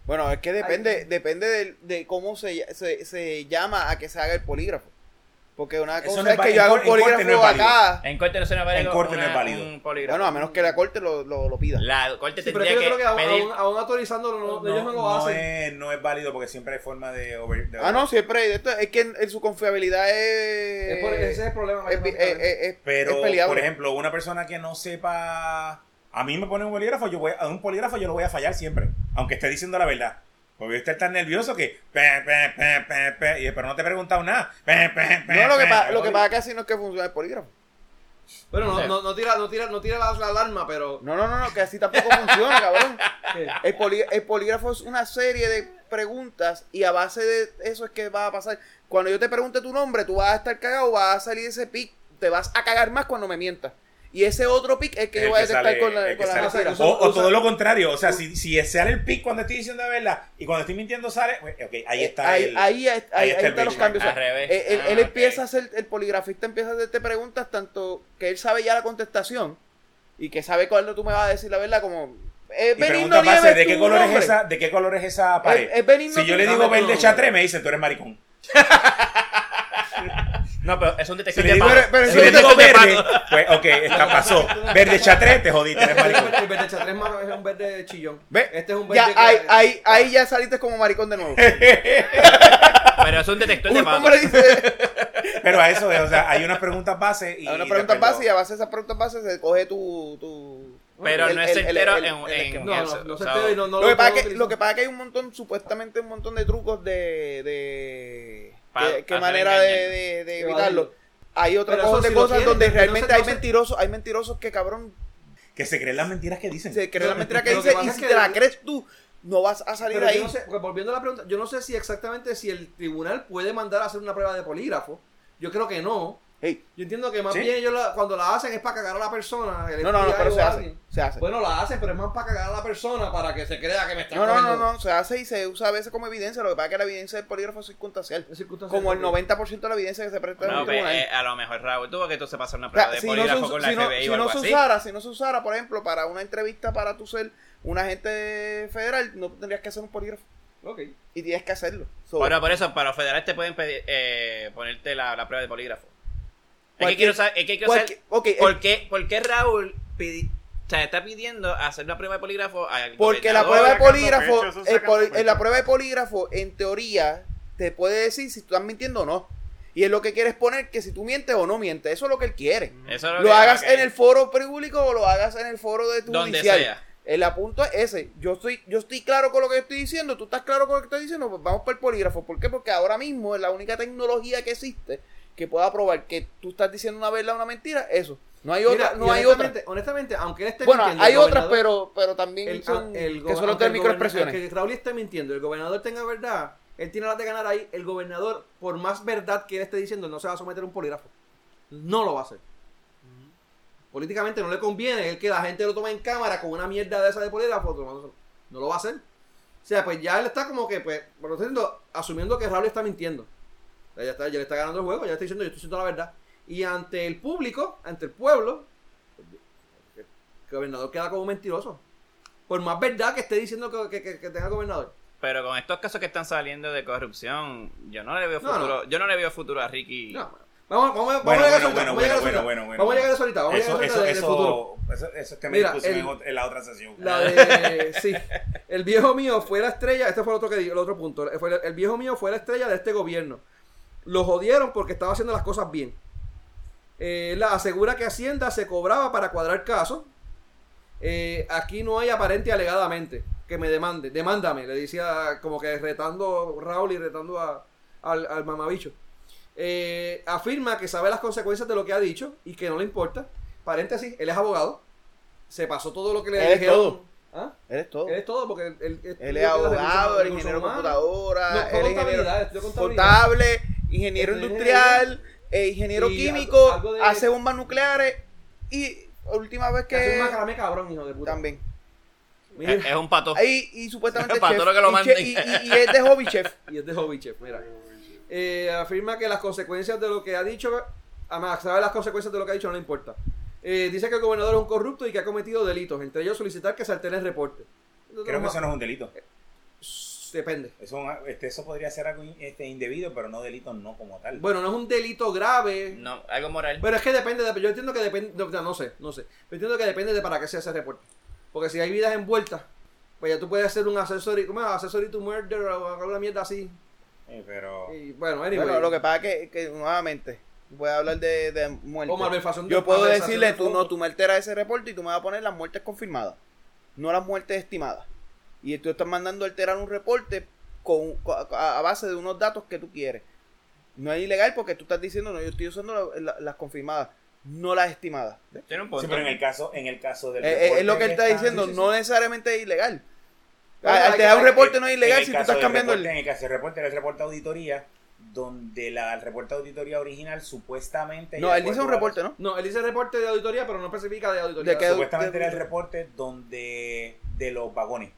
Bueno, es que depende, depende de, de cómo se, se, se llama a que se haga el polígrafo. Porque una Eso cosa no es es que yo en hago un cor- en corte no polígrafo es válido. acá. En corte no se En corte no es válido. un polígrafo. Bueno, a menos que la corte lo, lo, lo pida. La corte Sí, pero tendría que yo que, creo que aún, pedir... aún- aún autorizándolo, no- ellos no lo no hacen. es, no es válido porque siempre hay forma de... over- de- Ah, no, siempre hay de esto. Es que en, en su confiabilidad es. Es por- ese es el problema. es, es, es, es- Pero, por ejemplo, una persona que no sepa... A mí me pone un polígrafo, yo voy a un polígrafo yo lo voy a fallar siempre, aunque esté diciendo la verdad. Porque voy a estar tan nervioso que... pe, pe, pe, pe, pe, y, pero no te he preguntado nada. Pe, pe, pe, no, lo que, pe, pa- pe, lo que pasa es que así no es que funciona el polígrafo. Bueno, no, no, no tira, no tira, no tira la, la alarma, pero. No, no, no, no, que así tampoco funciona, cabrón. El, poli- el polígrafo es una serie de preguntas y a base de eso es que va a pasar. Cuando yo te pregunte tu nombre, tú vas a estar cagado, vas a salir ese pic, te vas a cagar más cuando me mientas. Y ese otro pic es que El yo voy a detectar sale- con la, con la sale- O, todo lo contrario, o sea, si, si sale el pic cuando estoy diciendo la verdad y cuando estoy mintiendo sale, pues, ok, ahí está ahí, el... ahí, ahí, ahí está están los cambios. o sea, Al revés. Él, él- Ah, él empieza a hacer, el poligrafista empieza a hacerte preguntas tanto que él sabe ya la contestación y que sabe cuándo tú me vas a decir la verdad, como... Eh, Y Benigno pregunta base, ¿de qué color es esa, de qué color es esa pared? Es- es benigno si yo le digo verde chatre, me dicen, tú eres maricón. No, pero es un Si detector de digo, pero Es si un le detector digo de verde, pues ok, está, pasó. Verde chatre, te jodiste. El verde chatrés más es un verde chillón. ¿Ve? Este es un verde Ya, que- ahí, ahí, ahí ya saliste como maricón de nuevo. Pero es un detector de dice... Pero a eso, es, o sea, hay unas preguntas base y... Hay una pregunta después base y a base de esas preguntas bases se coge tu... tu Pero el- no es el- el- certero el- en, en. No, no, eso. no no, no lo, que pasa que, lo que pasa que hay un montón, supuestamente un montón de trucos de... de ¿Qué, manera de, evitarlo? Hay otra cosa de si cosas quieren, donde que no se- realmente no hay mentirosos, hay mentirosos que cabrón Que se creen las mentiras que dicen. se creen la mentira que Lo que dice pasa y si te la crees tú, no vas a salir ahí. no sé, porque volviendo a la pregunta, yo no sé si exactamente si el tribunal puede mandar a hacer una prueba de polígrafo. Yo creo que no. Hey, Yo entiendo que más ¿Sí? bien ellos la- cuando la hacen es para cagar a la persona. el no, no, no, pero se hace, se hace. Bueno, la hacen, pero es más para cagar a la persona para que se crea que me está No, no, no, no, se hace y se usa a veces como evidencia. Lo que pasa es que la evidencia del polígrafo es circunstancial. Es circunstancial. Como el 90% de la evidencia que se presta en No, un pues, tribunal. eh, a lo mejor Raúl tuvo que tú se pasar una O prueba sea, de si no, se, polígrafo con la si no- FBI si o no algo se así. usara, si no se usara, por ejemplo, para una entrevista para tu ser un agente federal, no tendrías que hacer un polígrafo. Ok. Y tienes que hacerlo. So, Bueno, por eso, para los federales te pueden pedir, eh, ponerte la, la prueba de polígrafo. Es que quiero saber, es que quiero saber cualquier- ok, el- ¿por, qué, por qué Raúl pidi- o sea, está pidiendo hacer una prueba de polígrafo Porque la prueba de polígrafo, el en la prueba de polígrafo, en teoría, te puede decir si tú estás mintiendo o no. Y él lo que quiere es poner que si tú mientes o no mientes. Eso es lo que él quiere. Eso es Lo que- hagas en el foro público o lo hagas en el foro de tu Donde judicial. sea. El apunto es ese. Yo estoy, yo estoy claro con lo que estoy diciendo. Tú estás claro con lo que estoy diciendo. Pues vamos por el polígrafo. ¿Por qué? Porque ahora mismo es la única tecnología que existe que pueda probar que tú estás diciendo una verdad o una mentira. Eso. No hay otra. Mira, no hay otra. honestamente, aunque él esté Bueno, mintiendo, hay el otras, pero, pero también el- son, el que aunque de el microexpresiones. Que Raúl esté mintiendo, el gobernador tenga verdad, él tiene las de ganar ahí. El gobernador, por más verdad que él esté diciendo, no se va a someter a un polígrafo. No lo va a hacer. Políticamente no le conviene él que la gente lo tome en cámara con una mierda de esa de polígrafo. No, no lo va a hacer. O sea, pues ya él está como que, pues, por lo tanto, asumiendo que Raúl está mintiendo. Ya, está, ya le está ganando el juego, ya le está diciendo, yo estoy diciendo la verdad. Y ante el público, ante el pueblo, el gobernador queda como mentiroso. Por más verdad que esté diciendo que, que- que- que tenga el gobernador. Pero con estos casos que están saliendo de corrupción, yo no le veo No, futuro, yo no le veo futuro a Ricky. No, vamos, vamos, vamos Bueno, a llegar a bueno, eso ahorita, bueno, vamos a llegar a eso bueno, ahorita. bueno, bueno, Vamos a llegar a bueno. eso ahorita, vamos a llegar a Eso, eso eso, futuro. eso, eso, eso es tema de Mira, discusión el- en la otra sesión. La de. Sí. El viejo mío fue la estrella. Este fue el otro, que, di- el otro punto. Fue el, el viejo mío fue la estrella de este gobierno. Lo jodieron porque estaba haciendo las cosas bien. Eh, la asegura que Hacienda se cobraba para cuadrar casos. Eh, aquí no hay aparente alegadamente que me demande. Demándame, le decía como que retando Raúl y retando a- al, al mamabicho. Eh, afirma que sabe las consecuencias de lo que ha dicho y que no le importa. Paréntesis, él es abogado. Se pasó todo lo que le Él es dijeron. todo. ¿Ah? Eres todo. Él es todo porque él, él- él- Él es abogado, el ingeniero de computadora, No, él es ingeniero contable, ingeniero industrial, eh, ingeniero y químico, algo- algo de- hace bombas nucleares y última vez Que hace un macramé cabrón, hijo de puta. también. Mira, Es, es un pato. Ahí, y supuestamente Para chef, todo lo que lo y, manden. che- y- y- y es de hobby chef. y es de hobby chef, mira. Eh, afirma que las consecuencias de lo que ha dicho, además, sabe las consecuencias de lo que ha dicho, no le importa. Eh, dice que el gobernador es un corrupto y que ha cometido delitos, entre ellos solicitar que se altere el reporte. Creo que eso no es un delito. Depende. Eso, este, eso podría ser algo este, indebido, pero no delito no como tal. Bueno, no es un delito grave. No, algo moral. Pero es que depende, de, yo entiendo que depende, no, no sé, no sé. Yo entiendo que depende de para qué se hace el reporte. Porque si hay vidas envueltas, pues ya tú puedes hacer un accessory, ¿cómo es? Accessory to murder o alguna mierda así. Pero Y bueno, anyway. Bueno, lo que pasa es que, que nuevamente voy a hablar de, de muerte. O Yo puedo decirle, de tú no, tú me alteras ese reporte y tú me vas a poner las muertes confirmadas, no las muertes estimadas. Y tú estás mandando a alterar un reporte con, a, a base de unos datos que tú quieres. No es ilegal porque tú estás diciendo, no, yo estoy usando la- la- las confirmadas, no las estimadas. Sí, punto. pero en el caso, en el caso del Eh, eh, reporte es lo que él está está- diciendo, sí, sí, no sí. necesariamente es ilegal. Al que- un reporte no es ilegal si tú estás cambiando reporte, el... En el caso del reporte, el reporte de auditoría, donde la, el reporte de auditoría original supuestamente... No, él dice un reporte, ¿no? No, él dice reporte de auditoría, pero no especifica de auditoría. ¿De qué? Supuestamente de- era el reporte donde de los vagones.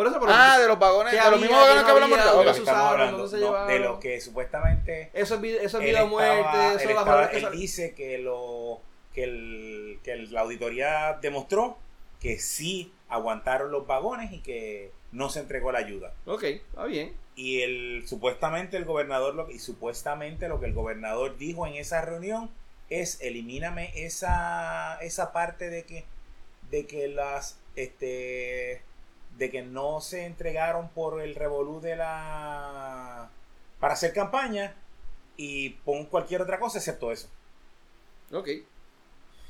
Por eso, por Ah, de los vagones, ¿Qué de los mismos vagones que hablamos ahorita. De lo que se estamos usaron, hablando, dónde se no, de llevaron. lo que supuestamente Eso es, eso vida o muerte, eso él estaba- que él dice que lo que, el, que el- la auditoría demostró que sí aguantaron los vagones y que no se entregó la ayuda. Ok, está bien. Y el supuestamente el gobernador lo, y supuestamente lo que el gobernador dijo en esa reunión es elimíname esa esa parte de que de que las este de que no se entregaron por el revolú de la para hacer campaña y pon cualquier otra cosa excepto eso. Ok.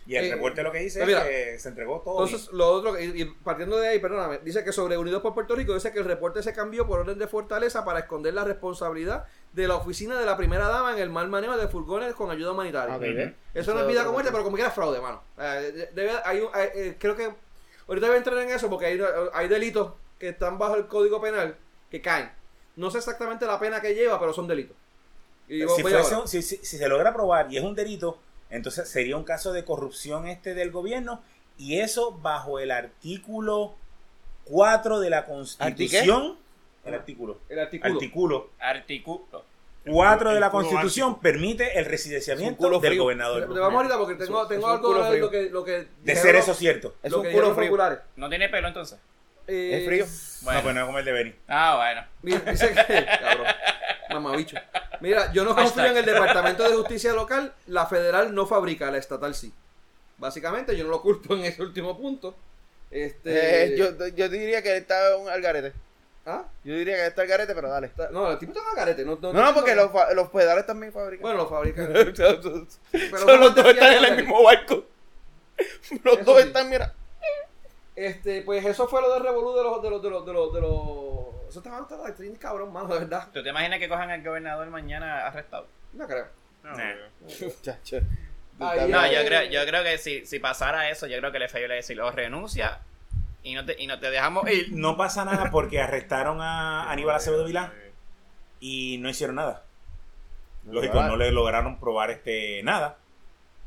Y el Eh, reporte lo que dice pues es que se entregó todo. Entonces, lo otro, y, y partiendo de ahí, perdóname, dice que sobre Unidos por Puerto Rico, dice que el reporte se cambió por orden de Fortaleza para esconder la responsabilidad de la oficina de la primera dama en el mal manejo de furgones con ayuda humanitaria. Ok, Ujú. ¿ves? Eso no es vida como muerte, pero como quiera es fraude, mano. Eh, de- debe- hay un- hay, eh, creo que ahorita voy a entrar en eso porque hay, hay delitos que están bajo el código penal que caen. No sé exactamente la pena que lleva, pero son delitos. Y si, voy fuese ahora. un- si, si- si se logra probar y es un delito, entonces sería un caso de corrupción este del gobierno y eso bajo el artículo 4 de la Constitución. El artículo. el artículo. Artículo Artículo. 4 de la Constitución básico. permite el Es residenciamiento del frío. gobernador. Te vamos ahorita porque tengo, es algo de lo que, lo que De ser eso cierto. Es un culo frío. No tiene pelo entonces. Eh, Es frío. Bueno. No, pues no es como el de Benny. Ah, bueno. Mira, Dice que, cabrón, mamabicho. Mira, yo no confío Hashtag. en el Departamento de Justicia local, la federal no fabrica, la estatal sí. Básicamente, yo no lo culpo en ese último punto. Este, Eh, yo, yo diría que está un al garete. ¿Ah? Yo diría que está al garete, pero dale. Está- No, el tipo está en garete. No, no, No, no, porque los, fa- los pedales también fabrican. Bueno, lo fabrican. Pero Pero los dos están en el mismo barco. Los Eso dos sí. están, mira. Este, pues eso fue lo de Revolú de los, de los, de los, de los, de los... Eso estaba, estaba estoy cabrón, mano, de verdad. ¿Tú te imaginas que cojan al gobernador mañana arrestado? No creo. No, Nah. yo- Chacho. Ahí No, yo creo, yo creo que si, si pasara eso, yo creo que le FBI le decir, o renuncia y no te, y no te dejamos ir. No pasa nada porque arrestaron a Aníbal Acevedo Vilá eh, y no hicieron nada. Lógico, no le lograron probar este nada,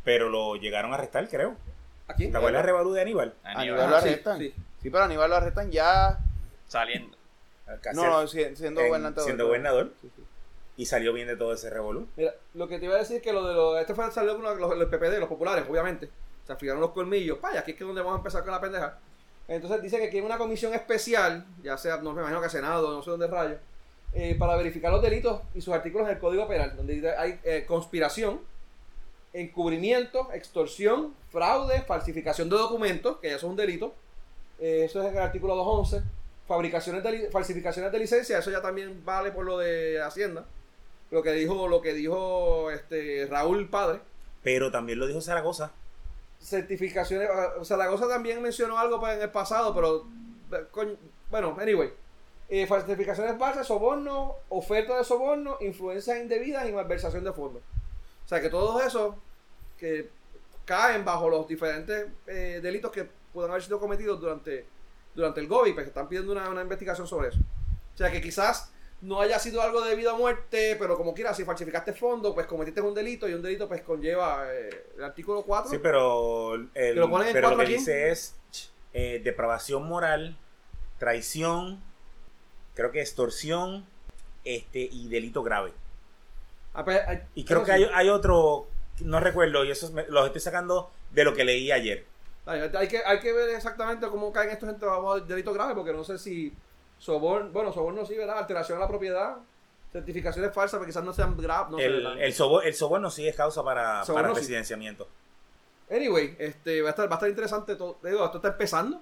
pero lo llegaron a arrestar, creo. ¿A quién? ¿Te acuerdas de revalú de Aníbal? Aníbal, Aníbal lo arrestan. sí. Sí, pero Aníbal lo arrestan ya. saliendo. No, no, si- siendo En- gobernante. siendo gobernador. Sí, sí. Y salió bien de todo ese revolú. Mira, lo que te iba a decir es que lo de los. Este fue salió con los, los, los PPD, los populares, obviamente. Se afilaron los colmillos. Vaya, aquí es que es donde vamos a empezar con la pendeja. Entonces dice que quiere una comisión especial, ya sea, no me imagino que Senado, no sé dónde rayos, eh, para verificar los delitos y sus artículos en el Código Penal, donde hay eh, conspiración, encubrimiento, extorsión, fraude, falsificación de documentos, que ya son un delito. Eh, eso es el artículo 211. Fabricaciones de, falsificaciones de licencia, eso ya también vale por lo de Hacienda. Lo que dijo, lo que dijo este Raúl Padre. Pero también lo dijo Zaragoza. Certificaciones, o Zaragoza también mencionó algo pues, en el pasado, pero eh, bueno, anyway. Eh, falsificaciones falsas, soborno, oferta de soborno, influencias indebidas y malversación de fondos. O sea que todos esos que caen bajo los diferentes eh, delitos que puedan haber sido cometidos durante, durante el GOBI, pues están pidiendo una, una investigación sobre eso. O sea que quizás no haya sido algo de vida o muerte, pero como quiera, si falsificaste fondos, pues cometiste un delito y un delito pues conlleva eh, el artículo 4. Sí, pero, el- ¿Que lo ponen en pero lo que aquí? dice es eh, depravación moral, traición, creo que extorsión este y delito grave. Ah, pues, hay- Y creo que sí. hay, hay otro, no recuerdo, y eso me- los estoy sacando de lo que leí ayer. Hay, que, hay que ver exactamente cómo caen estos gente bajo el delito grave, porque no sé si Soborno, bueno, soborno sí, ¿verdad? Alteración a la propiedad. Certificaciones falsas, pero quizás no sean graves. No el, el, sobor- el soborno sí es causa para, Soborno para sí. residenciamiento. Anyway, este, va, a estar, va a estar interesante todo. te Digo, esto está empezando.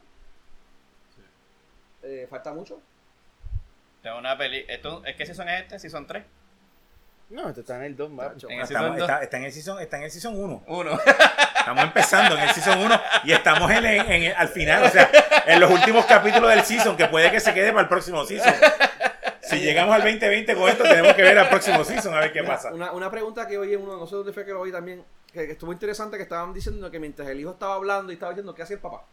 Eh, falta mucho. Tengo una peli. Esto, ¿Es qué season es este? ¿Season 3? No, esto está en el 2, macho. Tacho. En el Estamos- season 2. está, está en el season, está en el season 1. Uno. Estamos empezando en el season 1 y estamos en, al final, o sea, en los últimos capítulos del season, que puede que se quede para el próximo season. Si llegamos al 2020 con esto, tenemos que ver al próximo season a ver qué Mira, pasa. Una, una pregunta que oí en uno, no sé dónde fue que lo oí también, que, que estuvo interesante, que estaban diciendo que mientras el hijo estaba hablando y estaba diciendo, ¿qué hacía el papá?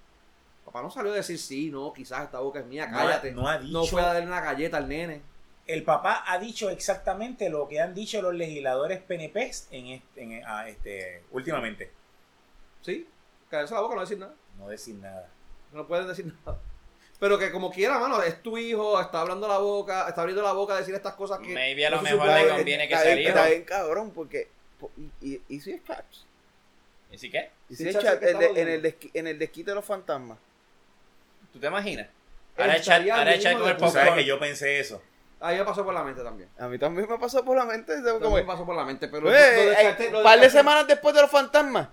Papá no salió a decir, sí, no, quizás esta boca es mía, No ha- cállate. no ha dicho- fue a darle una galleta al nene. El papá ha dicho exactamente lo que han dicho los legisladores PNPs en este, en, ah, este, últimamente. ¿Sí? Callarse la boca, no decir nada. No decir nada. No pueden decir nada. Pero que como quiera, mano, es tu hijo, está hablando la boca, está abriendo la boca a decir estas cosas que... Maybe a lo no mejor supone- le conviene que sea hijo. está bien cabrón, porque. po- ¿Y, y, y si es Chaps? ¿Y si qué? ¿Y Sí, si es Chaps En, en el en el desquite de los fantasmas. ¿Tú te imaginas? Ahora echar, ahora echar con el Tú sabes popcorn. que yo pensé eso. A mí me pasó por la mente también. A mí también me pasó por la mente. Como, me pasó por la mente, pero... Pues, lo eh, descarté- lo un par de semanas después de los fantasmas.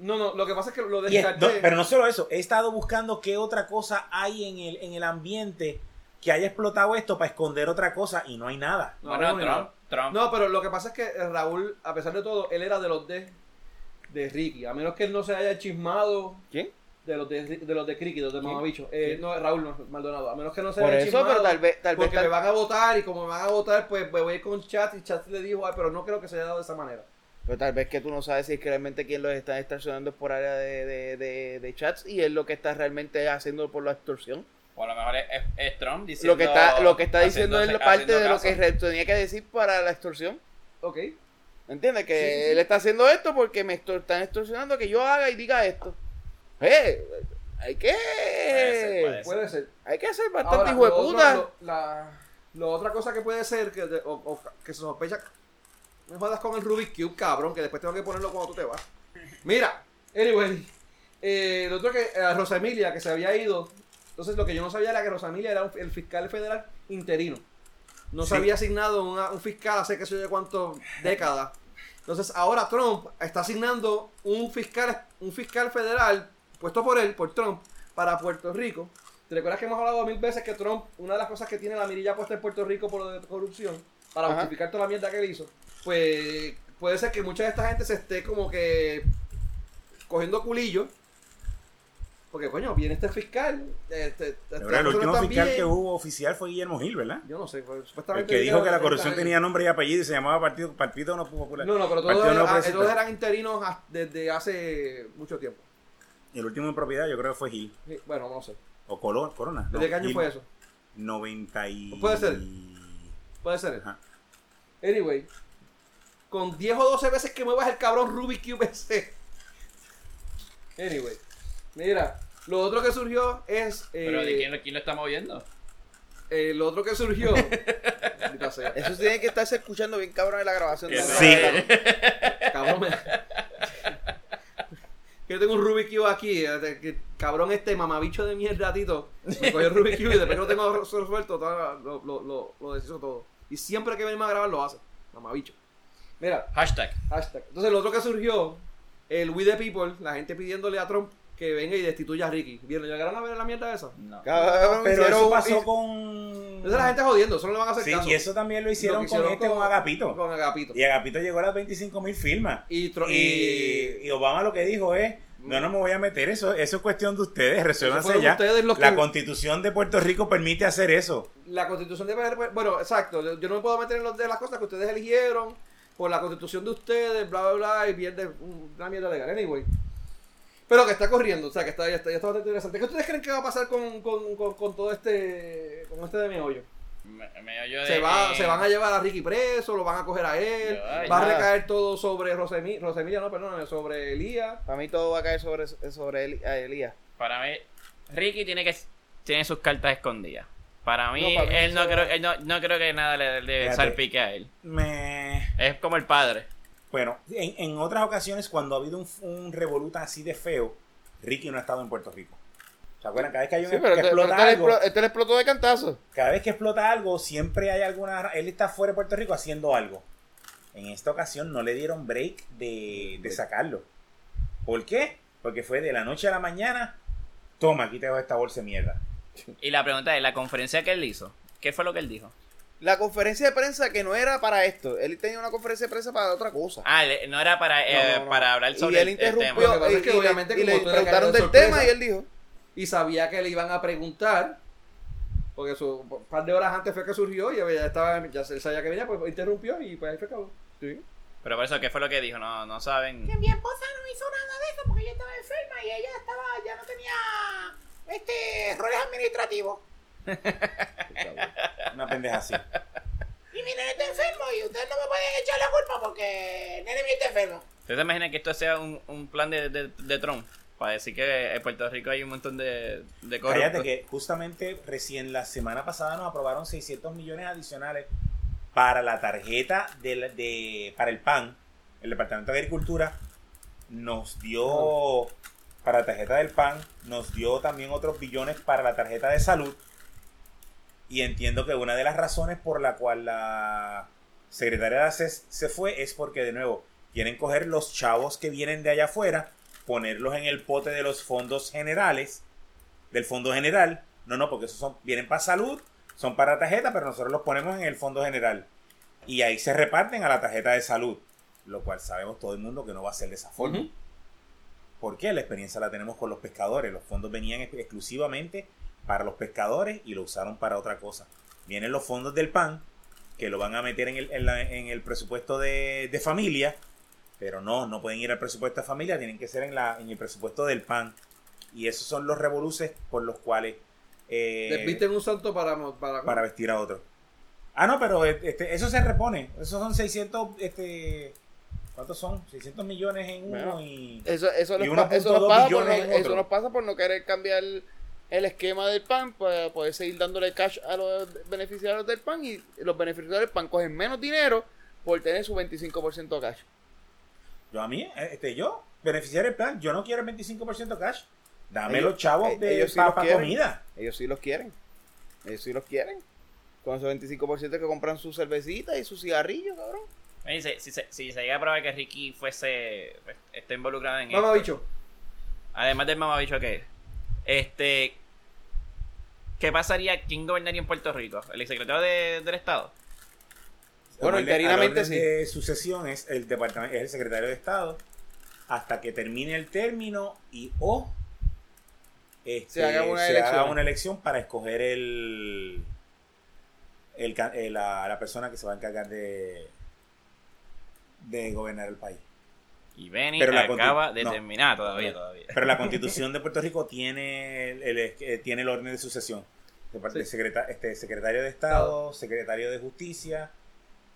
No, no, lo que pasa es que lo es- descarté... no, pero no solo eso, he estado buscando qué otra cosa hay en el, en el ambiente que haya explotado esto para esconder otra cosa y no hay nada. No, Bueno, no, no. Trump, Trump. No, pero lo que pasa es que eh, Raúl, a pesar de todo, él era de los de, de Ricky. A menos que él no se haya chismado ¿Quién? De los de, de los de Ricky, de los de ¿Quién? Mamabicho. Eh, no, Raúl no, Maldonado. A menos que no se Por eso, chismado. pero tal vez. Tal vez porque tal- me van a votar y como me van a votar, pues me voy a ir con Chat y Chat le dijo, ay, pero no creo que se haya dado de esa manera. Pero tal vez que tú no sabes si es que realmente quien los está extorsionando es por área de, de, de, de chats y es lo que está realmente haciendo por la extorsión. O a lo mejor es, es- Trump diciendo. Lo que está, lo que está diciendo es parte de lo que tenía que decir para la extorsión. Ok. ¿Entiendes? Que Sí, sí, sí. él está haciendo esto porque me están extorsionando que yo haga y diga esto. Eh, hay que. Puede ser, puede ser. Puede ser. Hay que ser bastante hijo de puta. lo- la, lo otra cosa que puede ser que, de- o, o que se sospecha. No jodas con el Rubik Cube, cabrón, que después tengo que ponerlo cuando tú te vas. Mira, anyway. Eh, lo otro que eh, Rosa Emilia, que se había ido. Entonces, lo que yo no sabía era que Rosa Emilia era un- el fiscal federal interino. No se había asignado una- un fiscal hace que sé yo de cuántas décadas. Entonces, ahora Trump está asignando un fiscal, un fiscal federal puesto por él, por Trump, para Puerto Rico. ¿Te recuerdas que hemos hablado mil veces que Trump, una de las cosas que tiene la mirilla puesta en Puerto Rico por lo de corrupción, para Ajá. justificar toda la mierda que él hizo? Pues puede ser que mucha de esta gente se esté como que cogiendo culillo. Porque, coño, viene este fiscal. Este, este- el no último fiscal bien. que hubo oficial fue Guillermo Gil, ¿verdad? Yo no sé, pues, El que dijo que la corrupción tenía nombre y apellido y se llamaba Partido, partido No Popular. No, no, pero todos, Nuevo ah, todos eran interinos desde hace mucho tiempo. Y el último en propiedad yo creo que fue Gil. Sí, Bueno, no sé. O Colo- Corona. ¿Desde no, qué año Gil. fue eso? 90 y... Puede ser. Puede ser. Ajá. Anyway, con 10 o 12 veces que muevas el cabrón Rubik Cube ese. Anyway, mira, lo otro que surgió es. eh, Pero ¿de quién, lo- quién lo está moviendo? eh, lo otro que surgió. Eso tiene que estarse escuchando bien cabrón en la grabación. De Sí. Cabrón, me... que yo tengo un Rubik Cube aquí. que cabrón, este mamabicho de mierda, Tito. Me cogió el Rubik Cube y después lo tengo resuelto, todo, lo, lo, lo, lo deshizo todo. Y siempre que venimos a grabar lo hace. Mamabicho. Mira, Hashtag. hashtag. Entonces, lo otro que surgió, el We the People, la gente pidiéndole a Trump que venga y destituya a Ricky. ¿Vieron? ¿Llegaron a ver la mierda esa? No. Cabrón, Pero hicieron eso pasó con... Esa es la gente jodiendo, eso no le van a hacer Sí, caso. y eso también lo hicieron, Lo que hicieron con este, con Agapito. Con Agapito. Y Agapito llegó a las 25 mil firmas. Y, tro- Y, y Obama lo que dijo es, no, no me voy a meter eso, eso es cuestión de ustedes, resuélvanse ya. ustedes los La que- constitución de Puerto Rico permite hacer eso. la constitución de bueno exacto yo yo no me puedo meter en los de las cosas que ustedes eligieron por la constitución de ustedes bla bla bla y pierde una mierda legal anyway pero que está corriendo o sea que está ya está, ya está bastante interesante ¿qué ustedes creen que va a pasar con, con, con, con todo este con este de meollo? Me, me oyó de se va que- se van a llevar a Ricky preso lo van a coger a él Ay, va a recaer todo sobre Rosemi, Rosemilia no perdón sobre Elías Para mí todo va a caer sobre, sobre Elías. Para mí, Ricky tiene que tiene sus cartas escondidas. Para mí, No, para mí él no creo, él no, no creo que nada le, le salpique a él. Me... Es como el padre. Bueno, en, en otras ocasiones cuando ha habido un, un revoluta así de feo, Ricky no ha estado en Puerto Rico. ¿Se acuerdan? Cada vez que hay un Sí, pero que este, explota este le algo, este le explotó de cantazo. cada vez que explota algo, siempre hay alguna. Él está fuera de Puerto Rico haciendo algo. En esta ocasión no le dieron break de, de sacarlo. ¿Por qué? Porque fue de la noche a la mañana. Toma, aquí te dejo esta bolsa de mierda. Y la pregunta es, la conferencia que él hizo, ¿qué fue lo que él dijo? La conferencia de prensa que no era para esto. Él tenía una conferencia de prensa para otra cosa. Ah, no era para, eh, No, no, no. para hablar sobre y él el- el tema. interrumpió. Pasa y, es que y obviamente y le preguntaron de del sorpresa, tema y él dijo. Y sabía que le iban a preguntar. Porque su, un par de horas antes fue que surgió y ya estaba, ya se- sabía que venía, pues interrumpió y pues ahí fue acabó. Sí. Pero por eso, ¿qué fue lo que dijo? No, no saben. Que mi esposa no hizo nada de eso porque ella estaba enferma y ella estaba, ya no tenía este errores administrativos. Una pendeja así. Y mi nene está enfermo y ustedes no me pueden echar la culpa porque el nene mío está enfermo. ¿Ustedes se imaginan que esto sea un, un plan de, de, de Trump? Para decir que en Puerto Rico hay un montón de, de corruptos. Cállate que justamente recién la semana pasada nos aprobaron 600 millones adicionales para la tarjeta de, la- de- para el PAN. El Departamento de Agricultura nos dio para la tarjeta del PAN, nos dio también otros billones para la tarjeta de salud. Y entiendo que una de las razones por la cual la secretaria de ACES se fue es porque, de nuevo, quieren coger los chavos que vienen de allá afuera, ponerlos en el pote de los fondos generales, del fondo general. No, no, porque esos son, vienen para salud, son para tarjeta, pero nosotros los ponemos en el fondo general. Y ahí se reparten a la tarjeta de salud. Lo cual sabemos todo el mundo que no va a ser de esa forma. Ujú. ¿Por qué? La experiencia la tenemos con los pescadores. Los fondos venían ex- exclusivamente para los pescadores y lo usaron para otra cosa. Vienen los fondos del PAN, que lo van a meter en el, en la- en el presupuesto de, de familia, pero no, no pueden ir al presupuesto de familia, tienen que ser en, la, en el presupuesto del PAN. Y esos son los revoluces por los cuales... eh, Desvisten un santo para, para, para vestir a otro. Ah, no, pero este, eso se repone. Esos son 600, este, ¿cuántos son? 600 millones en uno Bueno, y... Eso, eso, Y nos, pa- eso, nos 1.2 pasa por no, eso nos pasa por no querer cambiar el, esquema del PAN para poder seguir dándole cash a los beneficiarios del PAN y los beneficiarios del PAN cogen menos dinero por tener su 25% cash. Yo a mí, eh, este, yo, beneficiar el plan, yo no quiero el 25% cash. Dame Ellos- los chavos eh, de ellos sí para comida. Ellos sí los quieren. Ellos sí los quieren. Con esos 25% que compran su cervecita y su cigarrillo, cabrón. Si, si, se- si se llega a probar que Ricky fuese pues, esté involucrado en Mamá esto, bicho. además del mamabicho que es, este, ¿qué pasaría? ¿Quién gobernaría en Puerto Rico? ¿El exsecretario de- del Estado? Bueno, orden sí. de sucesión es el departamento, es el secretario de Estado hasta que termine el término y o este, Se haga una se elección. haga una elección para escoger el, el eh, la, la persona que se va a encargar de de gobernar el país. Y Benny Pero la acaba de no. terminar todavía, No. todavía. Pero la constitución de Puerto Rico tiene el, el- tiene el orden de sucesión. De parte Sí. del secreta- este, secretario de Estado, secretario de Justicia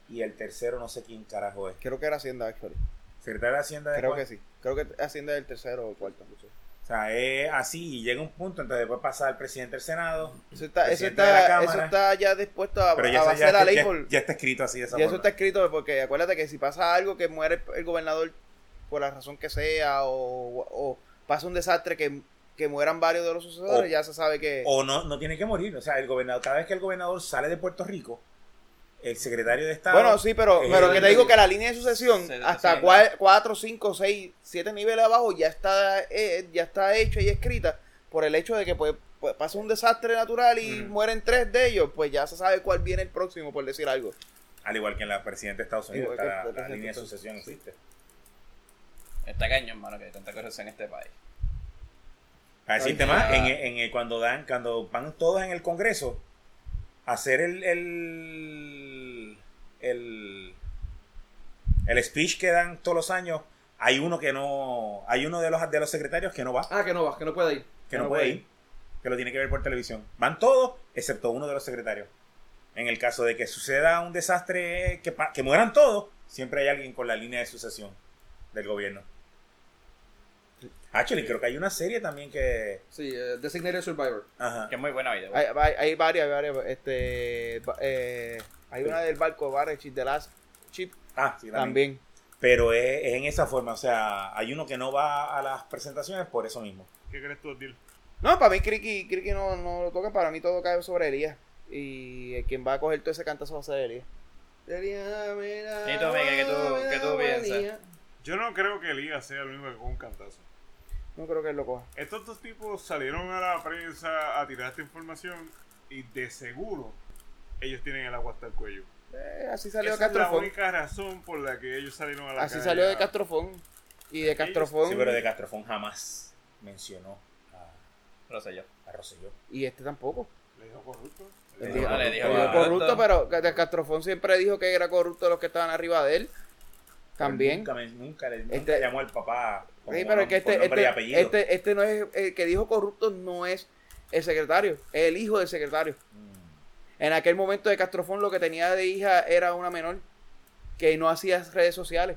y el tercero no sé quién carajo es. Creo que era Hacienda, actually. Secretario de Hacienda de Creo cuál? que sí. Creo que Hacienda es el tercero o el cuarto. no sé. O sea, es así y llega un punto, entonces después pasa al presidente del Senado. Eso está, eso, de está, Cámara. eso está ya dispuesto a, Pero ya, ya, de la ley ya- por... ya está escrito así de esa Y eso está escrito porque acuérdate que si pasa algo que muere el gobernador por la razón que sea o, o pasa un desastre que, que mueran varios de los sucesores, O- ya se sabe que... O no, no tiene que morir. O sea, el gobernador, cada vez que el gobernador sale de Puerto Rico, el secretario de Estado. bueno, sí, pero, eh, pero que te digo que la línea de sucesión Se- hasta se- 4, 5, 6, 7 niveles abajo ya está eh, ya está hecha y escrita por el hecho de que pues, pues, pasa un desastre natural y Mm. mueren tres de ellos, pues ya se sabe cuál viene el próximo, por decir algo. Al igual que en la presidenta de Estados Unidos, está la, línea de sucesión existe. Está cañón, hermano, que hay tanta corrupción en este país. A decirte Ay, más, ya. en, en el- cuando dan, cuando van todos en el Congreso a hacer el, el, el, el speech que dan todos los años, hay uno que no, hay uno de los de los secretarios que no va, Ah, que no va, que no puede ir. que no, puede ir, que lo tiene que ver por televisión. Van todos, excepto uno de los secretarios. En el caso de que suceda un desastre, que, que mueran todos, siempre hay alguien con la línea de sucesión del gobierno. Actually, creo que hay una serie también que... Sí, eh, Designated Survivor. Ajá. Que es muy buena vida. Hay, hay, hay varias, hay varias, este, eh, hay una del barco Barrechip de las Chip Ah, sí, también. también. Pero es, es en esa forma, o sea, hay uno que no va a las presentaciones por eso mismo. ¿Qué crees tú, Dil? No, para mí Criqui, Criqui no, no lo toca, para mí todo cae sobre Elías. Y el quien va a coger todo ese cantazo va a ser Elías. Elías, mira, ¿Y tú, Miguel, qué tú- mira, qué tú mira, piensas? Elías. Yo no creo que Liga sea el único que con un cantazo. No creo que él lo coja. Estos dos tipos salieron a la prensa a tirar esta información y de seguro ellos tienen el agua hasta el cuello. Eh, así salió de Esa es la Castrofón. única razón por la que ellos salieron a la Así calle salió de Castrofón. Y de Castrofón. Sí, pero de Castrofón jamás mencionó a, yo. a Rosselló. Y este tampoco. Le dijo corrupto. Le dijo- dijo le dijo él dijo corrupto. pero de Castrofón siempre dijo que era corrupto los que estaban arriba de él. También. Nunca, me- nunca, le- nunca Este- llamó al papá. Sí, pero es que este, este, este, este no es el que dijo corrupto, no es el secretario, es el hijo del secretario. Mm. En aquel momento de Castrofón lo que tenía de hija era una menor que no hacía redes sociales.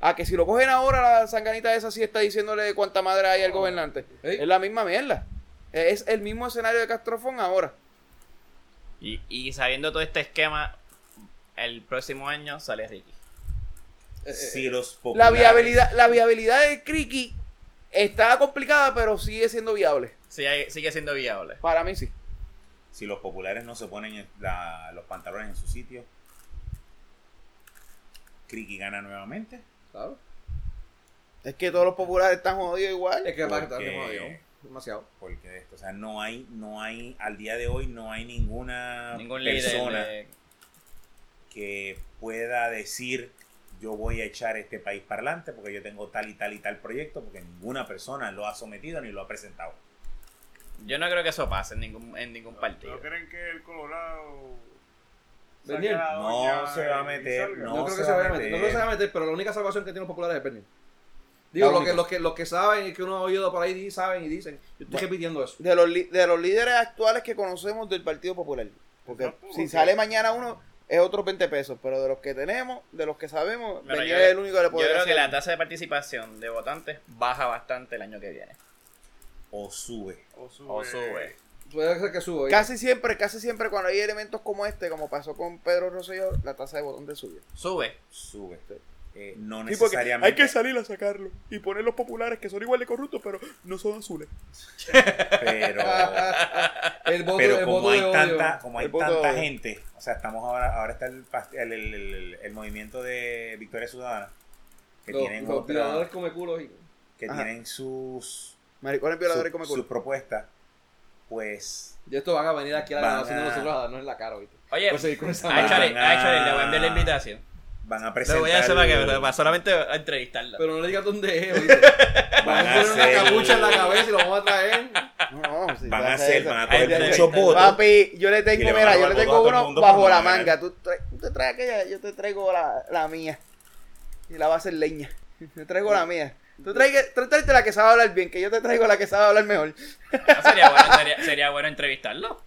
Ah, que si lo cogen ahora la sanganita esa sí está diciéndole cuánta madre hay al gobernante. Es la misma mierda. Es el mismo escenario de Castrofón ahora. Y, y sabiendo todo este esquema, el próximo año sale Ricky. Eh, Si los La populares- viabilidad, la viabilidad de Criqui está complicada, pero sigue siendo viable. Sigue, sigue siendo viable. Para mí sí. Si los populares no se ponen en la- los pantalones en su sitio, Criqui gana nuevamente. Claro. Es que todos los populares están jodidos igual. Es que va a estar Porque- demasiado. Demasiado. Porque de esto, o sea, no hay, no hay, al día de hoy no hay ninguna Ningún persona de- que pueda decir yo voy a echar este país para adelante porque yo tengo tal y tal y tal proyecto porque ninguna persona lo ha sometido ni lo ha presentado. Yo no creo que eso pase en ningún, en ningún partido. ¿No creen que el Colorado Bernier. No se va a meter, no. No, creo se que se va a vaya a meter. No creo que se vaya a meter, pero la única salvación que tienen los populares es Bernie. Digo, lo que, los, que, los que saben y que uno ha oído por ahí saben y dicen. Yo estoy Bueno. repitiendo eso. De los, de los líderes actuales que conocemos del Partido Popular. Porque si sale mañana uno, es otros 20 pesos. Pero de los que tenemos, de los que sabemos, yo- es el único que le Yo puede creo que la tasa de participación de votantes baja bastante el año que viene. O sube. O sube. O sube. Puede ser que suba. Casi siempre, casi siempre cuando hay elementos como este, como pasó con Pedro Rosselló, la tasa de votantes sube. Sube. Sube. Eh, no Sí, porque necesariamente. hay que salir a sacarlo y poner los populares que son igual de corruptos, pero no son azules. Pero, el voto, pero el como voto hay tanta, como hay El voto tanta de- gente, o sea, estamos ahora, ahora está el, el, el- el- el movimiento de Victoria Ciudadana, que los, tienen los otra- violadores come culos y- que Ajá. tienen sus, Maricones violadores su- come sus propuestas, pues Y estos van a venir aquí a la grabación de nosotros a darnos en la cara, ¿viste? Oye, Pues a Charlie le voy a enviar la invitación. Van a Lo presentar... voy a hacer para que para solamente a entrevistarla. Pero no le digas dónde es, ¿oíste? Van a a poner una hacer- capucha en la cabeza y lo vamos a traer. No, no, sí, van va a hacer, van a coger muchos votos. Papi, yo le tengo, le mira, yo le tengo uno bajo la manga. Tú, tú te traes aquella, yo te traigo la, la mía. Y la va a hacer leña. Te traigo la mía. Tú traes, tú tráete la que sabe hablar bien, que yo te traigo la que sabe hablar mejor. No, sería, bueno, sería, sería bueno entrevistarlo.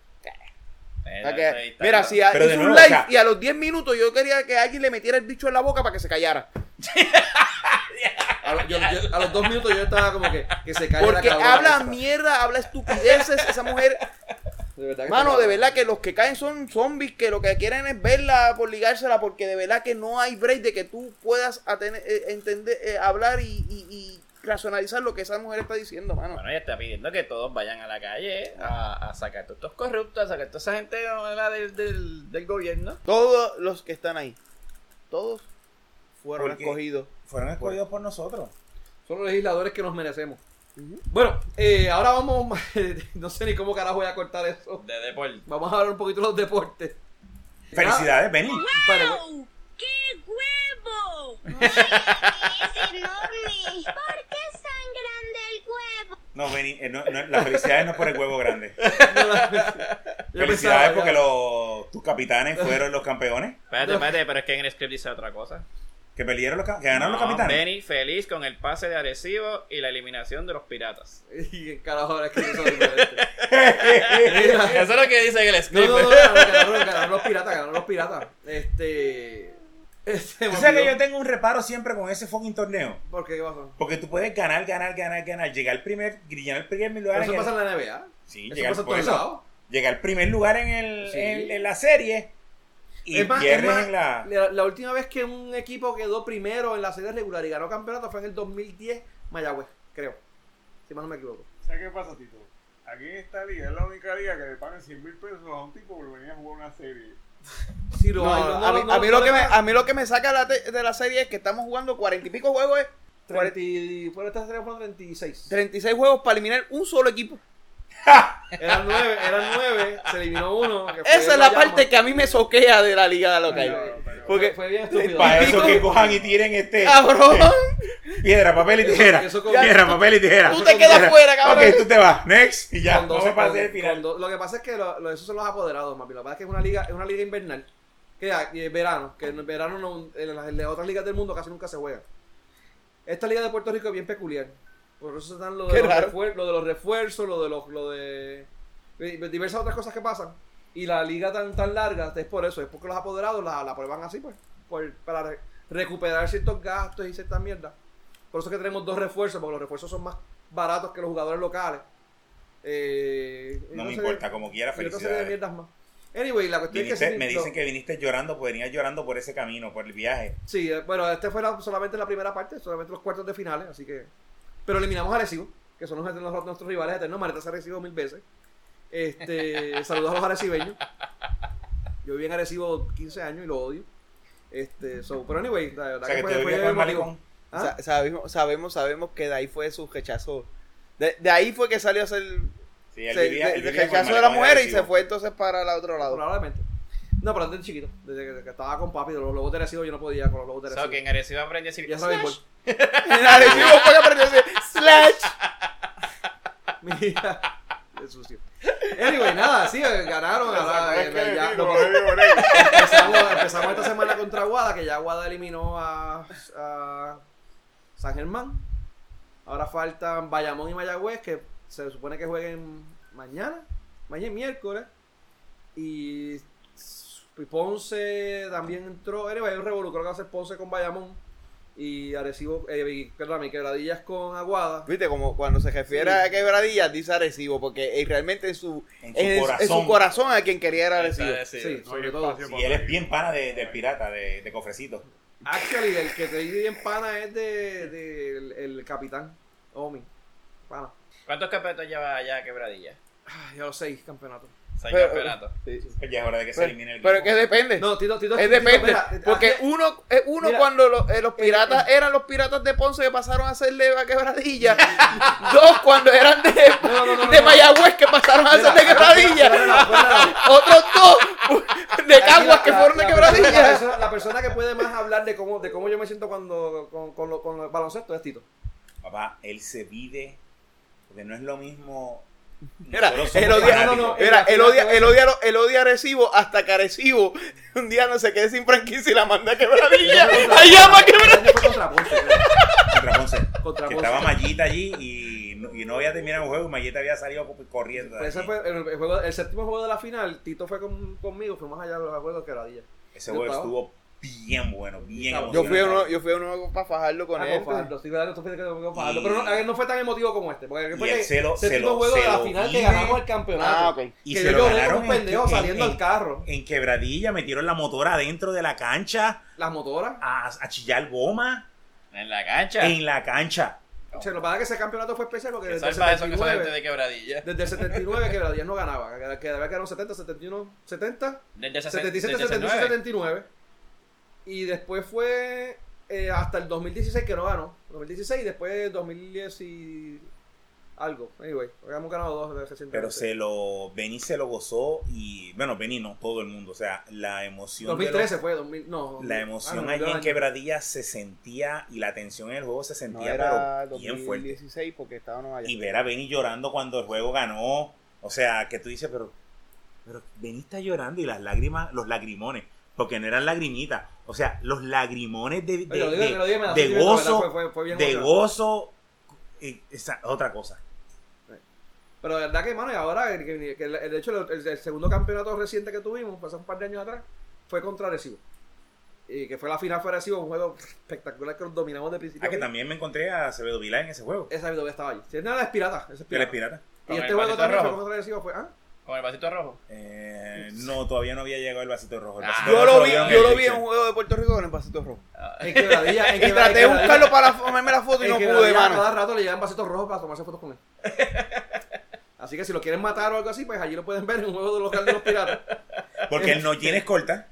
Mira, si a- hizo nuevo, un live o sea- y a los 10 minutos yo quería que alguien le metiera el bicho en la boca para que se callara. A, lo- yo- yo- a los dos minutos yo estaba como que, que se cae Porque habla esa. mierda, habla estupideces. Esa mujer, De verdad que mano, de verdad que los que caen son zombies que lo que quieren es verla por ligársela. Porque de verdad que no hay break de que tú puedas eh, entender, eh, hablar y, y- y racionalizar lo que esa mujer está diciendo, mano. Bueno, ella está pidiendo que todos vayan a la calle a, a sacar todos estos corruptos, a sacar toda esa gente del, del, del gobierno. Todos los que están ahí, todos fueron Porque- escogidos. Fueron escogidos por nosotros. Son los legisladores que nos merecemos. Bueno, eh, ahora vamos. no sé ni cómo carajo voy a cortar eso. De deporte. Vamos a hablar un poquito de los deportes. Felicidades, Benny. Vale, ¡Wow! ¡Qué huevo! ¡Ay, es enorme! ¿Por qué es tan grande el huevo? No, Benny, eh, no, no, la felicidad no es por el huevo grande. Felicidades porque los, tus capitanes fueron los campeones. Espérate, espérate, pero es que en el script dice otra cosa. Que perdieron los, que ganaron los No, capitanes. Benny feliz con el pase de Arecibo y la eliminación de los piratas. Y carajo ahora es que eso es diferente. Eso es lo que dice en el No, script. no, no, ganaron, ganaron, ganaron los piratas, ganaron los piratas. Este. Este. Tú me sabes que yo tengo un reparo siempre con ese fucking torneo. ¿Por qué? ¿Qué pasó? Porque tú puedes ganar, ganar, ganar, ganar, llegar al primer, llegar al primer lugar Eso en el- pasa en la NBA. Sí, Eso llegar, pasa por eso, llegar al primer lugar en, el, Sí. en, en la serie y Es más, más, en la... la... la última vez que un equipo quedó primero en la serie regular y ganó campeonato fue en el 2010 Mayagüez, creo. Si mal no me equivoco. ¿Sabes qué pasa, Tito? aquí en esta liga es la única liga que le pagan 100 mil pesos a un tipo por venir a jugar una serie. Sí, lo No, hay, no, a, mí, no, a mí no lo que me, a mí lo que me saca la te- de la serie es que estamos jugando cuarenta y pico juegos, eh, 30 y- fuera esta serie fueron 36. 36 juegos para eliminar un solo equipo. Eran 9, eran 9, se eliminó uno. que Esa es la parte que a mí me soquea de la liga local. Pero- Porque, Fue bien estúpido. Para eso que cojan y tiren este. cabrón, Piedra, papel y tijera. eso con- Piedra, papel y tijera. tú te quedas Tijera. fuera, cabrón. Ok, tú te vas. Next. Y ya. Con No 12 me pasé el con- final. Lo que pasa es que lo, lo- esos son los apoderados, bien. Lo que pasa es que es una liga, es una liga invernal. Que ya, y es verano. Que en el verano no- en, las, en las otras ligas del mundo casi nunca se juega. Esta liga de Puerto Rico es bien peculiar. Por eso están lo de, los, refuer- lo de los refuerzos, lo de los, lo de, diversas otras cosas que pasan. Y la liga tan, tan larga es por eso, es porque los apoderados la, la prueban así, pues, por- para re- recuperar ciertos gastos y ciertas mierdas. Por eso es que tenemos dos refuerzos, porque los refuerzos son más baratos que los jugadores locales. Eh, No me importa, como quiera, serie de felicidades. mierdas más. Anyway, la cuestión Viniste- es que me dicen que viniste llorando, pues venías llorando por ese camino, por el viaje. Sí, eh, bueno, este fue la- solamente la primera parte, solamente los cuartos de finales, así que. Pero eliminamos a Arecibo, que son los- los- nuestros rivales eternos. Marita se ha Arecibo mil veces. Este, saludos a los arecibeños. Yo viví en Arecibo 15 años y lo odio. Este, so, pero anyway, la verdad O sea, que te fue. ¿Ah? Sa- sabemos, sabemos, sabemos que de ahí fue su rechazo. De, de ahí fue que salió a hacer Sí, él se- vivía, de- él de vivía por el rechazo de la mujer y se fue entonces para el otro lado. Probablemente. No, pero desde chiquito, desde que, que estaba con papi, de los lobos de Arecibo yo no podía con los lobos de O Arecibo. sea, que en Arecibo aprendí a decir Ya sabes, slash. por- En Arecibo fue que aprendió a decir slash. Mira, qué sucio. Anyway, nada, sí, ganaron. ahora, Es ya- empezamos, empezamos esta semana contra Aguada, que ya Aguada eliminó a, a San Germán. Ahora faltan Bayamón y Mayagüez, que se supone que jueguen mañana, mañana es miércoles. Y Ponce también entró. Anyway, hay un revolú, creo que va a ser Ponce con Bayamón. Y Arecibo, eh, y- perdón, y Quebradillas con Aguada. Viste, como cuando se refiere a quebradillas, dice Arecibo, porque eh, realmente en su, En su en, en corazón. su corazón a quien quería era Arecibo. Sí. Sí, No hay sobre todo. Y él es bien pana de, del pirata, de, de cofrecito. Actually, el que te di bien pana es de, de- el, el capitán Omi. Pana. ¿Cuántos campeonatos lleva ya Quebradilla? Ah, ya los seis campeonatos. Seis Pero- campeonatos. Sí. Pues ya es hora de que se elimine el pero que depende. No, Tito, Tito, es Tito, depende. mira, porque hace- uno, eh, uno mira, cuando lo- eh, los piratas eran los piratas de Ponce que pasaron a hacerle a quebradilla. Dos cuando eran de, No, no, no, de no. Mayagüez que pasaron a Mira, hacerle quebradilla. Otros dos de Caguas que fueron de quebradilla. persona, la persona que puede más hablar de cómo, de cómo yo me siento cuando con, con, lo- con el baloncesto es Tito. Papá, él se vive. Porque no es lo mismo. Somos él odia, no, él odia, él odia, él odia a Arecibo hasta que Arecibo un día no se quede sin franquicia y la manda a quebradilla. Ahí llama a El quebradilla. fue contra Ponce. Contra Ponce. Contra que Ponce. estaba Mallita allí y no, y no había terminado el juego y Mallita había salido corriendo. Pues ese fue el, el juego, el séptimo juego de la final. Tito fue con- conmigo, fuimos allá al juego de Quebradilla. Ese juego estuvo bien bueno, bien Yo Yo fui a emocionante. uno, yo fui a uno para fajarlo con Ah, él. con Fajardo, estoy hablando, tú fuiste que con Fajardo, Y- Pero no, a ver, no fue tan emotivo como este. Porque Y fue que se lo- se lo- juego se de la final que vive. ganamos el campeonato. Ah, ok. Y que se yo lo ganaron un en- pendejo en- saliendo en- al carro. En quebradilla metieron la motora adentro de la cancha Las motoras. a, a chillar goma En la cancha. en la cancha. O sea, lo que pasa es que ese campeonato fue especial porque Que desde el salva eso que 79, de Quebradilla. desde el 79 que Quebradillas no ganaba. Que, que debía quedar 70, 71, 70, Desde el 77, desde el 78, 69. 79. Y después fue eh, hasta el 2016 que no ganó. 2016 y después 2010 y algo. Anyway, habíamos ganado dos recientemente. Pero se lo. Benny se lo gozó y. Bueno, Benny no, todo el mundo. O sea, la emoción. de 2013 los- fue, 2000, no. 2000, la emoción ah, no, allí yo en quebradilla se sentía y la tensión en el juego se No sentía, era pero bien fuerte. 2016 porque estábamos allá. Y ver a Benny llorando cuando el juego ganó. O sea, que tú dices, pero. Pero Benny está llorando y las lágrimas, los lagrimones. Porque no eran lagrimitas. O sea, los lagrimones de, de, Oye, lo digo- de- me lo digo, me da de gozo. Fue- fue- fue de gozo. y esa, otra cosa. Pero de verdad que, mano, y ahora, el, que- de hecho, el, el segundo campeonato reciente que tuvimos, hace un par de años atrás, fue contra Arecibo. Y que fue la final fue Arecibo, un juego espectacular que los dominamos de principio. Ah, que también me encontré a Acevedo Vilá en ese juego. Esa video que estaba allí. Si nada, es pirata. Ese es Que él es pirata. pirata. Y este juego también fue contra Arecibo. Fue, ah, Con el vasito rojo. Eh, no, todavía no había llegado el vasito rojo. El Ah. Yo lo vi, yo lo vi en un juego de Puerto Rico con el vasito rojo. en quebradilla. En Y quebra- traté de quebradilla- buscarlo para tomarme la foto y no pude, quebradilla mano. Cada rato le llevan vasitos rojos para tomarse fotos con él. Así que si lo quieren matar o algo así, pues allí lo pueden ver en un juego de local de los piratas. Porque él no tiene escolta.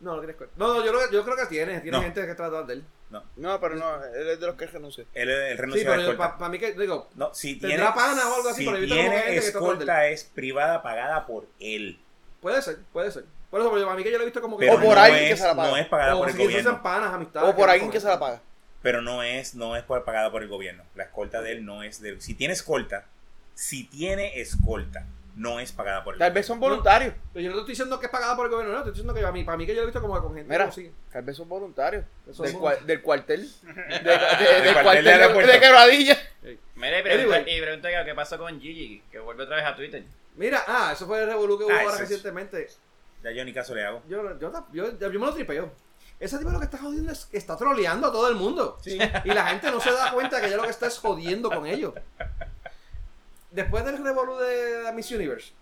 No, no tienes cuenta. No, no, yo, creo- yo creo que tiene. Tiene No. gente que trata de él. No, pero no, él es de los que renunció. Él, él Sí, renunció a pero para mí que, digo, No, si ¿Tendrá tiene, pana o algo así? si Pero como tiene gente que escolta es privada pagada por él. puede ser, puede ser. Por eso, para mí que yo lo he visto como que... Pero O por no alguien que es, se la paga. no es pagada o por el si gobierno. panas. O por que alguien no que se la paga. Pero no es, no es pagada por el gobierno. La escolta de él no es de Si tiene escolta, si tiene escolta, no es pagada por el Tal gobierno. vez son voluntarios. Pero yo no te estoy diciendo que es pagada por el gobierno, no. Estoy diciendo que a mí, para mí que yo lo he visto como con gente Mira, que tal vez son voluntarios. Del, cual- del cuartel. De, de- Del del cuartel cuartel de de, aeropuerto. de Quebradilla. Mira, y pregunta, y pregunta que qué pasó con Gigi, que vuelve otra vez a Twitter. Mira, ah, eso fue el revolú que hubo Ah, ahora recientemente. Ya yo ni caso le hago. Yo, yo, yo, yo, me lo tripeo. Ese tipo lo que está jodiendo es que está troleando a todo el mundo. Y la gente no se da cuenta que ya lo que está es jodiendo con ellos. Después del revolú de la Miss Universe,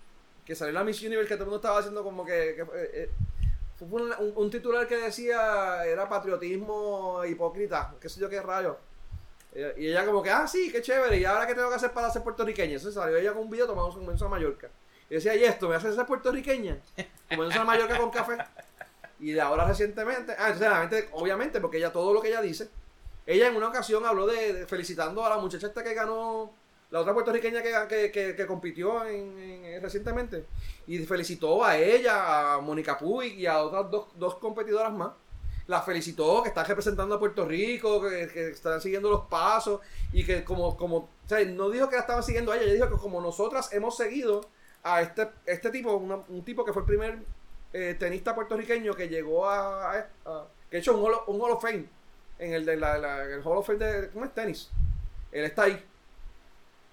que salió la Miss Universe, que todo el mundo estaba haciendo como que. que, eh, fue un, un- un titular que decía era patriotismo hipócrita, qué sé yo qué rayo. Eh, Y ella como que, ah, sí, qué chévere, y ahora qué tengo que hacer para ser puertorriqueña. Entonces salió ella con un video tomando un mensaje a Mallorca. Y decía, y esto, ¿me hace ser puertorriqueña? Comienza a Mallorca con café. Y de ahora recientemente, ah, entonces la gente, obviamente, porque ella todo lo que ella dice, ella en una ocasión habló de, de felicitando a la muchacha esta que ganó, la otra puertorriqueña que, que, que- compitió en- recientemente, y felicitó a ella, a Mónica Puig y a otras dos, dos competidoras más. La felicitó, que están representando a Puerto Rico, que, que están siguiendo los pasos, y que como, como, o sea, no dijo que la estaban siguiendo a ella, ella dijo que como nosotras hemos seguido a este, este tipo, un tipo que fue el primer eh, tenista puertorriqueño que llegó a, a- a- que hecho un Hall, un Hall of Fame en el de la, la- el Hall of Fame de ¿cómo es tenis? Él está ahí.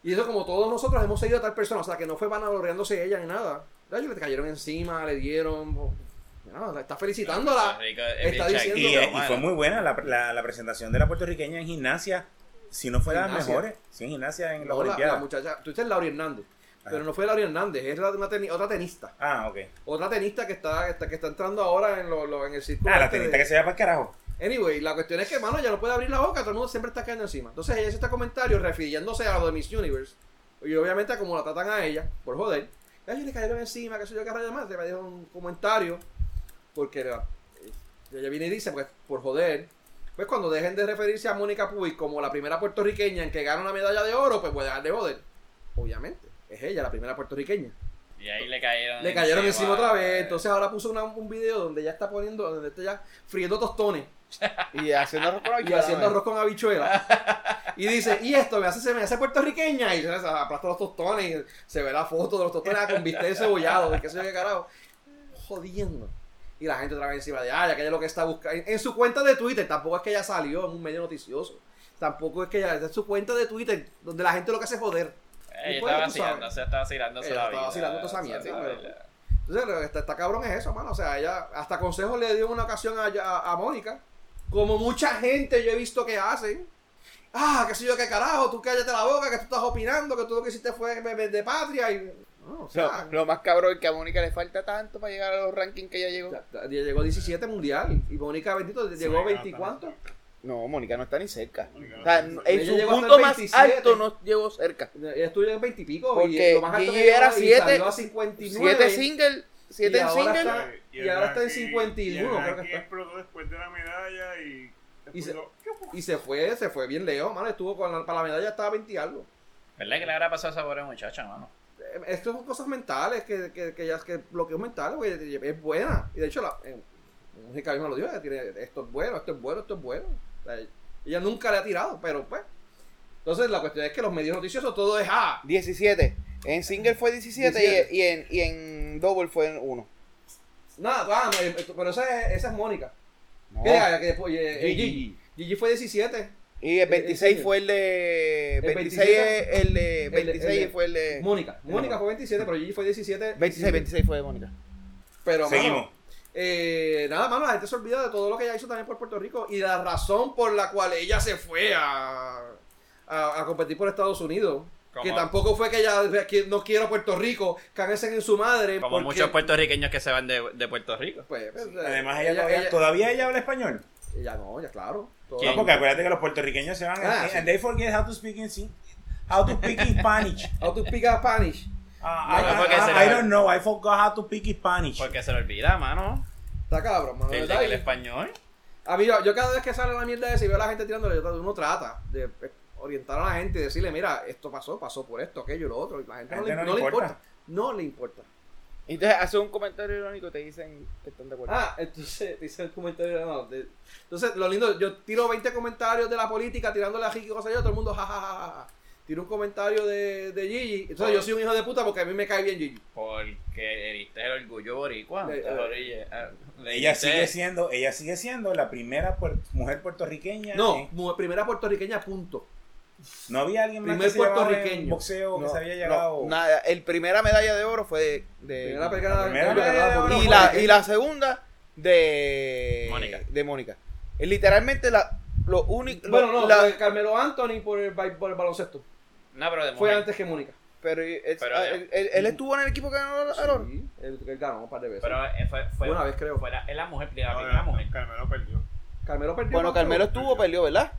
Y eso como todos nosotros hemos seguido a tal persona, o sea que no fue vanagloriándose ella ni nada. De hecho, le cayeron encima, le dieron, no, la está felicitándola. Está diciendo Y, eh, y fue muy buena la, la, la presentación de la puertorriqueña en gimnasia. Si no fue de las mejores. Sí, en gimnasia en No, la, la Olimpiadas. muchacha, tú dices Laura Hernández, pero no fue Laura Hernández, es la- una teni- otra tenista. Ah, ok. Otra tenista que está, que está, que está entrando ahora en, lo, lo- en el círculo. Ah, la este tenista de- que se va para el carajo. Anyway, la cuestión es que, mano, ya no puede abrir la boca, todo el mundo siempre está cayendo encima. Entonces ella hace este comentario refiriéndose a lo de Miss Universe. Y obviamente como la tratan a ella, por joder, a ella le cayeron encima, que sé yo qué rayo más, le me un comentario, porque la- ella viene y dice, pues, por joder, pues cuando dejen de referirse a Mónica Puig como la primera puertorriqueña en que gana una medalla de oro, pues voy a dejar de joder. Obviamente, es ella la primera puertorriqueña. Y ahí le cayeron. Le cayeron encima otra vez. eh. Entonces ahora puso una- un video donde ella está poniendo, donde está ya friendo tostones Y haciendo arroz con y habichuela, haciendo ¿no? arroz con habichuela. Y dice, y esto me hace, se me hace puertorriqueña. Y se aplasta los tostones y se ve la foto de los tostones ah, con bistec cebollado, qué sé yo qué carajo. Jodiendo. Y la gente otra vez encima de, ah, ya que ella lo que está buscando. En, en su cuenta de Twitter, tampoco es que ella salió en un medio noticioso. Tampoco es que ella, es su cuenta de Twitter, donde la gente lo que hace es joder. Ella Pues, está vacilando, se está vacilando Ella la está vida, vacilando toda esa mierda, Entonces, lo que está, está cabrón es eso, mano. O sea, ella hasta consejos le dio una ocasión a, a, a Mónica. Como mucha gente yo he visto que hacen. Ah, qué sé yo, qué carajo, tú cállate la boca, que tú estás opinando, que tú lo que hiciste fue de, patria. Y, no, o sea, Lo, lo más cabrón es que a Mónica le falta tanto para llegar a los rankings que ella llegó. ya- ya llegó 17 mundial. Y Mónica, bendito, llegó Sí, 20 y no, cuánto. No, Mónica no está ni cerca. No O sea, ni en su Ella llegó hasta punto más 27. alto no llegó cerca. Ella estuvo en 20 y pico. Porque y lo más alto Gigi que era llegó, y siete- salió a 59. 7 single, 7 Y en ahora single. está- y ahora está en ranking- 51, y creo que ranking está. explotó después de la medalla y. Y se- después lo- Y se fue, se fue bien lejos, mano. Estuvo con la, para la medalla estaba 20 y algo. ¿Verdad que le habrá pasado a esa pobre muchacha, mano? Eh, Esto son cosas mentales, que, que, que ya que bloqueos mentales, güey, es buena. Y de hecho, la en- música misma lo dijo, ella tiene, esto es bueno, esto es bueno, esto es bueno. O sea, ella nunca le ha tirado, pero pues. Entonces la cuestión es que los medios noticiosos todo es ah, 17. En single fue 17, 17. Y, y en, y en double fue en 1. nada, ah, no, eh, pero esa es, esa es Mónica. No. Que, que después, eh, eh, Gigi. Gigi. Fue 17. Y el 26 single. fue el de. El 26 27 es el de. el de- 26 el de- fue el de. Mónica. Mónica fue 27, pero Gigi fue 17. 26, 26 fue de Mónica. Pero, mano, Seguimos. Eh, nada, mano, la gente se olvida de todo lo que ella hizo también por Puerto Rico y la razón por la cual ella se fue a, a, a competir por Estados Unidos. Como- Que tampoco fue que ella que no quiero Puerto Rico, cáguense en su madre. Como porque, muchos puertorriqueños que se van de, de Puerto Rico. pues, pues, Además, ella, todavía, todavía ella habla español. ella no, ya claro. No, porque acuérdate que los puertorriqueños se van Ah, and, sí. and they forget how to speak in, how to speak in Spanish. How to speak Spanish. Ah, No, I, I- I le- don't know, I forgot how to speak Spanish. Porque se le olvida, mano. Está cabrón, mano. El, español. A mí, yo, yo cada vez que sale la mierda esa y veo a la gente tirándole, yo, uno trata de eh, orientar a la gente y decirle, mira, esto pasó, pasó por esto, aquello y lo otro. Y la gente, La no, gente le, no no le le importa. importa. No le importa. Y entonces hace un comentario irónico y te dicen que están de acuerdo. Ah, entonces dice el comentario. No, de- entonces, lo lindo, yo tiro 20 comentarios de la política tirándole a Ricky y cosas yo, todo el mundo jajajaja. Tiro un comentario de, de Gigi. Entonces, yo soy un hijo de puta porque a mí me cae bien Gigi. Porque heriste el orgullo boricua. Le- Te eh, eh, le Ella sigue siendo, ella sigue siendo la primera puer- mujer puertorriqueña. No, en- primera puertorriqueña, punto. No había alguien más primer que en puertorriqueño. boxeo que No, se había no, llegado. nada, el primera medalla de oro fue de, de- pegada- primera medalla de oro y la y la segunda de Mónica. de Mónica. Eh, Literalmente la lo único Bueno, no, la- Carmelo Anthony por el, por el baloncesto. No, pero de Fue mujer. antes que Mónica. pero, él, Pero, ah, eh, él- él- él estuvo en el equipo que ganó el oro. Sí, él, él ganó un par de veces. Pero eh, fue, fue Una vez, creo. Fue la, es la mujer, la No, primera no, mujer. Carmelo perdió. Carmelo perdió. Bueno, ¿no? Carmelo estuvo, perdió, ¿verdad?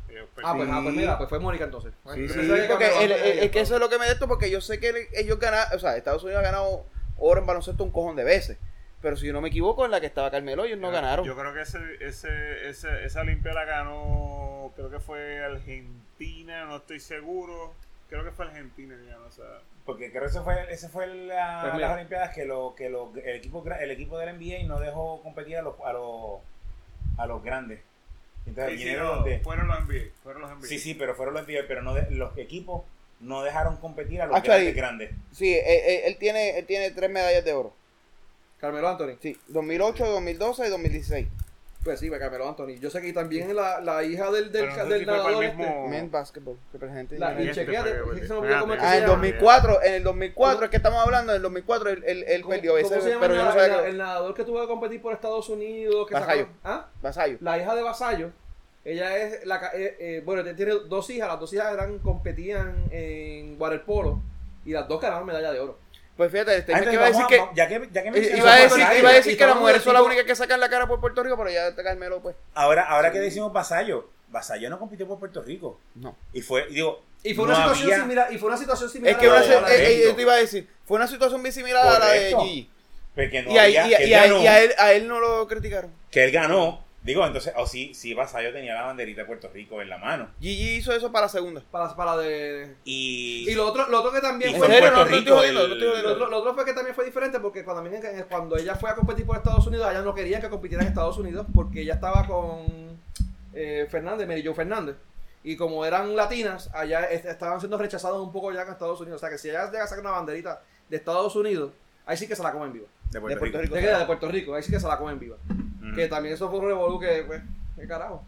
Ah, pues, ah, pues mira, pues fue Mónica entonces. Sí, Yo sí, porque el- el- es que eso es lo que me de esto porque yo sé que el- ellos ganaron, o sea, Estados Unidos ha ganado oro en baloncesto un cojón de veces. Pero si yo no me equivoco, en la que estaba Carmelo, ellos no Yo- ganaron. Yo creo que ese, ese, ese, esa Olimpiada la ganó, creo que fue Argentina, no estoy seguro. Creo que fue Argentina que ganó esa. Porque creo que ese fue, ese fue la- Pues las Olimpiadas que, lo, que lo- el, equipo, el equipo del NBA no dejó competir a los, a los, a los grandes. Entonces Sí, sí, vinieron no, los de- fueron los NBA. Fueron los NBA. sí, sí, pero fueron los NBA, pero no de- los equipos no dejaron competir a los Actually- grandes, grandes. Sí, él, él- él tiene, él tiene tres medallas de oro. Carmelo Anthony. Sí, 2008, 2012 y 2016. Pues sí, Carmelo Anthony. Yo sé que también la, la hija del, del, no si el nadador mismo- este. Men Basketball, representante. La, y Este que se me olvidó cómo es que Ah, en llama. 2004, en el 2004 es que estamos hablando, en el 2004 él, él, él ¿Cómo, perdió cómo ese, se llama pero el, yo no el- sabía el que nadador que tuvo que competir por Estados Unidos? Que Vasallo. sacó- ¿Ah? Vasallo. La hija de Vasallo. Ella es la ca- eh, eh, bueno, tiene dos hijas, las dos hijas eran competían en waterpolo y las dos ganaron medalla de oro. Pues fíjate, este que iba a decir que a- ya que, ya que eh, mencionas iba a decir, Vasallo, iba a decir y que las estamos mujeres son las únicas que sacan la cara por Puerto Rico, pero ya este Carmelo pues Ahora, ahora que decimos Vasallo, Vasallo no compitió por Puerto Rico. no. Y fue, digo, Y fue no una situación había- similar, y fue una situación similar Es que a la una, la de eh, eh, México. yo te iba a decir, fue una situación muy similar a la de. Gigi. porque no y, había- y a él, a él no lo criticaron. que él ganó. Digo, entonces, o sí, sí, Vasallo tenía la banderita de Puerto Rico en la mano. Gigi hizo eso para la segunda. para, para de Y, y lo otro, lo otro que también y ¿En fue Lo otro, fue que también fue diferente porque cuando, cuando ella fue a competir por Estados Unidos, ella no quería que compitiera en Estados Unidos porque ella estaba con eh, Fernández, Mary Jo Fernández. Y como eran latinas, allá est- estaban siendo rechazadas un poco ya en Estados Unidos. O sea que si ella llega a sacar una banderita de Estados Unidos, ahí sí que se la comen viva. De Puerto, de Puerto Rico. Rico. De, Puerto Rico, ahí sí que se la comen viva. Ujú. Que también eso fue un revolú que, pues, qué carajo.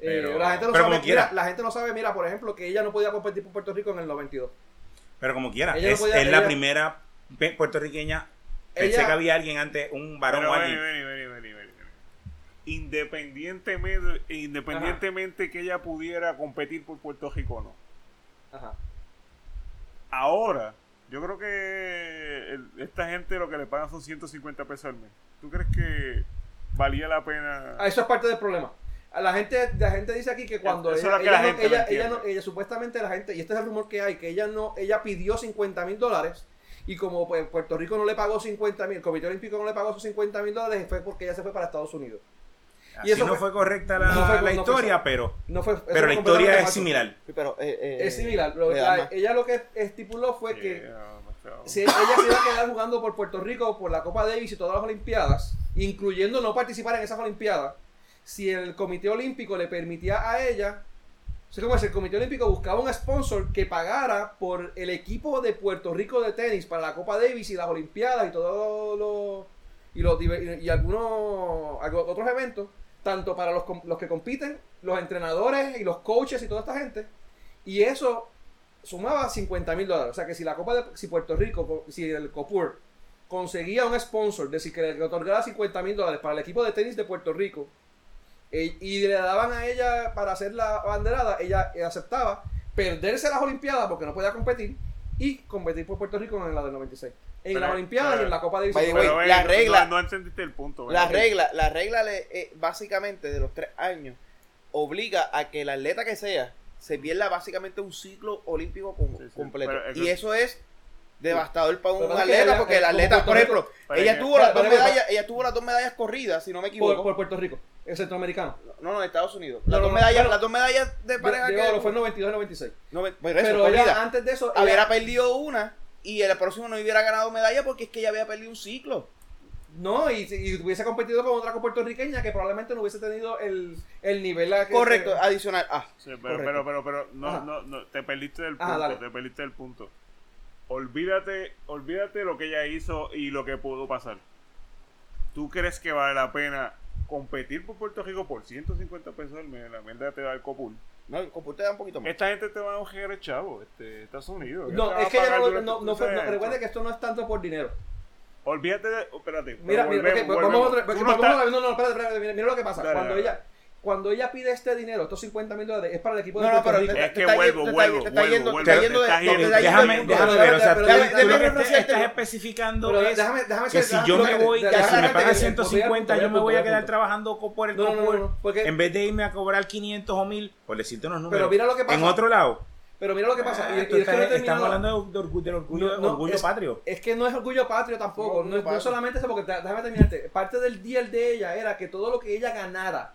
Eh, Pero- la, gente no pero sabe, como quiera. mira, la gente no sabe, mira, por ejemplo, que ella no podía competir por Puerto Rico en el 92. Pero como quiera, Ella no es, podía- es la primera puertorriqueña. Pensé Ella- que había alguien antes, un varón o alguien. vení, vení, vení, vení, vení. Independientemente, independientemente que ella pudiera competir por Puerto Rico o no. Ajá. Ahora, yo creo que el- esta gente lo que le pagan son 150 pesos al mes. ¿Tú crees que valía la pena? Ah, Eso es parte del problema. La gente, la gente dice aquí que cuando Eso ella, que ella la no- ella- ella no- ella supuestamente la gente, y este es el rumor que hay, que ella no, ella pidió 50 mil dólares y como pues, Puerto Rico no le pagó 50 mil, el Comité Olímpico no le pagó esos 50 mil dólares, fue porque ella se fue para Estados Unidos. Así eso no fue- fue correcta la, no fue- la no fue historia, pero, No fue, pero la historia es similar. Pero, eh, eh, Es similar. Lo- la- ella lo que estipuló fue que Yeah, si ella se iba a quedar jugando por Puerto Rico por la Copa Davis y todas las Olimpiadas, incluyendo no participar en esas Olimpiadas, si el Comité Olímpico le permitía a ella, o sea, como es, el Comité Olímpico buscaba un sponsor que pagara por el equipo de Puerto Rico de tenis para la Copa Davis y las Olimpiadas y todos los y los y algunos otros eventos, tanto para los, los que compiten, los entrenadores y los coaches y toda esta gente, y eso sumaba 50 mil dólares. O sea que si la Copa de, si Puerto Rico, si el COPUR conseguía un sponsor, de decir que le otorgara 50 mil dólares para el equipo de tenis de Puerto Rico eh, y le daban a ella para hacer la banderada, ella eh, aceptaba perderse las Olimpiadas porque no podía competir y competir por Puerto Rico en la del 96. En Pero- las Olimpiadas pero- y en la Copa División. Pero, la ven, regla- No, no entendiste el punto. La regla, la regla le, eh, básicamente de los tres años obliga a que el atleta que sea se pierda básicamente un ciclo olímpico com- Sí, sí, completo. pero y eso es devastador para un Pero es que atleta, ella- porque el atleta, por ejemplo, Pero ella tuvo las dos pero- pero- medallas, ella tuvo las dos medallas corridas, si no me equivoco. por Puerto Rico, el centroamericano. No, no, Estados Unidos. Las, no, dos, no, medallas, pero- las dos medallas de pareja de que oro fue en 92 y 96. no, por eso, Pero ella, antes de eso, hubiera perdido una y el próximo no hubiera ganado medalla porque es que ella había perdido un ciclo. no, y, y hubiese competido con otra puertorriqueña que probablemente no hubiese tenido el, el nivel a que Correcto, adicional. Ah, Sí, pero, correcto. pero, pero, pero, no, no, no, te perdiste del punto, te perdiste del punto. Olvídate, olvídate lo que ella hizo y lo que pudo pasar. ¿Tú crees que vale la pena competir por Puerto Rico por 150 pesos al mes? La mierda te da el copul. No, el un poquito más. Esta gente te va a el chavo, este, Estados Unidos. No, es que pagar no, no, no recuerde que esto no es tanto por dinero. Olvídate de. espérate. Mira, mira, vamos a no no, no, espérate, espérate, mira, mira lo que pasa. Dale, cuando dale. ella cuando ella pide este dinero, estos 50 mil dólares, es para el equipo No, de no, Puerto pero Rico. Es que vuelvo, vuelvo, vuelvo, de- Déjame, déjame ver, o sea, tú, lo que estás especificando es que si yo me voy, que si me pagan déjame- 150, yo me voy a quedar trabajando por el porque- en vez de irme a cobrar 500 o 1000, por decirte unos números. Pero mira lo que pasa. En otro lado, Pero mira lo que pasa. y- y Ah, estás- estamos hablando de, de orgullo, No, no, orgullo es- patrio. Es que no es orgullo patrio tampoco. No, No, orgullo es- no patrio. solamente eso, porque déjame terminarte. Parte del deal de ella era que todo lo que ella ganara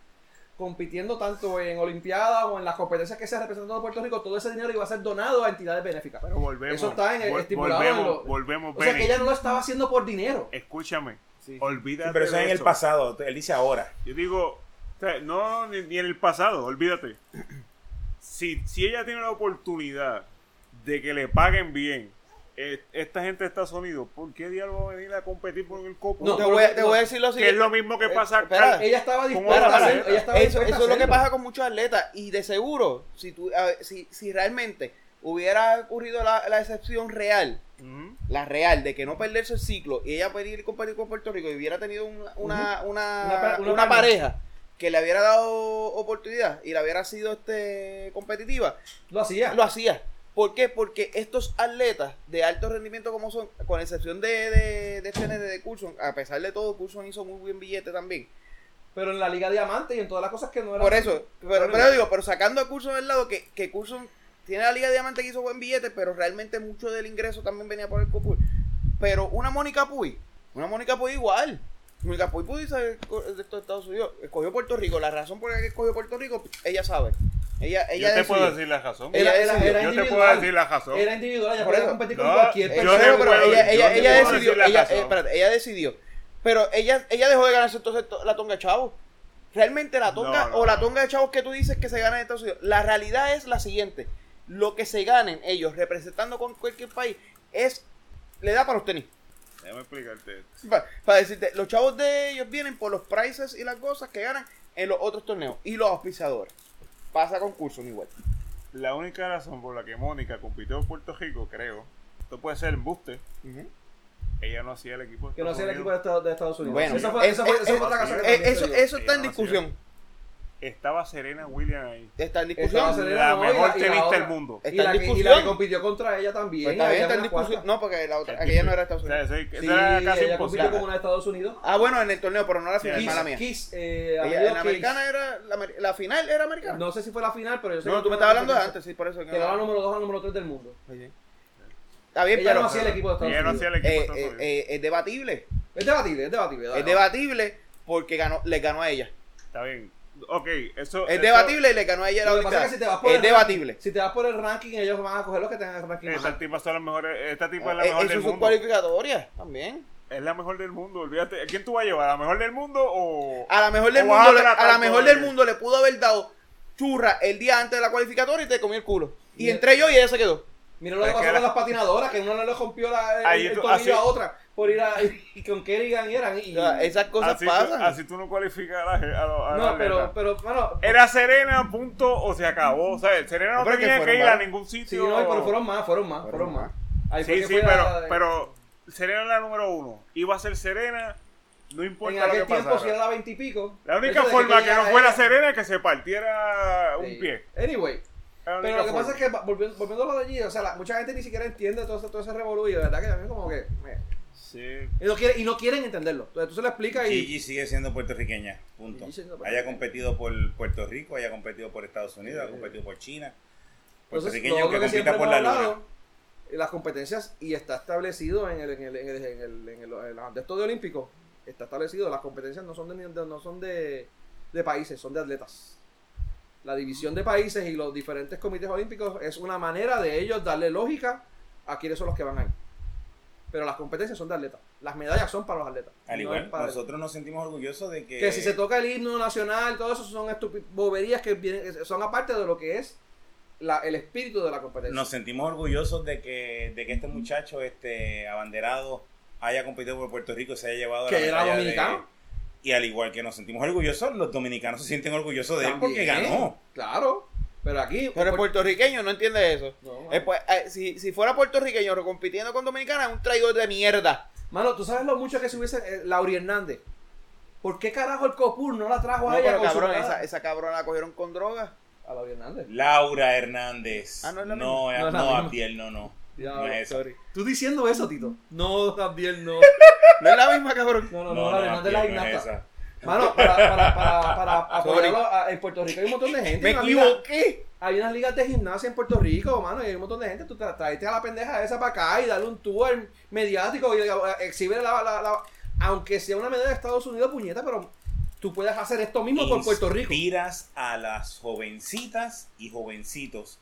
compitiendo tanto en Olimpiadas o en las competencias que se representando a Puerto Rico, todo ese dinero iba a ser donado a entidades benéficas. Pero volvemos. Eso está en el- vol- estipulado en Volvemos, lo- volvemos, O sea que ella no lo estaba haciendo por dinero. Escúchame. Sí. Olvídate. Sí, pero eso es en el pasado, él dice ahora. Yo digo, sea, no, ni, ni en el pasado, olvídate. Si, si ella tiene la oportunidad de que le paguen bien eh, esta gente de Estados Unidos, ¿por qué diablos va a venir a competir por el copo? No, te, voy a, te voy a decir lo que siguiente. es lo mismo que Eh, pasa espera, acá. Ella estaba ¿Cómo dispuesta a? Ella estaba Eso, eso es lo que pasa con muchos atletas. Y de seguro, si, tú, ver, si, si realmente hubiera ocurrido la, la excepción real, la real, de que no perderse el ciclo y ella pedir competir con Puerto Rico y hubiera tenido un- una, una, Una una pareja que le hubiera dado oportunidad y la hubiera sido este competitiva, Lo hacía. lo hacía. ¿Por qué? Porque estos atletas de alto rendimiento como son, con excepción de, de, de este de Coulson, a pesar de todo, Coulson hizo muy buen billete también. Pero en la Liga Diamante y en todas las cosas que no eran. Por eso, pero, Pero- digo, pero sacando a Coulson del lado, que, que Coulson tiene la Liga Diamante que hizo buen billete, pero realmente mucho del ingreso también venía por el Copul. Pero una Mónica Puy, una Mónica Puy igual. Mónica Puy pudo irse de estos Estados Unidos, escogió Puerto Rico. La razón por la que escogió Puerto Rico, ella sabe. Ella, ella Yo te decidió. puedo decir la razón. Ella Era, era, Yo te puedo individual. decir la razón. Era individual, ella Por podía eso. competir con No, cualquier persona. pero, pero ella, yo ella, decidió, ella, razón. eh, espérate, ella decidió. Pero ella, ella dejó de ganarse entonces to- la tonga de chavos. Realmente la tonga No, no, o la tonga de chavos que tú dices que se gana en Estados Unidos, la realidad es la siguiente. Lo que se ganen ellos representando con cualquier país es, le da para los tenis. Déjame explicarte esto. Pa- Para, decirte, los chavos de ellos vienen por los prices y las cosas que ganan en los otros torneos. Y los auspiciadores. Pasa con Curson igual. La única razón por la que Mónica compitió en Puerto Rico, creo, esto puede ser embuste, ella no hacía el equipo de Que no Estados sea el equipo de Unidos. Estados, de Estados Unidos. Bueno, esa fue, es- esa fue, es- esa fue otra cosa que Eh, eso, eso está en discusión. Estaba Serena Williams ahí. Está en Estaba discusión. Serena, La no, mejor la tenista del mundo. Y Está la, en que, y la discusión. que compitió contra ella también. Pues está está en discusión. No, porque la otra, aquella no era Estados O sea, Unidos. eso, eso Sí, era casi ella compitió como una de Estados Unidos. Ah, bueno, en el torneo, pero no la final, Sí, mala mía. Kiss, eh, Ella, en la americana era. La, final era americana. No, No sé si fue la final, pero yo sé que tú me estabas hablando de antes, sí, por eso. que era la no- número 2 al número 3 del mundo. Está bien, Ella pero. no hacía el equipo de Estados Ella no Unidos. hacía el equipo de eh, Estados eh, Unidos. eh, es debatible. Es debatible, es debatible. Es debatible porque ganó, le ganó a ella. Está bien. Ok, eso. Es eso- debatible y le ganó a ella la Lo que pasa es que si te vas por Es el debatible. ranking- si te vas por el ranking, ellos van a coger los que tengan el ranking más Esta alto. tipa son las mejores. Esta tipa es la Eh, mejor Eso del es un mundo. cualificatoria también. Es la mejor del mundo. Olvídate. ¿A quién tú vas a llevar? ¿A la mejor del mundo o.? A la mejor del o vas mundo, le- tratar a la mejor con del él? mundo le pudo haber dado churra el día antes de la cualificatoria y te comió el culo. Y Y- entré yo y ella se quedó. Mira lo que Es pasó con las patinadoras, que uno no le rompió la, el, Ahí el tú- tobillo así- a otra por ir a. Y con Kerrigan eran. Y, O sea, esas cosas así, tú, pasan. así tú no cualificas a la, a no, pero, atletas. pero, bueno. Era Serena, punto, o se acabó. O sea, Serena no Pero que tenía que, ir a ningún Sí, sitio. no, pero fueron más, fueron más, Fueron fueron más. más. Ahí fue Sí, sí, pero, la- pero Serena es la número uno. Iba a ser Serena, no importa En lo aquel que tiempo, pasara. si era la 20 y pico. La única forma que, no fuera ella- Serena es que se partiera un Sí. pie. Anyway. Era la Pero lo que forma. pasa es que, volviendo, volviendo a lo de allí, o sea, la- mucha gente ni siquiera entiende todo ese, todo ese revolú y de verdad que a mí como que... Sí. y, no quiere, y no quieren entenderlo. Entonces tú se lo explicas y... Gigi sigue siendo puertorriqueña, punto. Siendo Haya competido por Puerto Rico, haya competido por Estados Unidos, haya competido por China. Entonces, Puertorriqueño lo que que compita por la hablado luna. las competencias y está establecido en el, en el, en el, en el, en el- en el- de olímpico, está establecido, las competencias no son de, de- no son de, de países, son de atletas. La división de países y los diferentes comités olímpicos es una manera de ellos darle lógica a quiénes son los que van ahí. Pero las competencias son de atletas. Las medallas son para los atletas. Al No igual, para- nosotros nos sentimos orgullosos de que... que si se toca el himno nacional, todo eso son boberías que vienen, son aparte de lo que es la- el espíritu de la competencia. Nos sentimos orgullosos de que, de que este muchacho, este abanderado, haya competido por Puerto Rico y se haya llevado Que la era medalla de- dominicano. Y al igual que nos sentimos orgullosos, los dominicanos se sienten orgullosos de él porque ganó. Claro. Pero aquí. Pero el puertorriqueño no entiende eso. No. Eh, pues, eh, si, si fuera puertorriqueño compitiendo con dominicana, es un traidor de mierda. Mano, tú sabes lo mucho que se hubiese. eh, Lauri Hernández. ¿Por qué carajo el Copur no la trajo No, a ella pero cabrón, esa, esa cabrona la cogieron con droga. A Lauri Hernández. Laura Hernández. Ah, ¿no es la no, misma? eh, No la no, misma. Abdiel, no, no. Ya, no es sorry. Tú diciendo eso, Tito. No, Abdiel, no. No es la misma, cabrón. No, no, no, No, no, Hernández es la Abdiel, Mano, para, para, para, para apoyarlo, a- en Puerto Rico hay un montón de gente. Me hay una liga- equivoqué. Hay unas ligas de gimnasia en Puerto Rico, mano, y hay un montón de gente. Tú tra- traete a la pendeja esa para acá y darle un tour mediático y eh, exhibe la, la- la- Aunque sea una medalla de Estados Unidos, puñeta, pero tú puedes hacer esto mismo por Puerto Rico. Inspiras a las jovencitas y jovencitos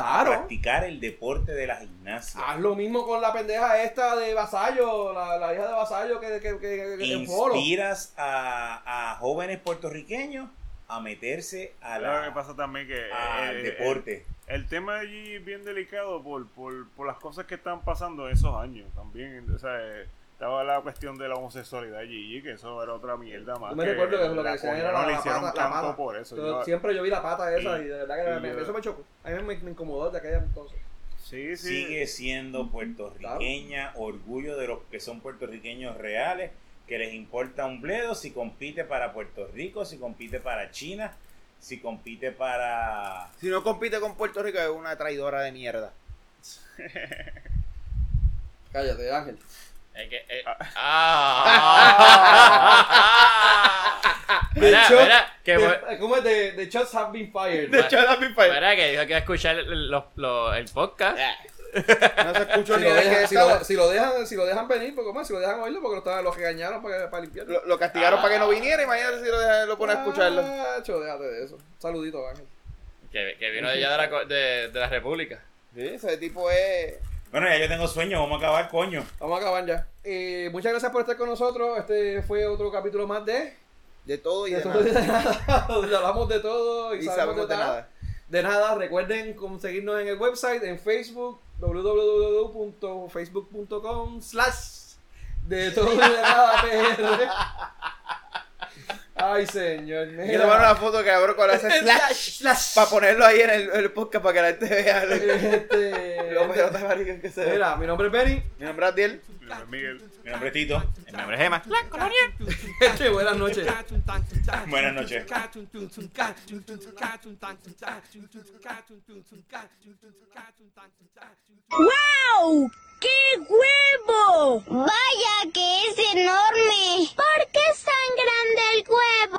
a Claro. practicar el deporte de la gimnasia. Haz lo mismo con la pendeja esta de Vasallo, la, la hija de Vasallo que, que, que, que- que- en polo. Inspiras a, a jóvenes puertorriqueños a meterse a Claro, la, que pasa también que al eh, deporte. El, el tema de allí es bien delicado por, por, por las cosas que están pasando en esos años también. O sea, eh, estaba la cuestión de la homosexualidad allí, que eso era otra mierda más. Yo me recuerdo que lo que la decían era la, le la hicieron pata, la canto pata. por eso. Yo- Yo- siempre yo vi la pata esa y de verdad que y me- yo- eso me chocó. A mí me, me incomodó de aquella entonces. sí, sí. Sigue siendo puertorriqueña, orgullo de los que son puertorriqueños reales, que les importa un bledo si compite para Puerto Rico, si compite para China, si compite para... Si no compite con Puerto Rico, es una traidora de mierda. Cállate, Ángel. Es que, eh, ah. Mira, mira, que De- ¿Cómo es? De, de shots have been fired. De hecho, la pipa. mira, que dijo que iba a escuchar el, los- los- el podcast. No se escuchó Si ni lo, dejan, si, lo, si lo dejan, si lo dejan venir, ¿cómo es? Si lo dejan oírlo, porque lo, estaban- los regañaron para, para limpiarlo. Lo, lo castigaron para que no viniera. Imagínate si lo, dejan- lo pone a escucharlo. Ah, cho, déjate de eso. Saludito, Ángel. Que, que vino de allá de la, de, de la República. Sí, ese tipo es. Bueno, ya yo tengo sueño, vamos a acabar, coño. Vamos a acabar ya. Eh, muchas gracias por estar con nosotros. Este fue otro capítulo más de... De todo y de, de todo nada. de nada, donde hablamos de todo y, Y sabemos de nada. De nada, recuerden conseguirnos en el website, en Facebook, www.facebook.com slash de todo y de nada PR. Ay, señor. Quiero tomar una foto que abro con ese slash para ponerlo ahí en el, podcast para que la gente vea lo- Este, lo pelotas maricas que se ve. Mira, mi nombre es Benny. Mi nombre es Adiel. Miguel. Mi nombre es Tito. Mi nombre es Emma. Este, buenas noches. Buenas noches. ¡Wow! ¡Qué huevo! Vaya que es enorme. ¿Por qué es tan grande el huevo?